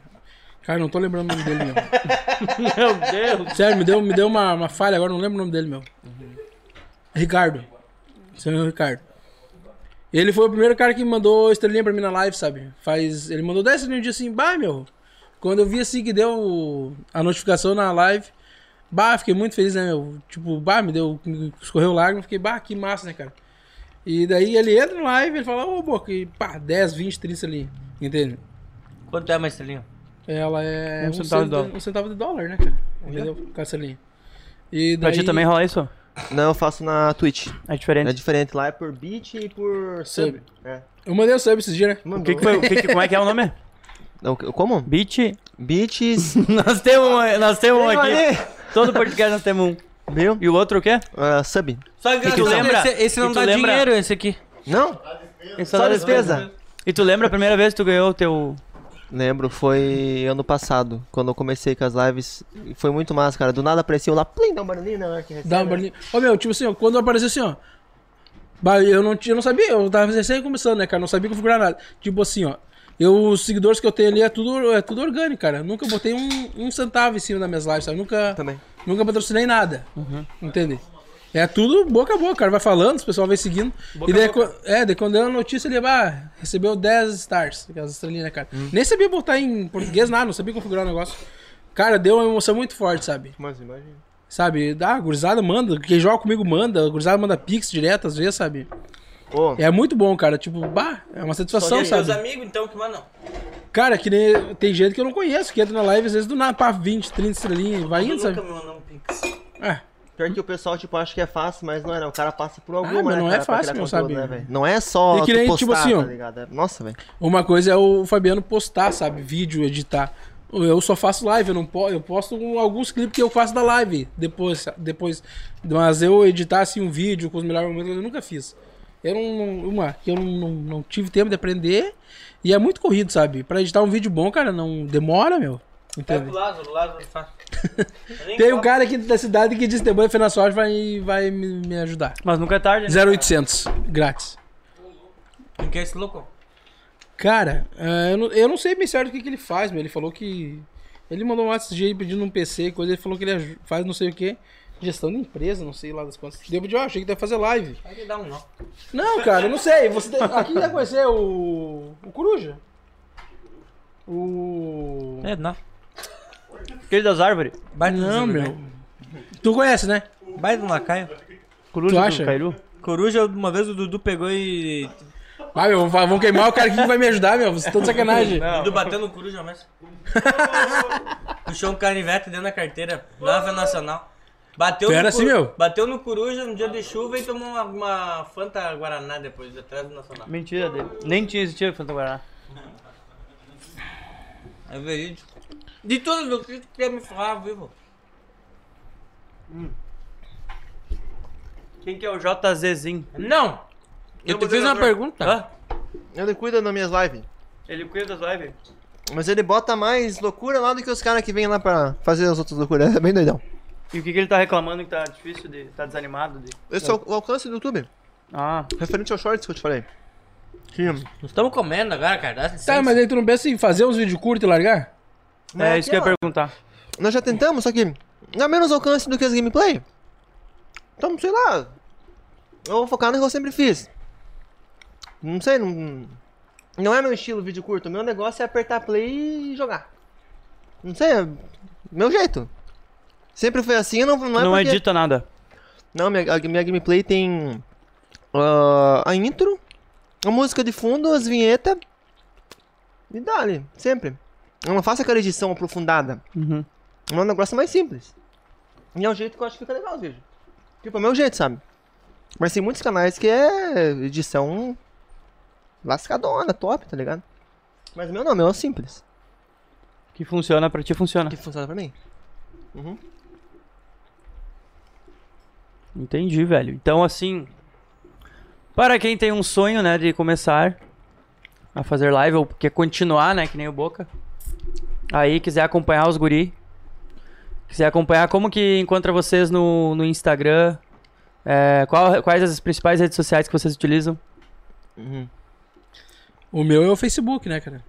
Cara, não tô lembrando o nome dele, meu. <laughs> Meu Deus. Sério, me deu, me deu uma, uma falha agora, não lembro o nome dele, meu. Ricardo. Seu Ricardo. Ele foi o primeiro cara que mandou estrelinha pra mim na live, sabe? Faz. Ele mandou 10 estrelinhas um dia assim, bah, meu. Quando eu vi assim que deu a notificação na live, bah, fiquei muito feliz, né, meu? Tipo, bah, me deu. Escorreu lágrima, fiquei, bah, que massa, né, cara? E daí ele entra na live, ele fala, ô, Boca, e pá, 10, 20, 30 estrelinhas. Entende? Quanto é uma estrelinha? Ela é Um centavo de cento- dólar. um centavo de dólar, né, cara? Entendeu? Carcelinha. E Pra daí... ti também rola isso? Não, eu faço na Twitch. É diferente. É diferente. Lá é por beat e por sub. Sub. É. Eu mandei o sub esses dias, né? O que, que foi? o que que- como é que é o nome? Não, Como? Beat. Beats. <laughs> nós temos um, nós temos um aqui. ali. Todo podcast nós temos um. Meu? E o outro o quê? Ah, sub. Só que tu lembra? Esse, esse não dá lembra? dinheiro, esse aqui. Não? Esse Só o despesa. E tu lembra a primeira vez que tu ganhou o teu. Lembro, foi ano passado, quando eu comecei com as lives. E Foi muito massa, cara. Do nada apareceu lá, plim, dá um barulhinho na hora que recebe. Dá uma barulhinha. Ô, meu, tipo assim, ó, quando apareceu assim, ó. bah, Eu não, eu não sabia, eu tava recém começando, né, cara? Não sabia configurar nada. Tipo assim, ó. Eu, os seguidores que eu tenho ali é tudo, é tudo orgânico, cara. Eu nunca botei um, um centavo em cima das minhas lives, sabe? Nunca, Também. nunca patrocinei nada. Entende? É tudo boca a boca, o cara vai falando, o pessoal vai seguindo. e daí, é, daí quando deu a notícia ele, ah, recebeu 10 stars, aquelas estrelinhas, né, cara? Nem sabia botar em português nada, não sabia configurar o negócio. Cara, deu uma emoção muito forte, sabe? Mas imagina. Sabe? Ah, a gurizada manda, quem joga comigo manda, a gurizada manda pix direto às vezes, sabe? Ô, É muito bom, cara. Tipo, bah, é uma satisfação, sabe? amigos, então, que mandam. Cara, que nem tem gente que eu não conheço, que entra na live às vezes do nada, pá, 20, 30 estrelinhas, vai indo, Nunca sabe? me mandou um pix. É. pior que o pessoal, tipo, acha que é fácil, mas não é, não. O cara passa por alguma, Ah, mas né, não é cara, pra fácil, conteúdo, sabe? né, não é só E que nem, postar, tipo assim, ó. tá ligado? É- Nossa, velho. Uma coisa é o Fabiano postar, sabe? Vídeo, editar. Eu só faço live, eu não posso. Eu posto alguns clipes que eu faço da live depois, depois. Mas eu editar assim um vídeo com os melhores momentos eu nunca fiz. Eu não. Uma, que eu não, não, não tive tempo de aprender. E é muito corrido, sabe? Pra editar um vídeo bom, cara, não demora, meu. Pega o Entende? Lázaro, o Lázaro faz. <laughs> Tem um cara aqui da cidade que diz que depois na sorte vai, vai me, me ajudar. Mas nunca é tarde, né? 0800, grátis. Quem que é esse louco? Cara, eh, eu, não, eu não sei bem certo o que, que ele faz, meu. Ele falou que. Ele mandou um WhatsApp pedindo um PC, coisa. Ele falou que ele faz não sei o que. Gestão de empresa, não sei lá das contas. Deu de, ah, achei que deve fazer live. Vai me dar um nó. Não, cara, eu não sei. Você tem- aqui deve conhecer o. O Coruja. O. É, não. Aquele das árvores. Baita Não, do- meu. Tu conhece, né? Baita do lacaio. Coruja Tu do acha? Cairu. Coruja, uma vez o Dudu pegou e. Ah, meu, vamos queimar o cara aqui que vai me ajudar, meu. Vocês estão de sacanagem. O Dudu bateu no Coruja, mas. <laughs> Puxou um canivete dentro da carteira. Nave Nacional. Bateu Tu no era assim, meu? Bateu no Coruja no dia de chuva e tomou uma, uma Fanta Guaraná depois, atrás do Nacional. Mentira dele. Nem tinha existido Fanta Guaraná. É verídico. De todas o que tu quer me falar, vivo? Quem que é o JZzinho? Não! Eu te fiz uma pergunta. Hã? Ele cuida das minhas lives. Ele cuida das lives? Mas ele bota mais loucura lá do que os caras que vêm lá pra fazer as outras loucuras. É bem doidão. E o que, que ele tá reclamando que tá difícil de. tá desanimado de. Esse é o, o alcance do YouTube. Ah, Referente aos shorts que eu te falei. Que, Nós estamos comendo agora, cara. Dá licença. Tá, mas aí tu não pensa em fazer uns vídeos curtos e largar? é isso que eu ia perguntar. Nós já tentamos, só que dá menos alcance do que as gameplay. Então, sei lá. Eu vou focar no que eu sempre fiz. Não sei, não. Não é meu estilo vídeo curto. O meu negócio é apertar play e jogar. Não sei, é meu jeito. Sempre foi assim, não, não é Não porque... edita nada. Não, minha, a minha gameplay tem ah, a intro, a música de fundo, as vinhetas. E dá-lhe, sempre. Eu não faço aquela edição aprofundada. Uhum. É um negócio mais simples. E é o jeito que eu acho que fica legal os vídeos. Tipo, é o meu jeito, sabe? Mas tem muitos canais que é edição lascadona, top, tá ligado? Mas o meu não, o meu é simples. Que funciona pra ti, funciona. Que funciona pra mim. Uhum. Entendi, velho. Então, assim. Para quem tem um sonho, né, de começar a fazer live ou quer continuar, né, que nem o Boca. Aí, quiser acompanhar os guri. Quiser acompanhar como que encontra vocês no, no Instagram. é, qual- quais as principais redes sociais que vocês utilizam? Uhum. O meu é o Facebook, né, cara?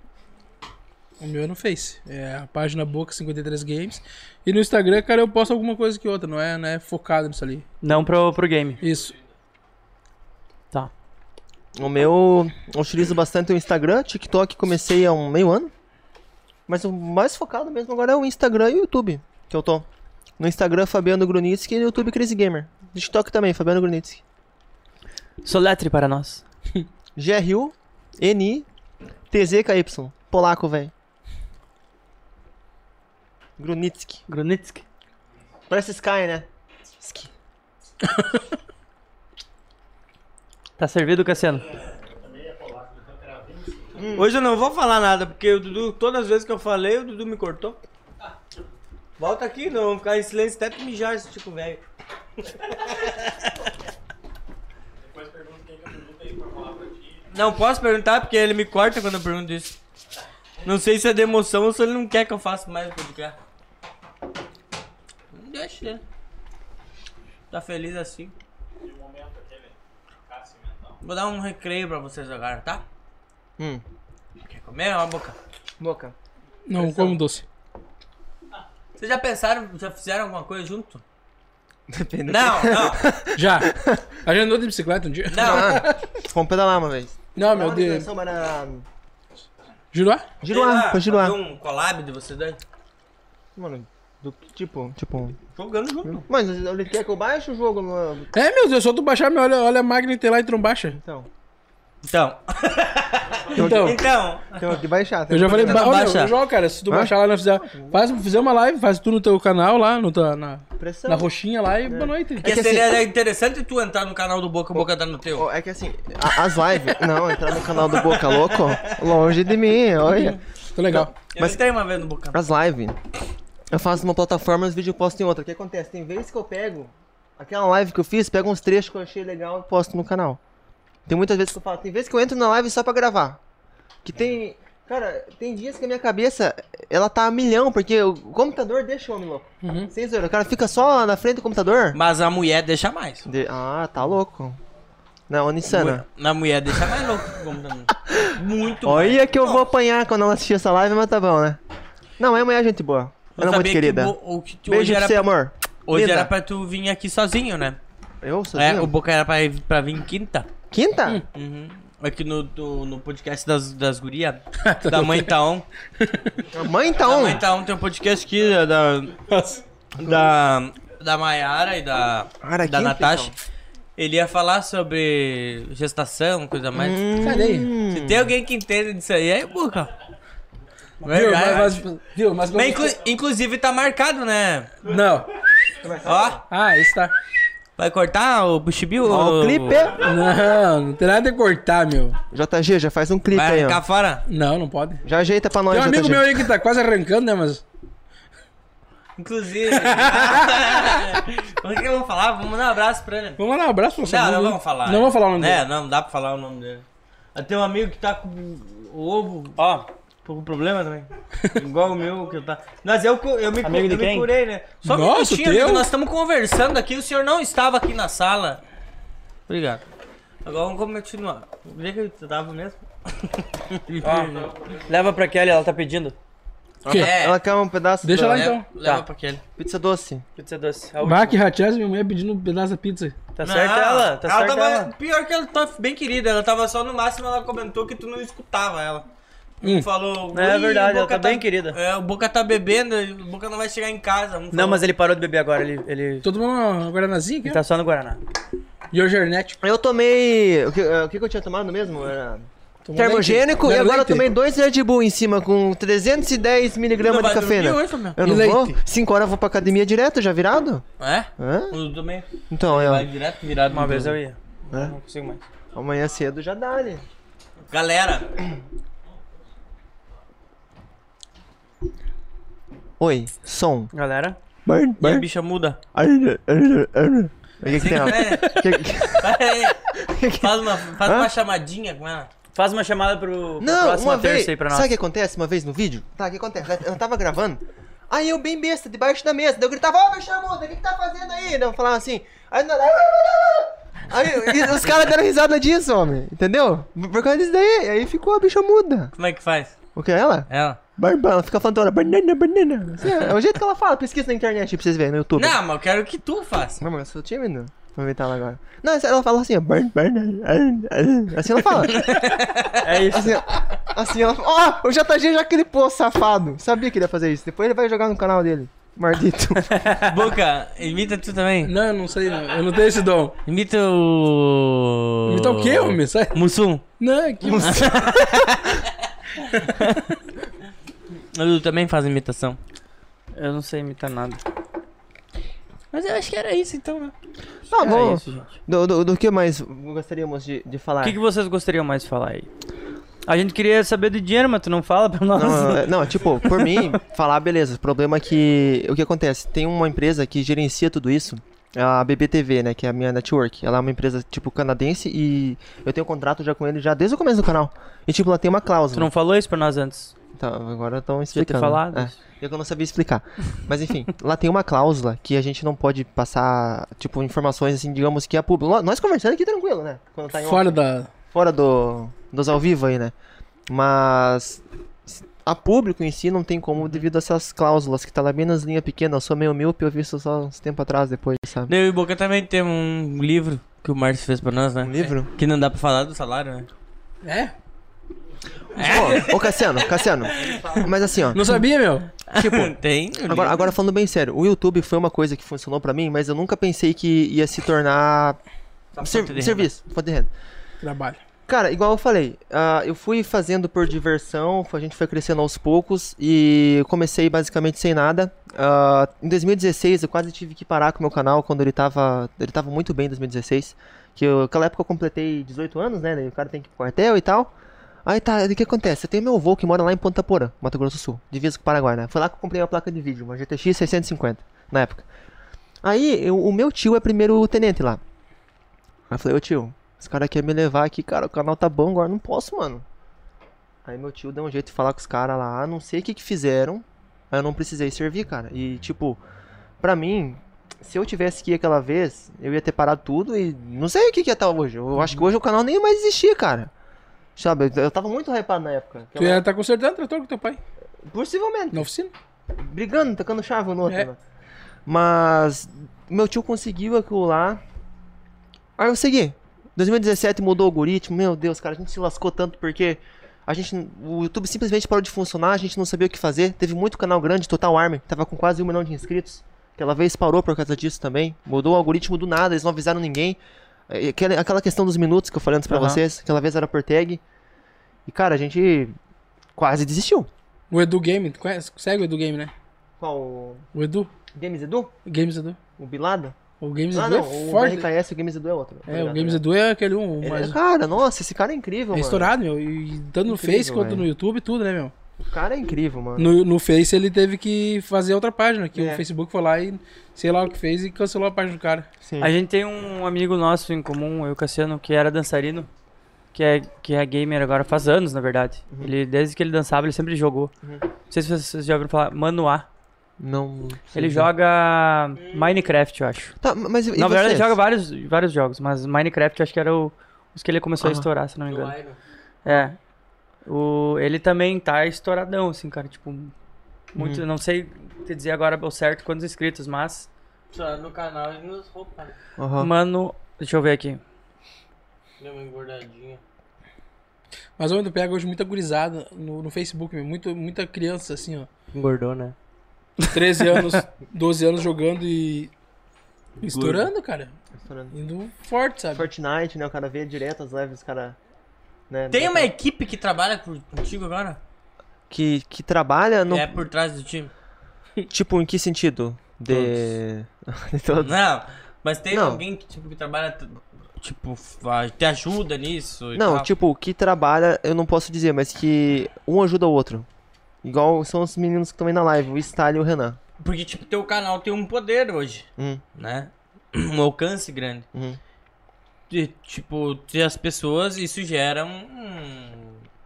O meu é no Face. É a página Boca 53 Games. E no Instagram, cara, eu posto alguma coisa que outra, não é, não é focado nisso ali. Não pro, pro game. Isso. Tá. O meu, eu utilizo bastante o Instagram, TikTok comecei há um meio ano. Mas o mais focado mesmo agora é o Instagram e o YouTube, que eu tô. No Instagram, Fabiano Grunitsky e no YouTube, Crazy Gamer. TikTok também, Fabiano Grunitsky. Soletre para nós. <laughs> G-R-U-N-I-T-Z-K-Y. Polaco, velho. Grunitsky. Grunitsky. Parece Sky, né? Ski. Tá servido, Cassiano? Hoje eu não vou falar nada, porque o Dudu, todas as vezes que eu falei, o Dudu me cortou. Volta aqui, não, vamos ficar em silêncio até tu mijar esse tipo velho. Não posso perguntar porque ele me corta quando eu pergunto isso. Não sei se é de emoção ou se ele não quer que eu faça mais o podcast. Deixa ele. Tá feliz assim. Vou dar um recreio pra vocês agora, tá? Hum. Quer comer uma boca? Boca. Não como doce. Vocês já pensaram, já fizeram alguma coisa junto? Depende Não, <laughs> não, Já. A gente andou de bicicleta um dia? não. que. Vamos pedalar uma vez. Não, meu Deus. Giruá, Juruá? foi Giruá. Um collab de vocês dois? Mano, do tipo, tipo... Jogando junto. Mas ele quer que eu baixe o jogo no... É, meu Deus, só tu baixar, meu, olha, olha a máquina que tem lá e tu não baixa. Então, Então, Então, <laughs> então, tem que baixar. tem eu já que falei, ba olha, jogo, cara, se tu baixar lá, nós fizer, faz, fizer uma live, faz tu no teu canal lá, no tua, na, Pressão. na roxinha lá e boa noite. porque que seria interessante tu entrar no canal do Boca, o Boca tá no teu. É que assim, as lives... Não, entrar no canal do Boca Louco, longe de mim, olha. Tô legal. Eu entrei uma vez no Boca. As lives, eu faço numa plataforma e os vídeos eu posto em outra. O que acontece? Tem vezes que eu pego aquela live que eu fiz, pego uns trechos que eu achei legal e posto no canal. Tem muitas vezes que eu falo, tem vezes que eu entro na live só pra gravar. Que tem. Cara, tem dias que a minha cabeça, ela tá a milhão, porque o computador deixa o homem louco. Sem zoeira, o cara fica só na frente do computador. Mas a mulher deixa mais. De- Ah, tá louco. Não, Nissana. Na mulher deixa mais louco o computador. <laughs> Muito mais. Olha que eu vou apanhar quando ela assistir essa live, mas tá bom, né? Não, é mulher gente boa. Eu Ela é muito sabia querida. Que o, o que tu- Beijo hoje pra era você, pra, amor. hoje Linda. era pra tu vir aqui sozinho, né? Eu, É, sozinho? o Boca era pra, pra vir quinta. Quinta? Uhum. Aqui no, do- no podcast das, das gurias. <laughs> da mãe Taon. A mãe tá Da on. mãe Taon tem um podcast aqui da. Da, da, da Maiara e da, era da quinta, Natasha. então. Ele ia falar sobre gestação, coisa mais. Hum. Daí. Se tem alguém que entende disso aí, é Boca. Viu, Verdade. mas, mas, viu, mas, Mas inclu- inclusive tá marcado, né? Não. Ó, Ah, esse tá. vai cortar o Buchibiu? Ó, o clipe. Não, não tem nada de cortar, meu. JG, já faz um clipe Vai aí, ficar ó. fora? Não, não pode. Já ajeita pra nós, Tem um amigo JG. meu aí que tá quase arrancando, né, mas... Inclusive. <laughs> o que eu vou falar? Vamos mandar um abraço pra ele. Vamos mandar um abraço pra você. Não, não vamos falar. Não vamos falar o nome É, dele. não, não dá pra falar o nome dele. Tem um amigo que tá com o ovo, ó, com problema também. <laughs> Igual o meu que eu tá. Mas eu, eu, me, cu- Amigo de eu me quem? curei, né? Só um Nossa, minutinho, teu? amigo, nós estamos conversando aqui, o senhor não estava aqui na sala. Obrigado. Agora vamos continuar. Vê que eu tava mesmo? <laughs> Leva pra Kelly, ela tá pedindo. quê? É, Ela quer um pedaço Deixa da lá, então. leva Tá. pra aquele. pizza doce. Pizza doce. A última. Que rateada, minha mulher pedindo um pedaço da pizza. Tá certo ela, tá certo tava, ela. Pior que ela tá bem querida, ela tava só no máximo, ela comentou que tu não escutava ela. Hum. Falou. É "Ih, verdade, o ela Boca tá bem querida." É, o Boca tá bebendo, o Boca não vai chegar em casa. Um Não, falou- mas ele parou de beber agora, ele, ele, Tô tomando uma guaranazinha aqui, ele tá só no Guaraná. E o Gernet. Eu tomei. O que, o que eu tinha tomado mesmo? Era Tomou termogênico leite. e agora eu leite? tomei dois Red Bull em cima com 310 Não miligramas vai de cafeína. hoje? Eu E não leite? vou. 5 horas eu vou pra academia direto, já virado? É? Hã? Eu também. Então, Vai eu, direto virado. Uma no vez eu ia. É? Não consigo mais. amanhã cedo já dá, né? Galera, Oi, som. Galera, Burn, e a bicha muda. O que que tem? É, <laughs> que- faz uma, faz Hã? uma chamadinha com ela. faz uma chamada pro, Não, próxima uma terça vez. aí pra nós. Sabe o que acontece uma vez no vídeo? Tá, o que acontece? Eu tava gravando. Aí eu bem besta, debaixo da mesa. Daí eu gritava, ô, bicha muda, o que que tá fazendo aí? Eu falava assim. Aí, não- <laughs> aí os caras deram risada disso, homem. Entendeu? Por causa disso daí. Aí ficou a bicha muda. Como é que faz? O que é ela? Ela? Barba, ela fica falando toda hora, banana, banana. É, é o jeito que ela fala, pesquisa na internet pra vocês verem no YouTube. Não, mas eu quero que tu faça. Não, mas eu sou tímido. Vou inventar ela agora. Não, ela fala assim, ó, burn, burn, assim ela fala. <laughs> É isso. Assim, assim ela fala, ó, o JG já clipou, safado. Sabia que ele ia fazer isso. Depois ele vai jogar no canal dele. Maldito. <laughs> Boca, imita tu também. Não, eu não sei, não. Eu não tenho esse dom. Imita o. Imita o quê, homem? Sai. Mussum. Não, é <laughs> que... Tu também faz imitação. Eu não sei imitar nada. Mas eu acho que era isso então, né? Tá bom. isso, gente. Do, do, do que mais gostaríamos de, de falar? O que, que vocês gostariam mais de falar aí? A gente queria saber do dinheiro, mas tu não fala pra nós. Não, é- não, tipo, por mim, <laughs> falar, beleza. O problema é que. O que acontece? Tem uma empresa que gerencia tudo isso. é A BBTV, né? Que é a minha network. Ela é uma empresa, tipo, canadense e eu tenho um contrato já com ele já desde o começo do canal. E, tipo, ela tem uma Tu cláusula. não falou isso pra nós antes? Tá, agora estão Devia explicando. ter falado. É. Eu que não sabia explicar. Mas enfim, <laughs> lá tem uma cláusula que a gente não pode passar, tipo, informações assim, digamos que a público. Nós conversando aqui tranquilo, né? Quando tá em Fora da... fora do, dos ao vivo aí, né? Mas a público em si não tem como devido a essas cláusulas que tá lá bem nas linhas pequenas. Eu sou meio míope, eu vi isso só uns tempo atrás depois, sabe? Eu e o Boca também tem um livro que o Márcio fez pra nós, né? Um livro? Que não dá pra falar do salário, né? É? Ô, ô Cassiano, Cassiano. Mas assim, ó. Não sabia, meu? Tipo, <laughs> tem. Agora, agora falando bem sério, o YouTube foi uma coisa que funcionou pra mim, mas eu nunca pensei que ia se tornar ser- fonte serviço, fonte de renda. Trabalho. Cara, igual eu falei, ah, eu fui fazendo por diversão, a gente foi crescendo aos poucos e comecei basicamente sem nada. Ah, em 2016 eu quase tive que parar com o meu canal quando ele tava, ele tava muito bem em 2016. Que eu, naquela época eu completei 18 anos, né? daí O cara tem que ir pro quartel e tal. Aí tá, o que acontece? Eu tenho meu avô que mora lá em Ponta Porã, Mato Grosso do Sul, divisa com o Paraguai, né? Foi lá que eu comprei uma placa de vídeo, uma GTX 650, na época. Aí, eu- o meu tio é primeiro tenente lá. Aí eu falei, ô tio, os caras querem me levar aqui, cara, o canal tá bom, agora não posso, mano. Aí meu tio deu um jeito de falar com os caras lá, não sei o que que fizeram, aí eu não precisei servir, cara. E, tipo, pra mim, se eu tivesse que ir aquela vez, eu ia ter parado tudo e não sei o que que ia estar hoje. Eu acho que hoje o canal nem mais existir, cara. Sabe, eu- tava muito hypado na época. Tu ia estar consertando o trator com teu pai. Possivelmente Na oficina. brigando, tacando chave no outro. É. né? Mas meu tio conseguiu aquilo lá. Aí eu segui. 2017 mudou o algoritmo. Meu Deus, cara, a gente se lascou tanto porque a gente, o YouTube simplesmente parou de funcionar, a gente não sabia o que fazer. Teve muito canal grande, Total Army, tava com quase um milhão de inscritos. Aquela vez parou por causa disso também. Mudou o algoritmo do nada, eles não avisaram ninguém. É, Aquela, aquela questão dos minutos que eu falei antes pra Aham. vocês, aquela vez era por tag. E cara, a gente quase desistiu. O Edu Game. Tu conhece? Segue o Edu Game, né? Qual? O Edu. Games Edu? Games Edu. O Bilada? O Games Ah, Edu não, é o forte. BRKS e o Games Edu é outro. É, o Games Edu é aquele um, Ele mais... é, cara, nossa, esse cara é incrível, É mano. estourado, meu. E tanto no Incrível, Face quanto no YouTube, tudo, né, meu? O cara é incrível, mano. No, no Face ele teve que fazer outra página, que É. o Facebook foi lá e sei lá o que fez e cancelou a página do cara. Sim. A gente tem um amigo nosso em comum, eu e o Cassiano, que era dançarino. que é, que é gamer agora faz anos, na verdade. Uhum. Ele, desde que ele dançava, ele sempre jogou. Não sei se vocês já ouviram falar, Manoá. Não. Ele joga Minecraft, eu acho. Tá, mas e Na verdade, ele joga vários, vários jogos, mas Minecraft eu acho que era o, os que ele começou a estourar, se não me engano. É. O, ele também tá estouradão, assim, cara. Tipo, muito. Não sei te dizer agora ao certo quantos inscritos, mas. Só no canal e nos roupas. né? Aham. Mano, deixa eu ver aqui. Deu uma engordadinha. Mas onde eu pego hoje muita gurizada no, no Facebook, meu, muito, muita criança assim, ó. Engordou, né? 13 <laughs> anos, 12 anos jogando e. Estourando, cara. Estourando. Indo forte, sabe? Fortnite, né? O cara vê direto as lives, os cara. Né, Tem uma equipe que trabalha por- contigo agora? Que, que trabalha no. É por trás do time? Tipo, em que sentido? De. <laughs> De todos. Não, mas tem Não. alguém que, tipo, que trabalha, tipo, te ajuda nisso e Não, tal? tipo, que trabalha, eu não posso dizer, mas que um ajuda o outro. Igual são os meninos que estão aí na live, o Stalin e o Renan. Porque, tipo, teu canal tem um poder hoje, Hum, né? <clears throat> Um alcance grande. uhum. E, tipo, ter as pessoas, isso gera um, um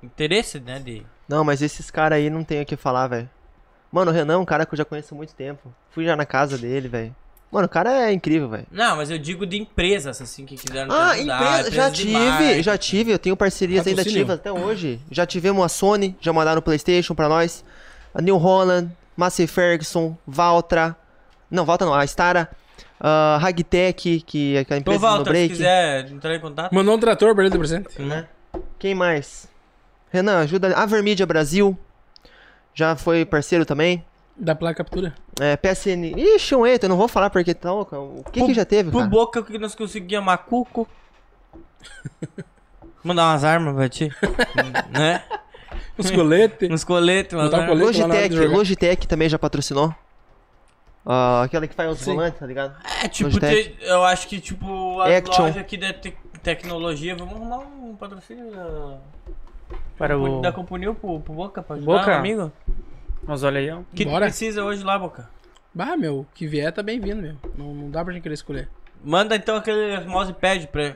interesse, né? De... Não, mas esses caras aí não tem o que falar, velho. Mano, o Renan é um cara que eu já conheço há muito tempo. Fui já na casa dele, velho. Mano, o cara é incrível, velho. Não, mas eu digo de empresas, assim, que quiseram te Ah, ajudar, empresa, já empresas de tive, marketing. já tive, eu tenho parcerias ainda ativas até hoje. Já tivemos a Sony, já mandaram o Playstation pra nós. A New Holland, Massey Ferguson, Valtra. Não, Valtra não, a Stara. A Hagtech, que é aquela Então, empresa do Walter, se break. quiser entrar em contato, Mandou um trator pra ele de presente. né? Quem mais? Renan, ajuda. A Vermídia Brasil. Já foi parceiro também. Da placa captura. É, PSN. Ixi, um eita, eu não vou falar porque tá louco. O que que já teve, Por cara? boca que nós conseguíamos macuco. <laughs> Mandar umas armas pra ti. <laughs> né? Os coletes. Uns coletes, umas Botar o armas. colete lá na hora de Logitech, jogar. Logitech também já patrocinou. Ah, aquela que faz os Sim. volantes, tá ligado? É, tipo, te- eu acho que, tipo, as Action. lojas aqui da te- tecnologia, vamos arrumar um patrocínio da, Para o. da Compunil pro, pro Boca, pra ajudar Boca? amigo. Mas olha aí, ó. O que Bora. precisa hoje lá, Boca? Bah, meu, o que vier tá bem-vindo, meu. Não, não dá pra gente querer escolher. Manda então aquele mousepad pra...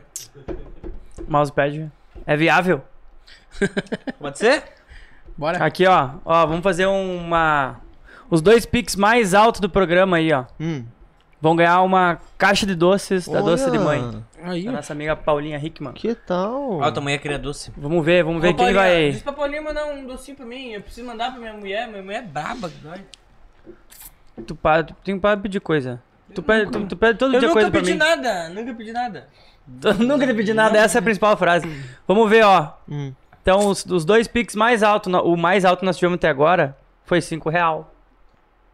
Mousepad. É viável? Pode ser? <laughs> Bora. Aqui, ó. Ó, vamos fazer uma. Os dois picks mais altos do programa aí, ó. Hum. Vão ganhar uma caixa de doces da Doce de Mãe. Aí, Da nossa amiga Paulinha Hickman. Que tal? Ó, tua mãe queria doce. Vamos ver, vamos ver Ô, quem Paulinha, vai. Diz pra Paulinha mandar um docinho pra mim. Eu preciso mandar pra minha mulher. Minha mulher é braba. Tu, pa... tu tem que pedir coisa. Tu pede, tu, tu pede todo Eu dia nunca coisa pra pedi mim. nada. Nunca pedi nada. Tu <laughs> nunca te pedi nada, essa é a principal frase. Vamos ver, ó. Hum. Então, os, os dois picks mais altos, o mais alto que nós tivemos até agora foi 5 real.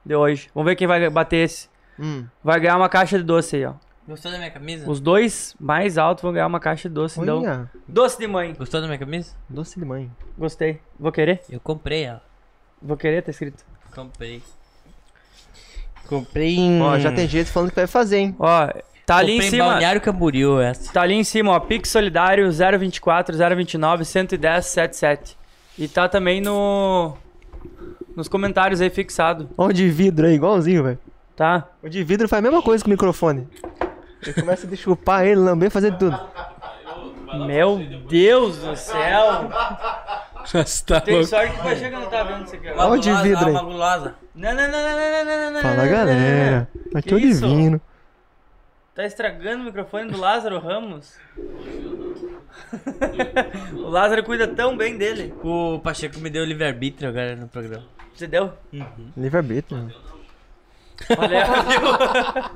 De hoje. Vamos ver quem vai bater esse. Hum. Vai ganhar uma caixa de doce aí, ó. Gostou da minha camisa? Os dois mais altos vão ganhar uma caixa de doce, então. Doce de mãe. Gostou da minha camisa? doce de mãe. Gostei. Vou querer? Eu comprei ela. Vou querer, tá escrito. Comprei. Comprei em... Ó, já tem gente falando que vai fazer, hein? Ó, tá ali em Comprei em cima. Balneário Camboriú essa. Tá ali em cima, ó. Pix Solidário 024 029 110 77. E tá também no. Nos comentários aí fixado, Ó, o de vidro aí, igualzinho, velho. tá? O de vidro faz a mesma coisa com o microfone. Ele começa a chupar ele, lamber, fazer tudo. Meu Deus do céu! Você tá Tem louco. sorte que o Pacheco não tá vendo isso aqui. ó. Ó, o de Magulosa, vidro aí. Não, não, não, não, não, não, não, não, Fala, galera. Aqui é o Que isso? divino. Tá estragando o microfone do Lázaro Ramos. <laughs> o Lázaro cuida tão bem dele. O Pacheco me deu livre-arbítrio agora no programa. Você deu? Livre-arbítrio. Olha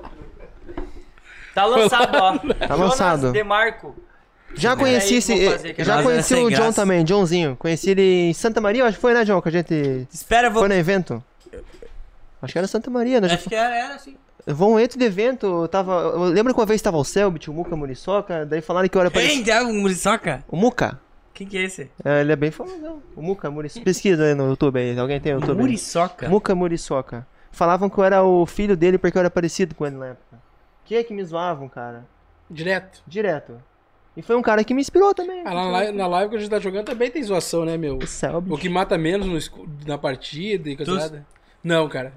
Tá lançado, ó. Tá lançado. Jonas Demarco. Já Peraí, conheci esse. Já Mas conheci é o John graça. também, Johnzinho. Conheci ele em Santa Maria, acho que foi, né, John? Que a gente Espera, vou... foi no evento. Acho que era Santa Maria, né? Acho que era, era. Vou um evento de evento, eu tava. Eu lembro que uma vez tava o Selbit, o Muca Muriçoca, daí falaram que eu era parecido. Quem? É o Muriçoca? O Muca? Quem que é esse? É, ele é bem famosão. O Muca Muriçoca. Pesquisa aí no YouTube aí, alguém tem YouTube? aí? Muriçoca? Muca Muriçoca. Falavam que eu era o filho dele porque eu era parecido com ele na época. Que é que me zoavam, cara? Direto. Direto. E foi um cara que me inspirou também. Ah, na live, na live que a gente tá jogando também tem zoação, né, meu? O Selbit. O que mata menos no na partida e coisa nada. Não, cara.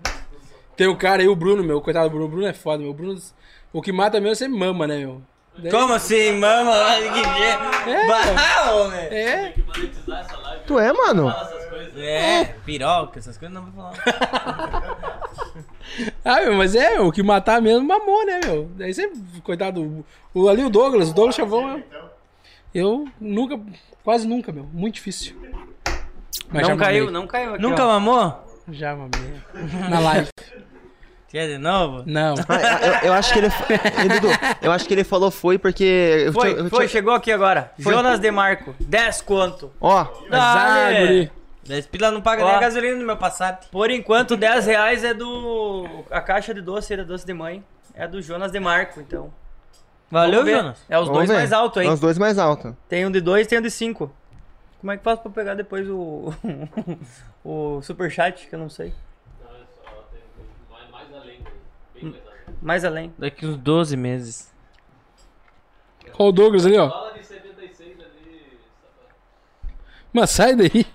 Tem o cara aí, o Bruno, meu. Coitado do Bruno. O Bruno é foda, meu. O Bruno. O que mata menos sempre mama, né, meu? Daí- Como assim, mama? Que dia? Bah, homem. É, Tu é, mano? É, piroca, essas coisas não vou falar. <laughs> ah, meu, mas é, o que matar mesmo mamou, né, meu? Daí você, coitado, o, o- ali o Douglas, o Douglas Chavão, eu, eu nunca, quase nunca, meu, muito difícil. Mas não já caiu, mamei. não caiu aqui, Nunca ó. mamou? Já mamei. <laughs> Na live. Quer de novo? Não. <laughs> Eu, eu acho que ele. <laughs> Dudu, eu acho que ele falou foi porque. Eu Foi, tinha- eu foi, tinha- chegou aqui agora. Jonas Demarco, 10 conto. Ó, guri. 10 pila não paga Ó. nem a gasolina do meu Passat. Por enquanto, 10 reais é do. A caixa de doce da doce de mãe. É do Jonas Demarco, então. Valeu. Jonas? É os vamos dois ver. mais altos, É hein? os dois mais altos. Tem um de 2 tem um de 5. Como é que faz pra pegar depois o. <laughs> o superchat, que eu não sei. Mais além. Daqui uns 12 meses. Olha o Douglas ali, ó. Fala de 76 ali. Mas sai daí.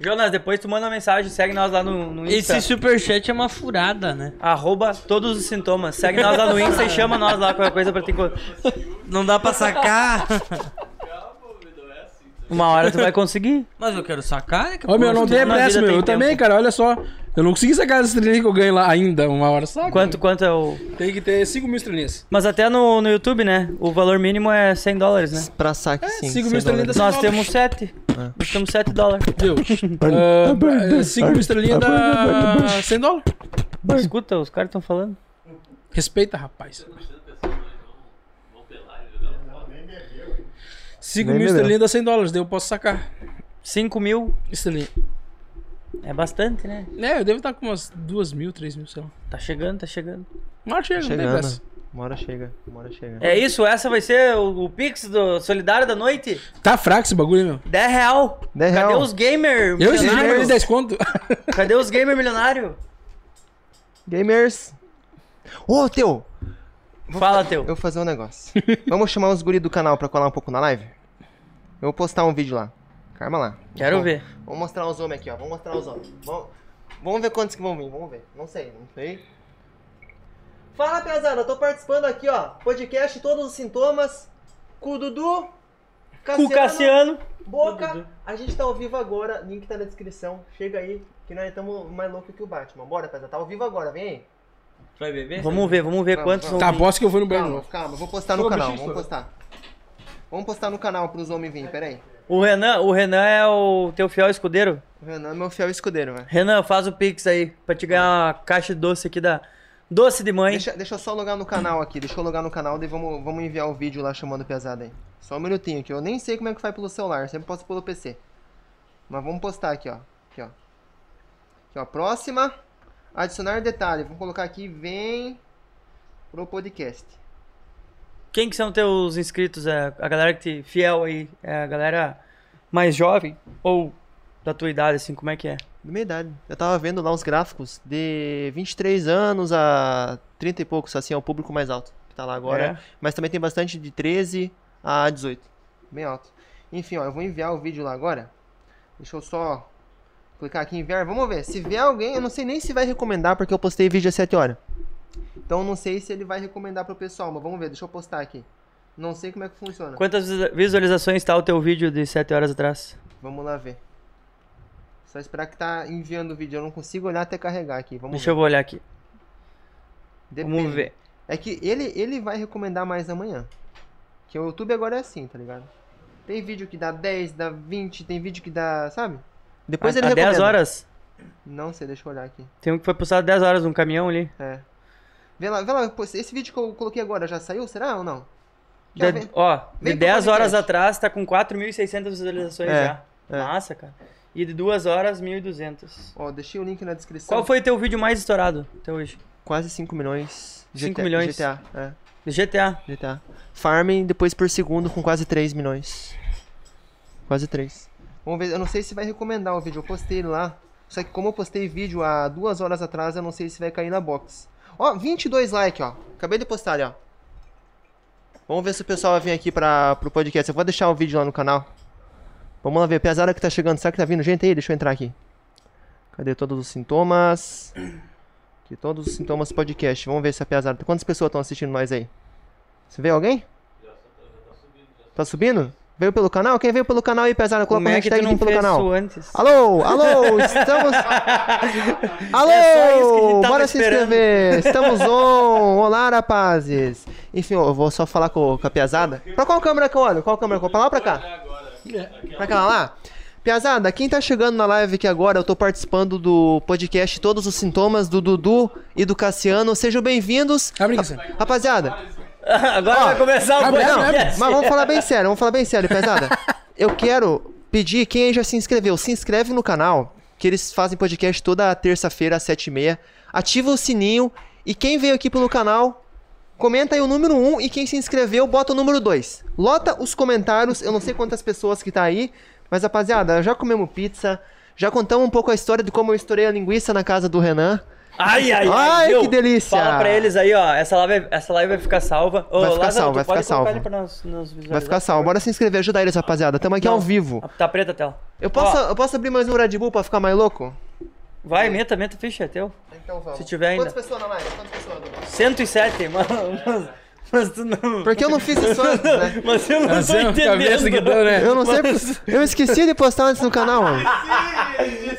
Jonas, depois tu manda uma mensagem, segue nós lá no, no Insta. Esse superchat é uma furada, né? Arroba todos os sintomas. Segue nós lá no Insta e chama nós lá qualquer coisa pra te encont- Não dá pra sacar. <laughs> Uma hora tu vai conseguir. Mas eu quero sacar, né? que Ô, meu, eu não tem na pressa, vida meu. tem Eu também, tempo. cara, olha só. Eu não consegui sacar as estrelinhas que eu ganho lá ainda. Uma hora saca. Quanto, quanto é o. Tem que ter 5 mil estrelinhas. Mas até no, no YouTube, né? O valor mínimo é 100 dólares, né? Pra saque, É, sim. cinco sem mil estrelinhas dólar. da- Nós temos 7. Nós temos 7 dólares. Deus. <laughs> 5 mil estrelinhas dá 100 dólares. Escuta, os caras estão falando. Respeita, rapaz. 5 Nem mil estrelinhas dá 100 dólares, daí eu posso sacar 5 mil estrelinha. é bastante, né? É, eu devo estar com umas 2 mil, 3 mil, sei lá. Tá chegando, tá chegando. Uma hora chega, não tem Chegando. pressa. Uma hora chega, uma hora chega. É isso, essa vai ser o, o Pix do Solidário da Noite? Tá fraco esse bagulho, meu. 10 real. 10 Cadê real. os gamer Eu esse dia mandei milionários? 10 conto. <laughs> Cadê os gamer milionários? Gamers. Ô, Teu, Fala, teu. eu vou fazer um negócio. Vamos chamar os guri do canal pra colar um pouco na live? Eu vou postar um vídeo lá. Calma lá. Quero ver. Vamos mostrar os homens aqui, ó. Vamos mostrar os homens. Vamos, vamos ver quantos que vão vir. Vamos ver. Não sei, não sei. Fala, pesada. Eu tô participando aqui, ó. Podcast Todos os Sintomas. Com o Dudu. Com o Cassiano. Boca. A gente tá ao vivo agora. Link tá na descrição. Chega aí, que nós estamos mais loucos que o Batman. Bora, pesada. Tá ao vivo agora. Vem aí. Vai beber? Vamos ver, vamos ver Vamos, quantos vamos. vão Tá, aposto que eu vou no banheiro Calma, calma. Eu vou postar no canal. Vamos postar. Vamos postar no canal pros homens virem. Pera aí. O Renan, o Renan é o teu fiel escudeiro. O Renan é meu fiel escudeiro, velho. Renan, faz o Pix aí pra te ganhar uma caixa de doce aqui da Doce de Mãe. Deixa, deixa eu só logar no canal aqui. Deixa eu logar no canal, daí vamos, vamos enviar o vídeo lá chamando pesada aí. Só um minutinho, que eu nem sei como é que faz pelo celular. Sempre posto pelo PC. Mas vamos postar aqui, ó. Aqui, ó. Aqui, ó. Próxima. Adicionar detalhe. Vamos colocar aqui, vem pro podcast. Quem que são teus inscritos? É a galera que te fiel aí? É a galera mais jovem? Ou da tua idade, assim, como é que é? Da minha idade. Eu tava vendo lá os gráficos de 23 anos a 30 e poucos, assim, é o público mais alto que tá lá agora. É. Mas também tem bastante de 13 a 18. Bem alto. Enfim, ó, eu vou enviar o vídeo lá agora. Deixa eu só clicar aqui em enviar. Vamos ver. Se vier alguém, eu não sei nem se vai recomendar, porque eu postei vídeo às 7 horas. Então não sei se ele vai recomendar pro pessoal, mas vamos ver. Deixa eu postar aqui. Não sei como é que funciona. Quantas visualizações tá o teu vídeo de 7 horas atrás? Vamos lá ver. Só esperar que tá enviando o vídeo. Eu não consigo olhar até carregar aqui. Vamos Deixa ver. eu olhar aqui. Depende. Vamos ver. É que ele, ele vai recomendar mais amanhã. Que o YouTube agora é assim, tá ligado? Tem vídeo que dá 10, dá 20, tem vídeo que dá, sabe? Depois a, ele a 10 recomenda. horas? Não sei, deixa eu olhar aqui. Tem um que foi postado 10 horas num caminhão ali. É. Vê lá, vê lá, esse vídeo que eu coloquei agora já saiu, será ou não? Já De- vem- ó, de vem pro 10 horas atrás tá com 4.600 visualizações É, já. é. Massa, cara. E de 2 horas, 1.200. Ó, deixei o link na descrição. Qual foi teu vídeo mais estourado até hoje? Quase 5 milhões. 5 GTA, milhões. GTA, é. De GTA. GTA. Farming depois por segundo com quase 3 milhões. Quase 3. Vamos ver, eu não sei se vai recomendar o vídeo. Eu postei ele lá. Só que como eu postei vídeo há duas horas atrás, eu não sei se vai cair na box. Ó, 22 likes, ó. Acabei de postar ali, ó. Vamos ver se o pessoal vai vir aqui pra, pro podcast. Eu vou deixar o vídeo lá no canal. Vamos lá ver. Pesada que tá chegando. Será que tá vindo gente aí? Deixa eu entrar aqui. Cadê todos os sintomas? Aqui, todos os sintomas podcast. Vamos ver se a pesada. Quantas pessoas estão assistindo nós aí? Você vê alguém? Tá subindo? Veio pelo canal? Quem veio pelo canal aí, pesado? Coloca Como a é que tu hashtag não aqui pelo fez canal. isso antes? Alô, alô, estamos. <laughs> Alô, É só isso que a gente tava bora se inscrever. Estamos on. Olá, rapazes. Enfim, eu vou só falar com, com a Piazada. Pra qual câmera que eu olho? Qual câmera que eu olho? Pra lá ou pra cá? Pra cá lá? Piazada, quem tá chegando na live aqui agora, eu tô participando do podcast Todos os Sintomas do Dudu e do Cassiano. Sejam bem-vindos. Rapaziada, <laughs> Agora vai começar o podcast. mas vamos falar bem sério, vamos falar bem sério, pesada. <laughs> Eu quero pedir quem já se inscreveu, se inscreve no canal, que eles fazem podcast toda terça-feira às 7h30. Ativa o sininho e quem veio aqui pelo canal, comenta aí o número 1 e quem se inscreveu, bota o número 2. Lota os comentários, eu não sei quantas pessoas que tá aí, mas rapaziada, já comemos pizza, já contamos um pouco a história de como eu estourei a linguiça na casa do Renan. Ai, ai, ai. Ai, viu? que delícia. Fala pra eles aí, ó. Essa live, essa live vai ficar salva. Ô, Vai ficar Lázaro, salva, vai ficar salva. nós, Vai ficar favor? bora se inscrever, ajudar eles, rapaziada. Tamo aqui Não. ao vivo. Tá preta a tela. Eu posso, Ó. eu posso abrir mais um Red Bull pra ficar mais louco? Vai, meta, meta, ficha, é teu. Então vamos. Se tiver ainda. Quantas pessoas na live? Quantas pessoas? 107, mano. Mas, mas tu não... Porque eu não fiz isso antes, né? <laughs> Mas eu não tô Assim, a entendendo. que deu, né? Eu não sei. Eu esqueci de postar antes no canal, mano. <laughs>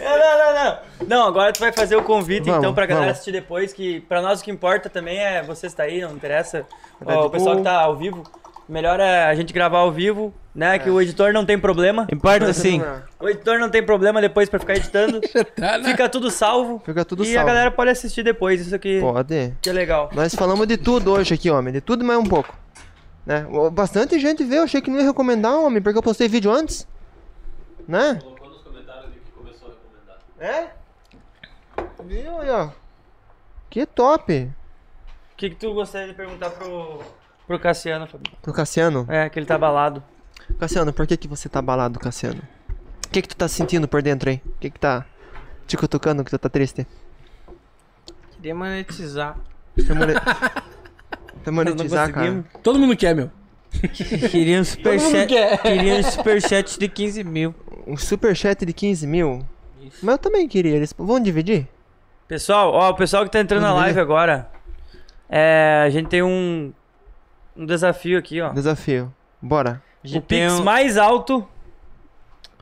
Não, não, não, não. Não, agora tu vai fazer o convite, Vamos, então, pra galera vamos. assistir depois, que pra nós o que importa também é você estar aí, não interessa. Ó, o pessoal que tá ao vivo. Melhor é a gente gravar ao vivo, né? Que o editor não tem problema. Importa sim. <laughs> O editor não tem problema depois pra ficar editando. <laughs> Tá, né? Fica tudo salvo. Fica tudo e salvo. a galera pode assistir depois, isso aqui Pode. que é legal. Nós falamos de tudo hoje aqui, homem. De tudo mais um pouco. Né? Bastante gente veio. Eu achei que não ia recomendar, homem, porque eu postei vídeo antes. Né? Colocou nos comentários ali que começou a recomendar. É? Viu aí, ó. Que top. O que, que tu gostaria de perguntar pro, pro Cassiano? Pro Cassiano. É, que ele tá abalado. Cassiano, por que, que você tá abalado, Cassiano? O que, que tu tá sentindo por dentro aí? O que, que tá te cutucando que tu tá triste? Queria monetizar. Mone- <laughs> Tá monetizar, cara. Todo mundo quer, meu. Queria um superchat. Queria um superchat de 15 mil. Um superchat de 15 mil? Mas eu também queria. Eles vão dividir? Pessoal, ó, o pessoal que tá entrando na Vamos live agora, é, a gente tem um, um desafio aqui, ó. Desafio. Bora. O Pix um- mais alto,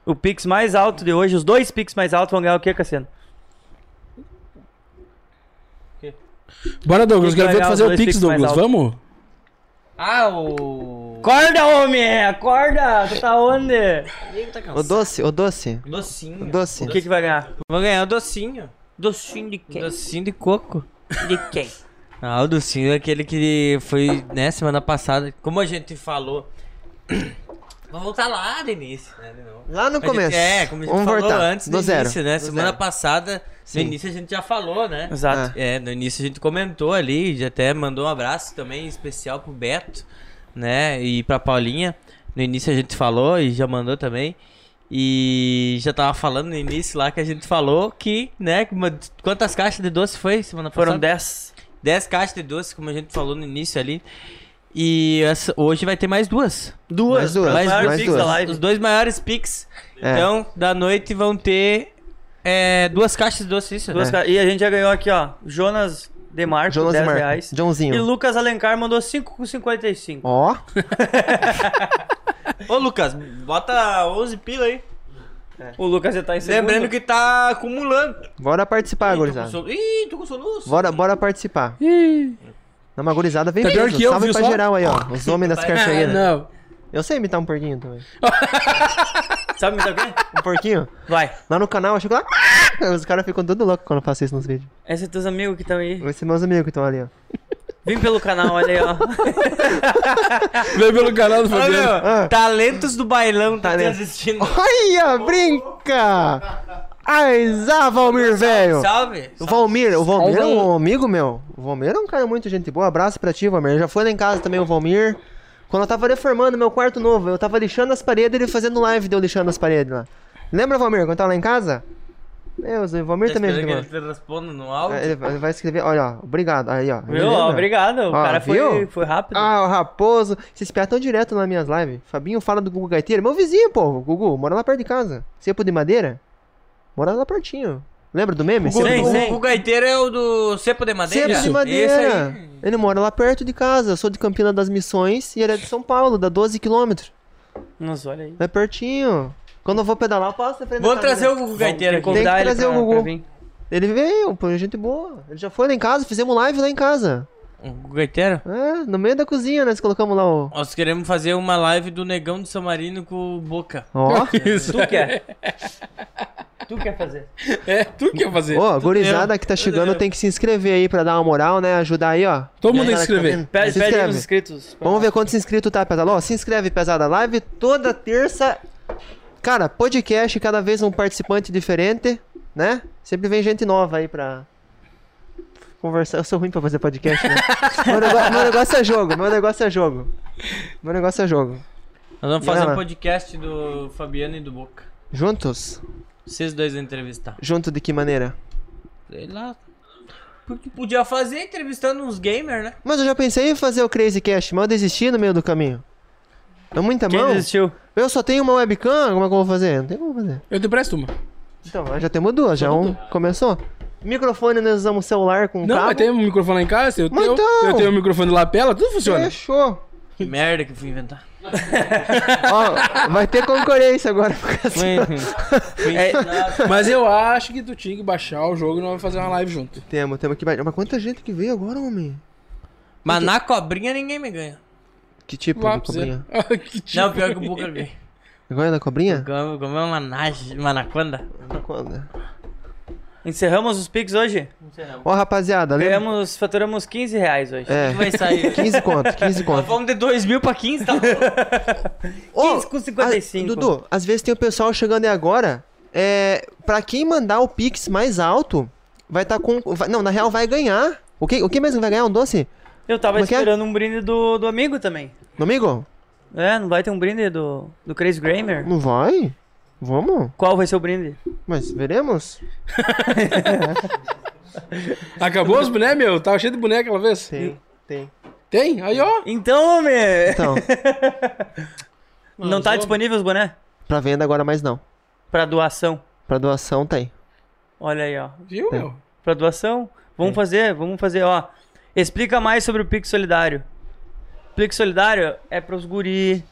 o Pix mais alto de hoje, os dois Pix mais altos vão ganhar o quê, Cassiano? Bora, Douglas. Quero ver fazer o Pix, Douglas. Vamos? Ah, o. Acorda, homem! Acorda! Tu tá onde? O doce, o doce. O Docinho. doce. O que que vai ganhar? Vou ganhar o docinho. Docinho de quem? Docinho de coco. De quem? Ah, o docinho é aquele que foi, né, semana passada. Como a gente falou. <coughs> Vamos voltar lá no início, né? de novo. Lá no A gente- começo. é, como a gente Vamos falou voltar. antes do no zero. início, né? Do Semana zero. passada, Sim. no início a gente já falou, né? Exato. É, no início a gente comentou ali, já até mandou um abraço também especial pro Beto, né? E pra Paulinha. No início a gente falou e já mandou também. E já tava falando no início lá que a gente falou que, né? Quantas caixas de doce foi semana passada? Foram 10. 10 caixas de doce, como a gente falou no início ali. E essa- hoje vai ter mais duas. Duas. Mais duas, Mais mais Pix duas. da live. Os dois maiores Pix. É. Então, da noite vão ter é, duas caixas de doce, isso? Duas ca- E a gente já ganhou aqui, ó. Jonas Demarco, Jonas 10 Marco. reais. E Joãozinho. Lucas Alencar mandou 5,55. Ó. <laughs> Ô, Lucas, bota 11 pila aí. O Lucas já tá em segundo. Lembrando que tá acumulando. Bora participar, Ih, tô com gurizada. Ih, tô com soluço. Bora, bora participar. Não, mas gurizada vem Tá pior mesmo. que eu, Salve viu pra só? geral aí, ó. Os homens das Ah, carcheiras. não. Eu sei imitar um porquinho também. <laughs> Sabe me dar o quê? Um porquinho? Vai. Lá no canal, eu chego lá. <laughs> Os caras ficam tudo loucos quando eu faço isso nos vídeos. Esses teus amigos que estão aí. Esses são meus amigos que estão ali, ó. Vem pelo canal, olha aí, ó. <laughs> Vem pelo canal do Fabiano. meu, Ah. Talentos do bailão tá te Talentos. assistindo. Olha, brinca! Ai, Zá, Valmir, velho! Salve. O Valmir, o Valmir é um amigo meu. O Valmir é um cara muito gente boa. Abraço pra ti, Valmir. Já foi lá em casa também o Valmir. Quando eu tava reformando meu quarto novo, eu tava lixando as paredes e ele fazendo live de eu lixando as paredes lá. Lembra, Valmir, quando eu tava lá em casa? Deus, o Valmir Tá também é que boa. ele te responda no áudio? É, Ele vai ele vai escrever, olha, ó, obrigado. Aí, ó. Viu? Ó. Obrigado. O Ó, cara foi, viu? foi rápido. Ah, o Raposo. Esses piados tão direto nas minhas lives. Fabinho fala do Gugu Gaiteiro. Meu vizinho, pô. O Gugu, mora lá perto de casa. Cepo de madeira? Mora lá pertinho. Lembra do meme? O, Sim, sim. o, o gaiteiro é o do Cepo de Madeira? Sempre de madeira. Esse aí. Ele mora lá perto de casa. Eu sou de Campina das Missões e ele é de São Paulo, dá 12 quilômetros. Nossa, olha aí. É pertinho. Quando eu vou pedalar, eu passo na frente Vamos trazer dele. o Gugu Gaiteiro aqui. convidar Tem que ele trazer pra, o Gugu. Ele veio, pô, gente boa. Ele já foi lá em casa, fizemos live lá em casa. O Gugu Gaiteiro? É, no meio da cozinha, nós colocamos lá o. Nós queremos fazer uma live do Negão do São Marino com o Boca. Ó. <laughs> Isso. Tu quer? <laughs> tu quer fazer? É, tu que ia fazer. Ô, a gurizada que tá chegando tem que se inscrever aí pra dar uma moral, né? Ajudar aí, ó. Todo mundo tem que Galera se tá inscrever. vendo? Pede, se pede inscreve. nos inscritos. Vamos ver quantos inscritos tá, pesado. Ó, se inscreve, pesada. Live toda terça. Cara, podcast, cada vez um participante diferente, né? Sempre vem gente nova aí pra conversar. Eu sou ruim pra fazer podcast, né? meu, negócio, meu negócio é jogo, meu negócio é jogo. Meu negócio é jogo. Nós vamos E fazer um podcast do Fabiano e do Boca. Juntos? Vocês dois vão entrevistar. Junto de que maneira? Sei lá. Porque podia fazer entrevistando uns gamers, né? Mas eu já pensei em fazer o Crazy Cast, mas eu desisti no meio do caminho. É muita Quem mão. desistiu? Eu só tenho uma webcam, como é que eu vou fazer? Não tem como fazer. Eu te presto uma. Então, já temos duas, já um começou. Microfone, nós usamos celular com Não, cabo. mas tem um microfone lá em casa, eu Mas tenho, então- eu tenho um microfone de lapela, tudo funciona. Fechou. Que merda que eu fui inventar. <laughs> Ó, vai ter concorrência agora. Foi, foi ensinado. Mas eu acho que tu tinha que baixar o jogo e nós vamos fazer uma live junto. Temos, temos que baixar. Mas quanta gente que veio agora, homem? Mas na cobrinha ninguém me ganha. Que tipo Lá de você. cobrinha? <laughs> que tipo. Não, pior que o Boca ganha. Agora da cobrinha? Como como é uma nage, uma anaconda. Quando? Encerramos os Pix hoje? Ó, rapaziada, lembra? Ganhamos, faturamos 15 reais hoje. É, Vai sair. 15 conto, 15 Nós <laughs> conto. vamos de 2 mil pra 15, tá? <laughs> Ô, 15 com 55. ah, Dudu, às vezes tem o pessoal chegando aí agora. É, pra quem mandar o Pix mais alto, vai estar com. vai- não, na real vai ganhar. O que, o que mesmo vai ganhar? Um doce? Eu tava Como é é? esperando um brinde do, do amigo também. Meu amigo? É, não vai ter um brinde do, do Crazy Gamer? Não vai? Vamos? Qual vai ser o brinde? Mas veremos? <laughs> Acabou os bonecos, meu? Tava cheio de boneca aquela vez? Tem, tem. Tem? Aí, ó. Então, homem! Então, <laughs> não tá ó. disponível os boné? pra venda agora mais não. Pra doação. Pra doação tem. Olha aí, ó. Viu, Tem. meu? Pra doação. Vamos fazer, vamos fazer, ó. Explica mais sobre o Pix Solidário. Pix Solidário é pros guri,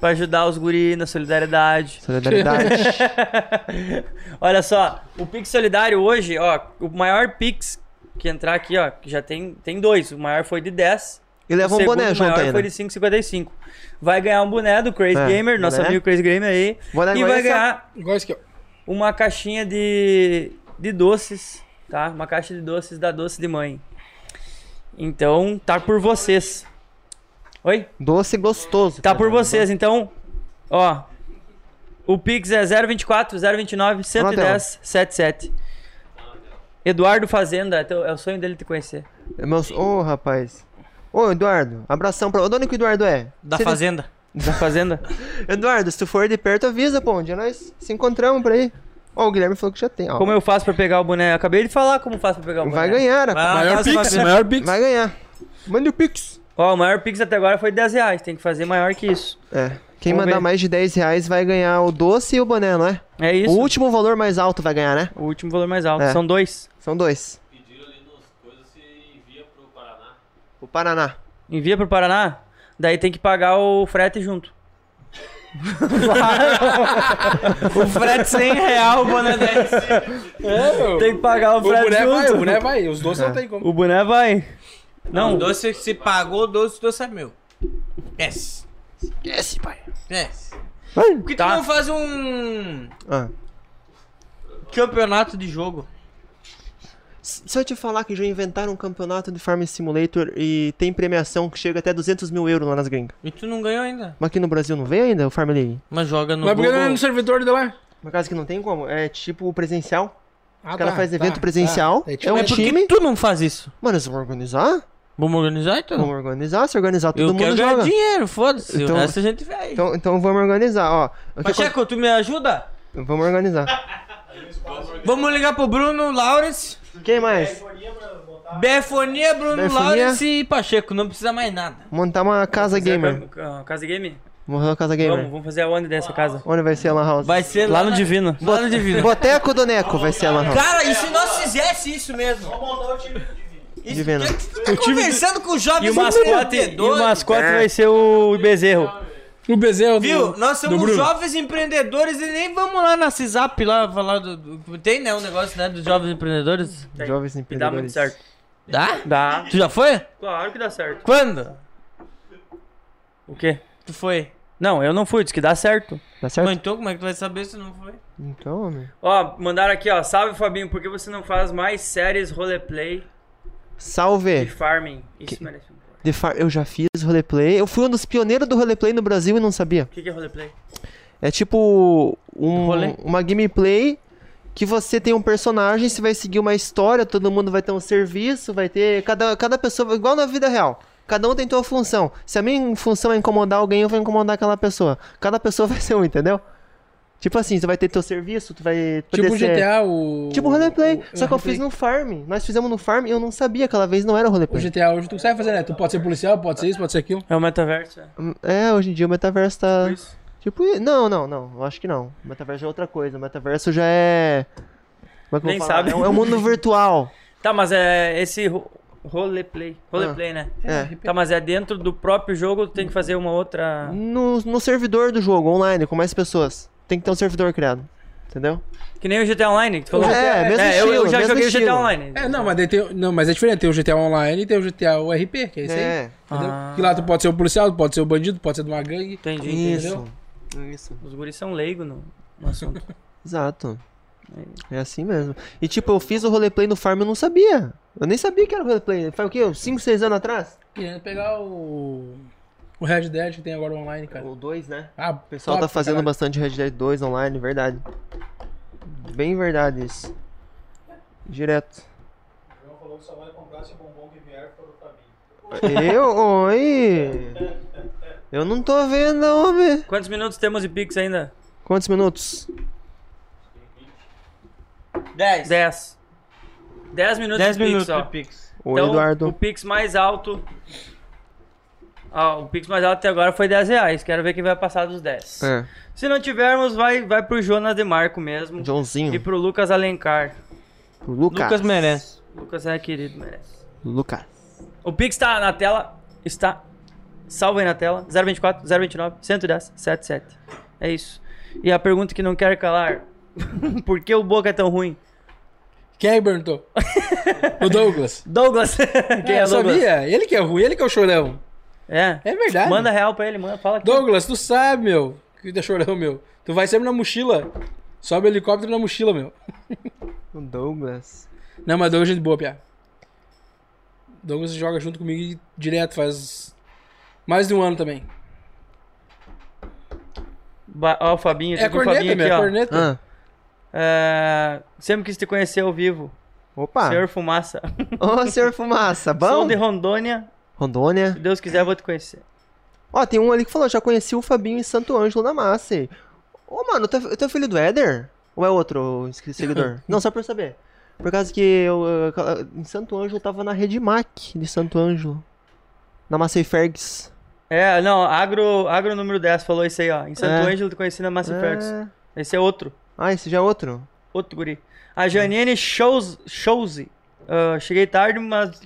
pra ajudar os guri na solidariedade. Solidariedade. <laughs> Olha só, o Pix Solidário hoje, ó, o maior Pix que entrar aqui, ó, que já tem, tem dois. O maior foi de 10. E leva o um boné junto maior ainda. foi de 5,55. Vai ganhar um boné do Crazy É, Gamer, nosso amigo Crazy Gamer aí. Boné e vai essa. ganhar uma caixinha de, de doces, tá? Uma caixa de doces da Doce de Mãe. Então, tá por vocês. Oi? Doce gostoso. Tá por vocês, então, ó. O Pix é 024 029 110 77. Eduardo Fazenda, é teu- é o sonho dele te conhecer. É meus... Ô, rapaz. Ô, Eduardo, abração pra... Onde é que o Eduardo é? Da ele- fazenda. Da Fazenda? <laughs> Eduardo, se tu for de perto, avisa, pô. Um dia nós se encontramos por aí. Ó, o Guilherme falou que já tem, ó. Como eu faço pra pegar o boné? Eu acabei de falar como faço pra pegar o boné. Vai ganhar, rapaz. Ah, Maior nossa, Pix, Fabiano. maior Pix. Vai ganhar. Mande o Pix. Ó, o maior Pix até agora foi 10 reais. Tem que fazer maior que isso. É. Quem Vamos mandar ver. mais de 10 reais vai ganhar o doce e o boné, não é? É isso. O último valor mais alto vai ganhar, né? O último valor mais alto. É. São dois. São dois. Pediram ali nos coisas se envia pro Paraná. O Paraná. Envia pro Paraná, daí tem que pagar o frete junto. <laughs> O frete 100 real, o boné 10. É, meu. Tem que pagar o O frete boné junto. vai, o boné vai. Os doces É. não tem como. O boné vai. Não, o doce se pagou, o doce, o doce é meu. Yes. Esse, pai. Yes. Vai. Por que Tá. tu não faz um Ah. campeonato de jogo? Se eu te falar que já inventaram um campeonato de Farm Simulator e tem premiação que chega até 200 mil euros lá nas gringas. E tu não ganhou ainda. Mas aqui no Brasil não veio ainda o Farm League? Mas joga no Mas por que não é no servidor de lá? Por causa que não tem como. É tipo presencial. Ah, O cara faz evento presencial, É é tipo, um por que time. tu não faz isso? Mano, eles vão organizar? Vamos organizar então? Vamos organizar, se organizar, todo Eu mundo quero ganhar joga. dinheiro, foda-se. Então- O resto a gente vai. Então, então vamos organizar, ó. Pacheco, tu me ajuda? Vamos organizar. Vamos ligar pro Bruno Lawrence. Quem mais? Befonia, Bruno Befonia. Lawrence e Pacheco. Não precisa mais nada. Montar uma casa gamer. Ah, Casa Game? Vamos fazer uma casa gamer. Vamos, vamos fazer a onde dessa casa? Onde vai ser a Lan House? Vai ser Lá lá, no na- Divino. Lá no Divino. Boteco do Neco vai ser a Lan House. Cara, e se nós fizesse isso mesmo? Vamos montar o time do Divino. Isso, Divino. que- que tu tá conversando com os jovens E o mascote, e o mascote É. vai ser o Bezerro. O Bezerro do- Viu? Nós do somos Bruno. jovens empreendedores e nem vamos lá na CISAP lá falar do, do- Tem, né, um negócio, né, dos jovens empreendedores? Jovens E dá muito empreendedores. certo. Dá? Dá. Tu já foi? Claro que dá certo. Quando? O quê? Tu foi. Não, eu não fui, disse que dá certo. Mas certo? então, como é que tu vai saber se não foi? Então, homem. Ó, mandaram aqui, ó. Salve, Fabinho, por que você não faz mais séries roleplay e Salve. farming? Isso merece um corte. The Far- Eu já fiz roleplay. Eu fui um dos pioneiros do roleplay no Brasil e não sabia. O que, que é roleplay? É tipo um- Rolê? uma gameplay que você tem um personagem, você vai seguir uma história, todo mundo vai ter um serviço, vai ter. Cada, cada pessoa, igual na vida real. Cada um tem sua função. Se a minha função é incomodar alguém, eu vou incomodar aquela pessoa. Cada pessoa <laughs> vai ser um, entendeu? Tipo assim, você vai ter teu serviço, tu vai. poder Tipo o ser- GTA, o. Tipo roleplay. o- Só que eu o fiz no farm. Nós fizemos no farm e eu não sabia, aquela vez não era O roleplay. GTA hoje tu sabe fazer, né? Tu pode ser policial, pode ser isso, pode ser aquilo. É o metaverso, é. É, hoje em dia o metaverso tá. Por isso. Tipo, não, não, não. Eu acho que não. O metaverso é outra coisa. O metaverso já é. Como é que eu Nem sabe. É um, é um mundo <laughs> virtual. Tá, mas é esse ro- roleplay. Roleplay, né? É. Tá, mas é dentro do próprio jogo, tu tem que fazer uma outra. No, no servidor do jogo, online, com mais pessoas. Tem que ter um servidor criado. Entendeu? Que nem o GTA Online, que tu falou. É, mesmo eu, estilo, eu já mesmo joguei o GTA estilo. Online. É, não, mas, tem, não, mas é diferente. Tem o GTA Online e tem o GTA URP, que é isso aí. É. Entendeu? Ah. Que lá tu pode ser o policial, tu pode ser o bandido, pode ser de uma gangue. Entendi. Isso. Isso. Os guris são leigos no, no assunto. <laughs> Exato. É assim mesmo. E tipo, eu fiz o roleplay no farm e eu não sabia. Eu nem sabia que era roleplay. Foi o quê? 5, 6 anos atrás? Querendo pegar o. O Red Dead que tem agora online, cara. Ou 2, né? Ah, O pessoal tá fazendo bastante Red Dead 2 online, verdade. Bem verdade isso. Direto. O João falou que só vai comprar se o bombom que vier for o Fabinho. Eu? Oi! Eu não tô vendo, homem. Quantos minutos temos de Pix ainda? Quantos minutos? 10. 10. 10 minutos 10 de Pix, minutos ó. de Pix. Oi, Então, Eduardo. O Pix mais alto. Ó, o Pix mais alto até agora foi 10 reais. Quero ver quem vai passar dos 10. É, Se não tivermos, vai, vai pro Jonas Demarco mesmo. E Joãozinho. pro Lucas Alencar. Pro Lucas. Lucas merece. Lucas é querido, merece. Lucas. O Pix tá na tela. Está. Salvo aí na tela. 024 029 110 77. É isso. E a pergunta que não quer calar. <laughs> Por que o Boca é tão ruim? Quem aí perguntou? <laughs> o Douglas. Douglas. Quem é, <laughs> é eu Douglas? sabia. Ele que é ruim, ele que é o chorão. É. É verdade. Manda real pra ele, manda, fala aqui. Douglas, tu sabe, meu. Que tu é chorão, meu. Tu vai sempre na mochila. Sobe o helicóptero na mochila, meu. O Douglas. Não, mas Douglas é gente boa, Pia. Douglas joga junto comigo direto, faz mais de um ano também. Ba- Ó, o Fabinho, É corneta, Fabinho meu, aqui, é a ó. corneta. Ah. É, Sempre quis te conhecer ao vivo. Opa. Senhor Fumaça. Ô, senhor <laughs> Fumaça. Sou Bom? de Rondônia. Rondônia. Se Deus quiser, eu vou te conhecer. Ó, tem um ali que falou, já conheci o Fabinho em Santo Ângelo na massa. Ô, mano, tu é, filho do Éder? Ou é outro seguidor? <laughs> Não, só pra eu saber. Por causa que eu, em Santo Ângelo tava na Rede Mac de Santo Ângelo. Na Massey Fergs. É, não, Agro, Agro número 10 falou isso aí, ó. Em Santo É. Ângelo, te conheci na Massa É. Fergus. Esse é outro. Ah, esse já é outro? Outro guri. A Janine Shows, Showzy. Ah, cheguei tarde, mas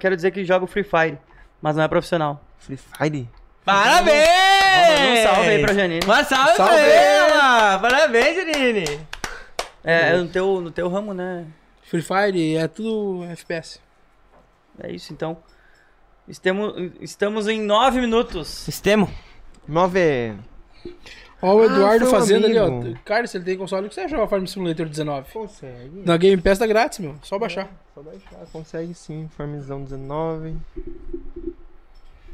quero dizer que jogo Free Fire. Mas não é profissional. Free Fire? Parabéns! Um salve aí pra Janine. Uma salve, Salve! pra ela! Parabéns, Janine! É, é no, teu, no teu ramo, né? Free Fire é tudo FPS. É isso, então. Estamos, estamos em 9 minutos. Sistema. Nove. Ó, o Eduardo foi um fazendo ali, ó. amigo. Cara, se ele tem console, o que você joga Farm Simulator 19? Consegue. Na Game Pass tá grátis, meu. Só baixar. Só baixar, consegue sim. Farmzão 19.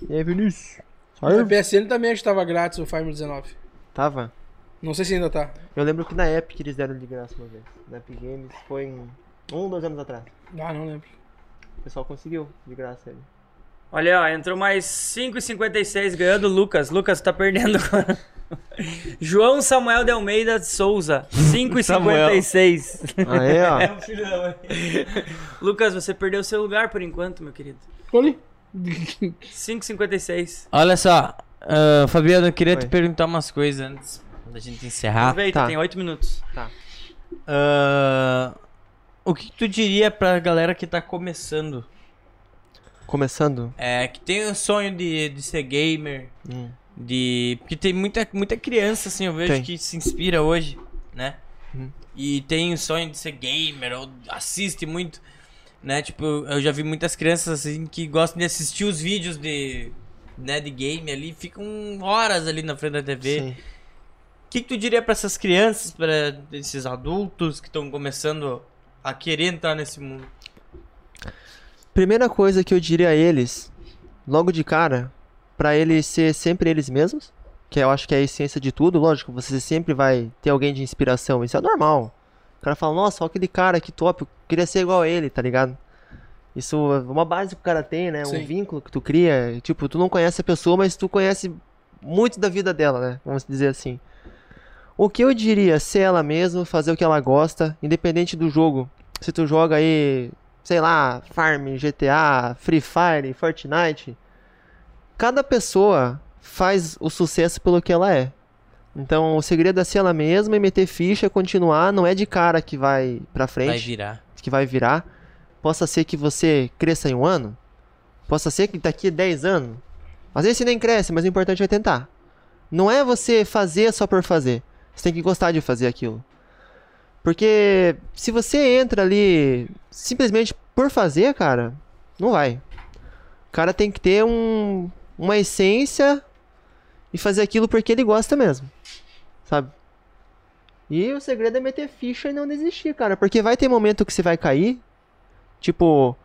E aí, Vinícius? Na PSN também acho que tava grátis o Farm 19. Tava. Não sei se ainda tá. Eu lembro que na Epic eles deram de graça uma vez. Na Epic Games foi em um, dois anos atrás. Ah, não lembro. O pessoal conseguiu de graça ele. Olha, ó, entrou mais 5,56 ganhando o Lucas. Lucas, tá perdendo agora. <laughs> João Samuel de Almeida de Souza, 5,56. Aí, ó. Lucas, você perdeu seu lugar por enquanto, meu querido. Olha ali. 5,56. Olha só. Ah, Fabiano, eu queria te Oi. perguntar umas coisas antes da gente encerrar. Aproveita, tá. tem oito minutos. Ah, o que que tu diria pra galera que tá começando? Começando. É, que tem o sonho de, de ser gamer, Hum. De... Porque tem muita, muita criança, assim, eu vejo Tem. que se inspira hoje, né? Uhum. E tem o sonho de ser gamer, ou assiste muito, né? Tipo, eu já vi muitas crianças, assim, que gostam de assistir os vídeos de... Né, de game ali, ficam horas ali na frente da TV. Sim. O que, que tu diria pra essas crianças, pra esses adultos que estão começando a querer entrar nesse mundo? Primeira coisa que eu diria a eles, logo de cara, pra eles ser sempre eles mesmos, que eu acho que é a essência de tudo, lógico, você sempre vai ter alguém de inspiração, isso é normal. O cara fala, nossa, olha aquele cara que top, eu queria ser igual a ele, tá ligado? Isso é uma base que o cara tem, né? Sim. Um vínculo que tu cria. Tipo, tu não conhece a pessoa, mas tu conhece muito da vida dela, né? Vamos dizer assim. O que eu diria, ser ela mesma, fazer o que ela gosta, independente do jogo. Se tu joga aí, sei lá, Farm, GTA, Free Fire, Fortnite, cada pessoa faz o sucesso pelo que ela é. Então, o segredo é ser ela mesma e meter ficha, continuar, não é de cara que vai pra frente Vai virar. que vai virar. Possa ser que você cresça em um ano. Possa ser que daqui a 10 anos. Às vezes você nem cresce, mas o importante é tentar. Não é você fazer só por fazer. Você tem que gostar de fazer aquilo. Porque se você entra ali simplesmente por fazer, cara, não vai. O cara tem que ter um, uma essência e fazer aquilo porque ele gosta mesmo. Sabe? E o segredo é meter ficha e não desistir, cara. Porque vai ter momento que você vai cair. Tipo,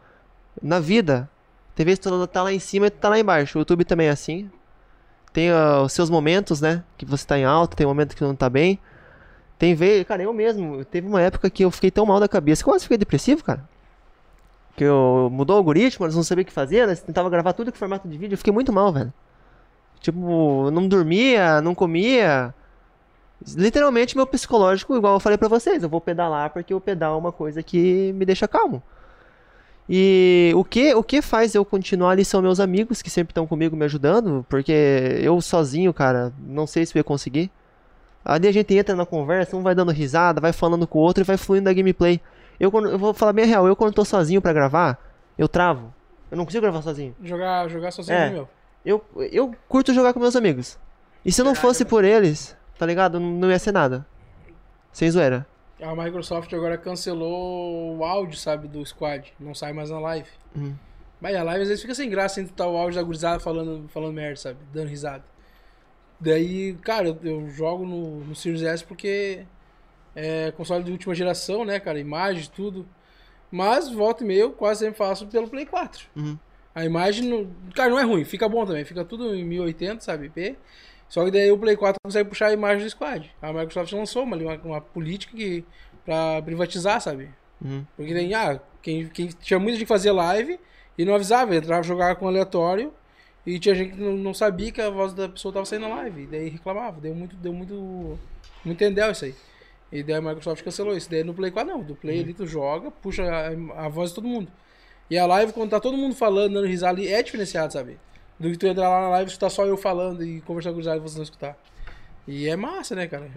na vida. Tem vezes que tu tá lá em cima e tu tá lá embaixo. O YouTube também é assim. Tem ah, os seus momentos, né? Que você tá em alta, tem momento que não tá bem. Tem vez, cara, eu mesmo. Teve uma época que eu fiquei tão mal da cabeça quase fiquei depressivo, cara. Que eu mudou o algoritmo, eles não sabiam o que fazer, eles tentavam gravar tudo com formato de vídeo. Eu fiquei muito mal, velho. Tipo, não dormia, não comia. Literalmente, meu psicológico, igual eu falei pra vocês, eu vou pedalar porque o pedal é uma coisa que me deixa calmo. E o que, o que faz eu continuar ali são meus amigos que sempre estão comigo me ajudando, porque eu sozinho, cara, não sei se eu ia conseguir. Ali a gente entra na conversa, um vai dando risada, vai falando com o outro e vai fluindo da gameplay. Eu, quando, eu vou falar bem a real, eu quando tô sozinho pra gravar, eu travo. Eu não consigo gravar sozinho. Jogar, jogar sozinho, É. meu. Eu, eu curto jogar com meus amigos. E se não fosse por eles, tá ligado? Não, não ia ser nada. Sem zoeira. A Microsoft agora cancelou o áudio, sabe, do squad. Não sai mais na live. Uhum. Mas a live às vezes fica sem graça entre tá o áudio da gurizada falando, falando merda, sabe? Dando risada. Daí, cara, eu, eu jogo no, no Series S porque é console de última geração, né, cara? Imagem, tudo. Mas, volta e meia, eu quase sempre faço pelo Play 4. Uhum. A imagem, não- cara, não é ruim, fica bom também. Fica tudo em 1080, sabe, IP. Só que daí o Play 4 consegue puxar a imagem do squad. A Microsoft lançou uma, uma, uma política que, pra privatizar, sabe? Uhum. Porque tem, ah, quem, quem tinha muita gente que fazia live e não avisava, entrava jogar com aleatório e tinha gente que não, não sabia que a voz da pessoa tava saindo na live. E daí reclamava. Deu muito, deu muito. Muito entendeu isso aí. E daí a Microsoft cancelou isso. Daí no Play 4 não. Do Play ali tu joga, puxa a, a voz de todo mundo. E a live, quando tá todo mundo falando, dando risada ali, é diferenciado, sabe? Do que tu entrar lá na live e escutar só eu falando e conversar com o risada e você não escutar. E é massa, né, cara?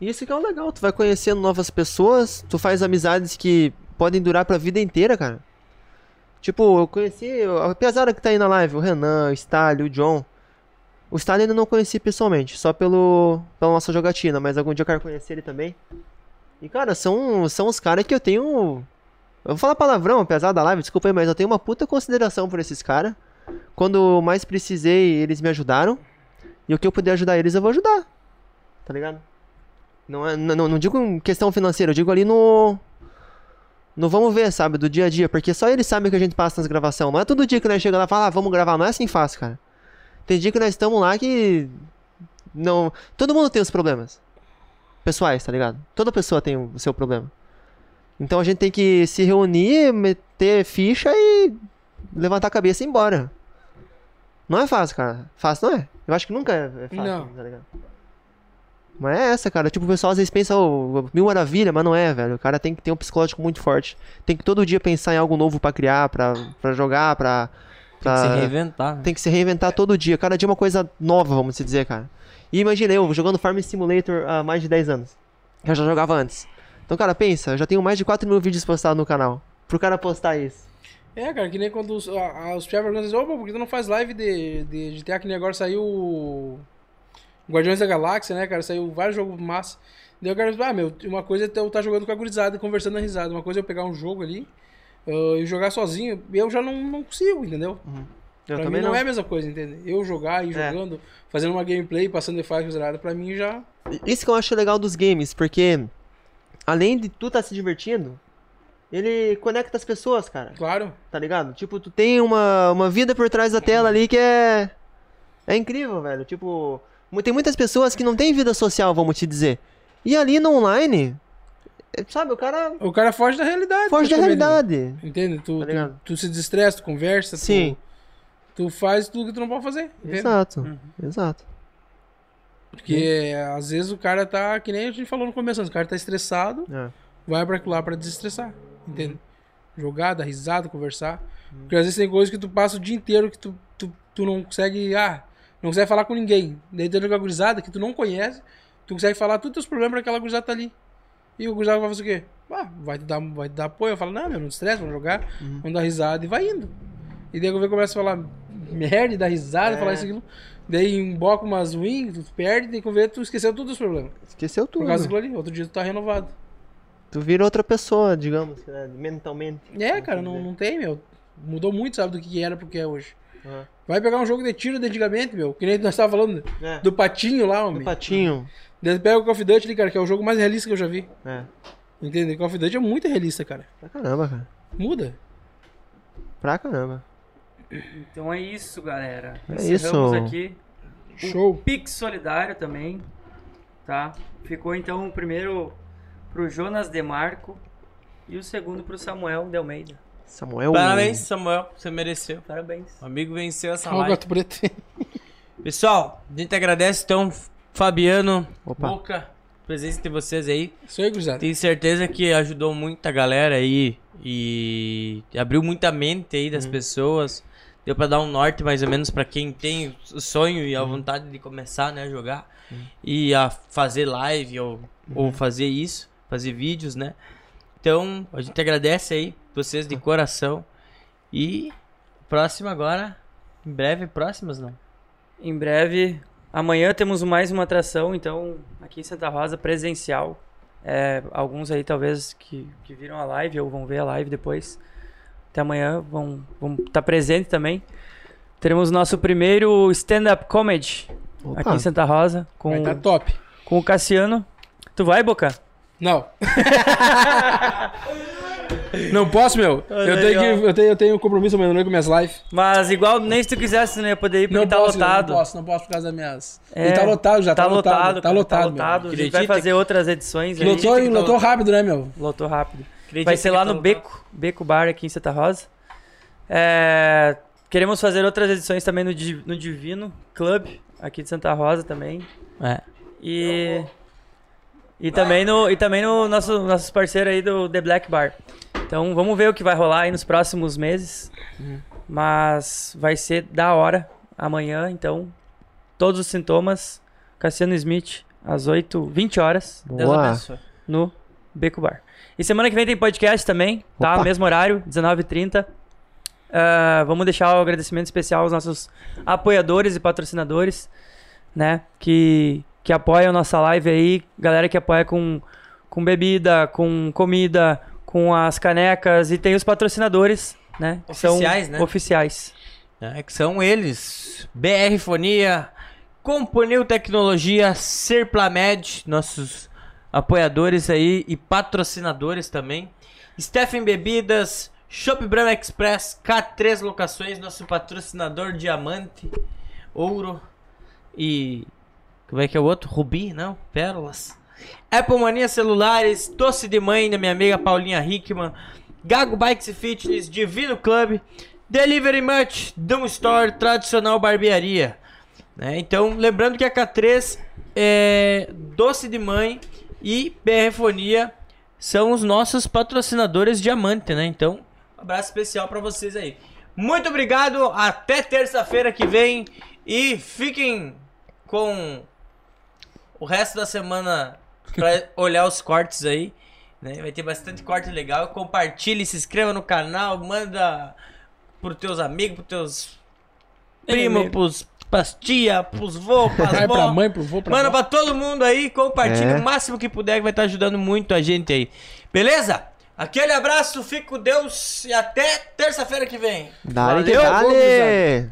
E isso que é o legal, tu vai conhecendo novas pessoas, tu faz amizades que podem durar pra vida inteira, cara. Tipo, eu conheci, a pesada que tá aí na live, o Renan, o Stalin, o John. O Stalin ainda não conheci pessoalmente, só pelo pela nossa jogatina, mas algum dia eu quero conhecer ele também. E cara, são, são os caras que eu tenho. Eu vou falar palavrão, apesar da live, desculpa aí, mas eu tenho uma puta consideração por esses caras. Quando mais precisei, eles me ajudaram. E o que eu puder ajudar eles, eu vou ajudar. Tá ligado? Não, é, não, não digo questão financeira, eu digo ali no. No vamos ver, sabe? Do dia a dia. Porque só eles sabem que a gente passa nas gravações. Não é todo dia que nós chega lá e fala, ah, vamos gravar. Não é assim fácil, cara. Tem dia que nós estamos lá que. Não. Todo mundo tem os problemas. Pessoais, tá ligado? Toda pessoa tem o seu problema. Então a gente tem que se reunir, meter ficha e levantar a cabeça e ir embora. Não é fácil, cara. Fácil não é. Eu acho que nunca é fácil, Não. tá ligado? Mas é essa, cara. Tipo, o pessoal às vezes pensa, oh, mil maravilha, mas não é, velho. O cara tem que ter um psicológico muito forte. Tem que todo dia pensar em algo novo pra criar, pra, pra jogar, pra, Tem que se reinventar. né? tem que se reinventar todo dia. Cada dia uma coisa nova, vamos se dizer, cara. E imagina eu jogando Farm Simulator há mais de 10 anos. Eu já jogava antes. Então, cara, pensa, eu já tenho mais de 4 mil vídeos postados no canal. Pro cara postar isso. É, cara, que nem quando os, a- a- os perguntam assim, ô, pô, por que tu não faz live de, de GTA, que nem agora saiu o Guardiões da Galáxia, né, cara? Saiu vários jogos massa. Daí eu quero ah, meu, uma coisa é eu estar jogando com a gurizada e conversando na risada. Uma coisa é eu pegar um jogo ali ah, e jogar sozinho. Eu já não, não consigo, entendeu? Eu pra também mim não, não. é a mesma coisa, entende? Eu jogar e É. jogando, fazendo uma gameplay, passando de fase zerada, pra mim já. Isso que eu acho legal dos games, porque além de tu tá se divertindo, ele conecta as pessoas, cara. Claro. Tá ligado? Tipo, tu tem uma, uma vida por trás da tela ali que é. É incrível, velho. Tipo, tem muitas pessoas que não têm vida social, vamos te dizer. E ali no online, sabe, o cara O cara foge da realidade. foge da realidade. Entende? Tu, Tá tu, tu se destressa, tu conversa, tu- Sim. Tu, faz tudo que tu não pode fazer. Entende? Exato, exato. Porque às vezes o cara tá, que nem a gente falou no começo, o cara tá estressado, É. vai pra lá pra desestressar. Entende? Jogar, dar risada, conversar. Porque às vezes tem coisas que tu passa o dia inteiro que tu, tu, tu não consegue. Ah, não consegue falar com ninguém. Daí tu entra com a gurizada que tu não conhece, tu consegue falar todos os teus problemas pra aquela gurizada tá ali. E o gurizada vai fazer o quê? Ah, vai te dar, vai te dar apoio. Eu falo, não, meu, não te estressa, vamos jogar, vamos dar risada e vai indo. E daí eu começa a falar merda, dar risada, falar isso aquilo. Daí emboca umas wings, tu perde, daí quando vê, tu esqueceu todos os problemas. Esqueceu Por tudo. causa daquilo ali. Outro dia tu tá renovado. Tu vira outra pessoa, digamos, né, mentalmente. É, cara, não, não tem, meu. Mudou muito, sabe, do que era pro que é hoje. Uhum. Vai pegar um jogo de tiro de antigamente, meu. Que nem nós tava falando É. do patinho lá, Do homem. patinho. Daí pega o Call of Duty ali, cara, que é o jogo mais realista que eu já vi. É. Entende? Call of Duty é muito realista, cara. Pra caramba, cara. Muda. Pra caramba. Então é isso, galera. É Encerramos isso. aqui. Show. Pix Solidário também, tá? Ficou então o primeiro pro Jonas Demarco e o segundo pro Samuel de Almeida. Samuel. Parabéns, Samuel. Você mereceu. Parabéns. O amigo venceu essa o live. gato preto. <laughs> Pessoal, a gente agradece então, Fabiano, Opa. Boca, a presença de vocês aí. Isso aí, gurizada. Tenho certeza que ajudou muita galera aí e abriu muita mente aí das pessoas. Deu pra dar um norte mais ou menos pra quem tem o sonho e a vontade de começar, né, a jogar e a fazer live ou, ou fazer isso, fazer vídeos, né? Então, a gente agradece aí vocês de coração e próximo agora, em breve próximas, não? Em breve, amanhã temos mais uma atração, então, aqui em Santa Rosa, presencial. É, alguns aí talvez que, que viram a live ou vão ver a live depois. Até amanhã vão vão estar presentes também. Teremos nosso primeiro stand-up comedy Opa. aqui em Santa Rosa com, Vai tá top. com o Cassiano. Tu vai, Boca? Não. <laughs> não posso, meu. Eu aí, tenho, que, eu, tenho, eu tenho compromisso amanhã com minhas lives. Mas igual, nem se tu quisesse, ia poder ir porque Não tá posso, lotado. não posso, não posso por causa das minhas. É, e tá lotado já, tá, Tá lotado, lotado. Tá lotado, tá meu. lotado. A gente vai fazer outras edições aí. Lotou, tá lotou rápido, né, meu? Lotou rápido. Vai ser lá tá no? Beco, Beco Bar aqui em Santa Rosa. É, queremos fazer outras edições também no, no Divino Club, aqui de Santa Rosa também. É. E, e também no, e também no nosso, nossos parceiros aí do The Black Bar. Então vamos ver o que vai rolar aí nos próximos meses. Mas vai ser da hora amanhã, então. Todos os sintomas. Cassiano Smith, às 8, 20 horas Deus Boa. abençoe. no Beco Bar. E semana que vem tem podcast também, tá? Opa. Mesmo horário, 19h30. Ah, vamos deixar o agradecimento especial aos nossos apoiadores e patrocinadores, né? Que, que apoiam nossa live aí. Galera que apoia com, com bebida, com comida, com as canecas. E tem os patrocinadores, né? que são Oficiais, né? Oficiais. É, que são eles: BR Fonia, Componil Tecnologia, Serplamed, nossos apoiadores aí e patrocinadores também. Stephen Bebidas, Shop Brahma Express, K3 Locações, nosso patrocinador Diamante, Ouro e. Como é que é o outro? Rubi? Não? Pérolas. Apple Mania Celulares, Doce de Mãe da minha amiga Paulinha Hickman, Gago Bikes e Fitness, Divino Club, Delivery Much, Dum Store, Tradicional Barbearia. Né? Então, lembrando que a K3 é Doce de Mãe e BR Fonia são os nossos patrocinadores diamante, né? Então, um abraço especial pra vocês aí. Muito obrigado. Até terça-feira que vem. E fiquem com o resto da semana pra olhar os cortes aí. né? Vai ter bastante corte legal. Compartilhe, se inscreva no canal, manda pros teus amigos, pros teus primos, pros, pras tia, pros vô, <laughs> pras Pai pra mãe, pro vô, pra Manda pra todo mundo aí, compartilhe É. o máximo que puder, que vai estar ajudando muito a gente aí. Beleza? Aquele abraço, fique com Deus e até terça-feira que vem. Dale Valeu, dale!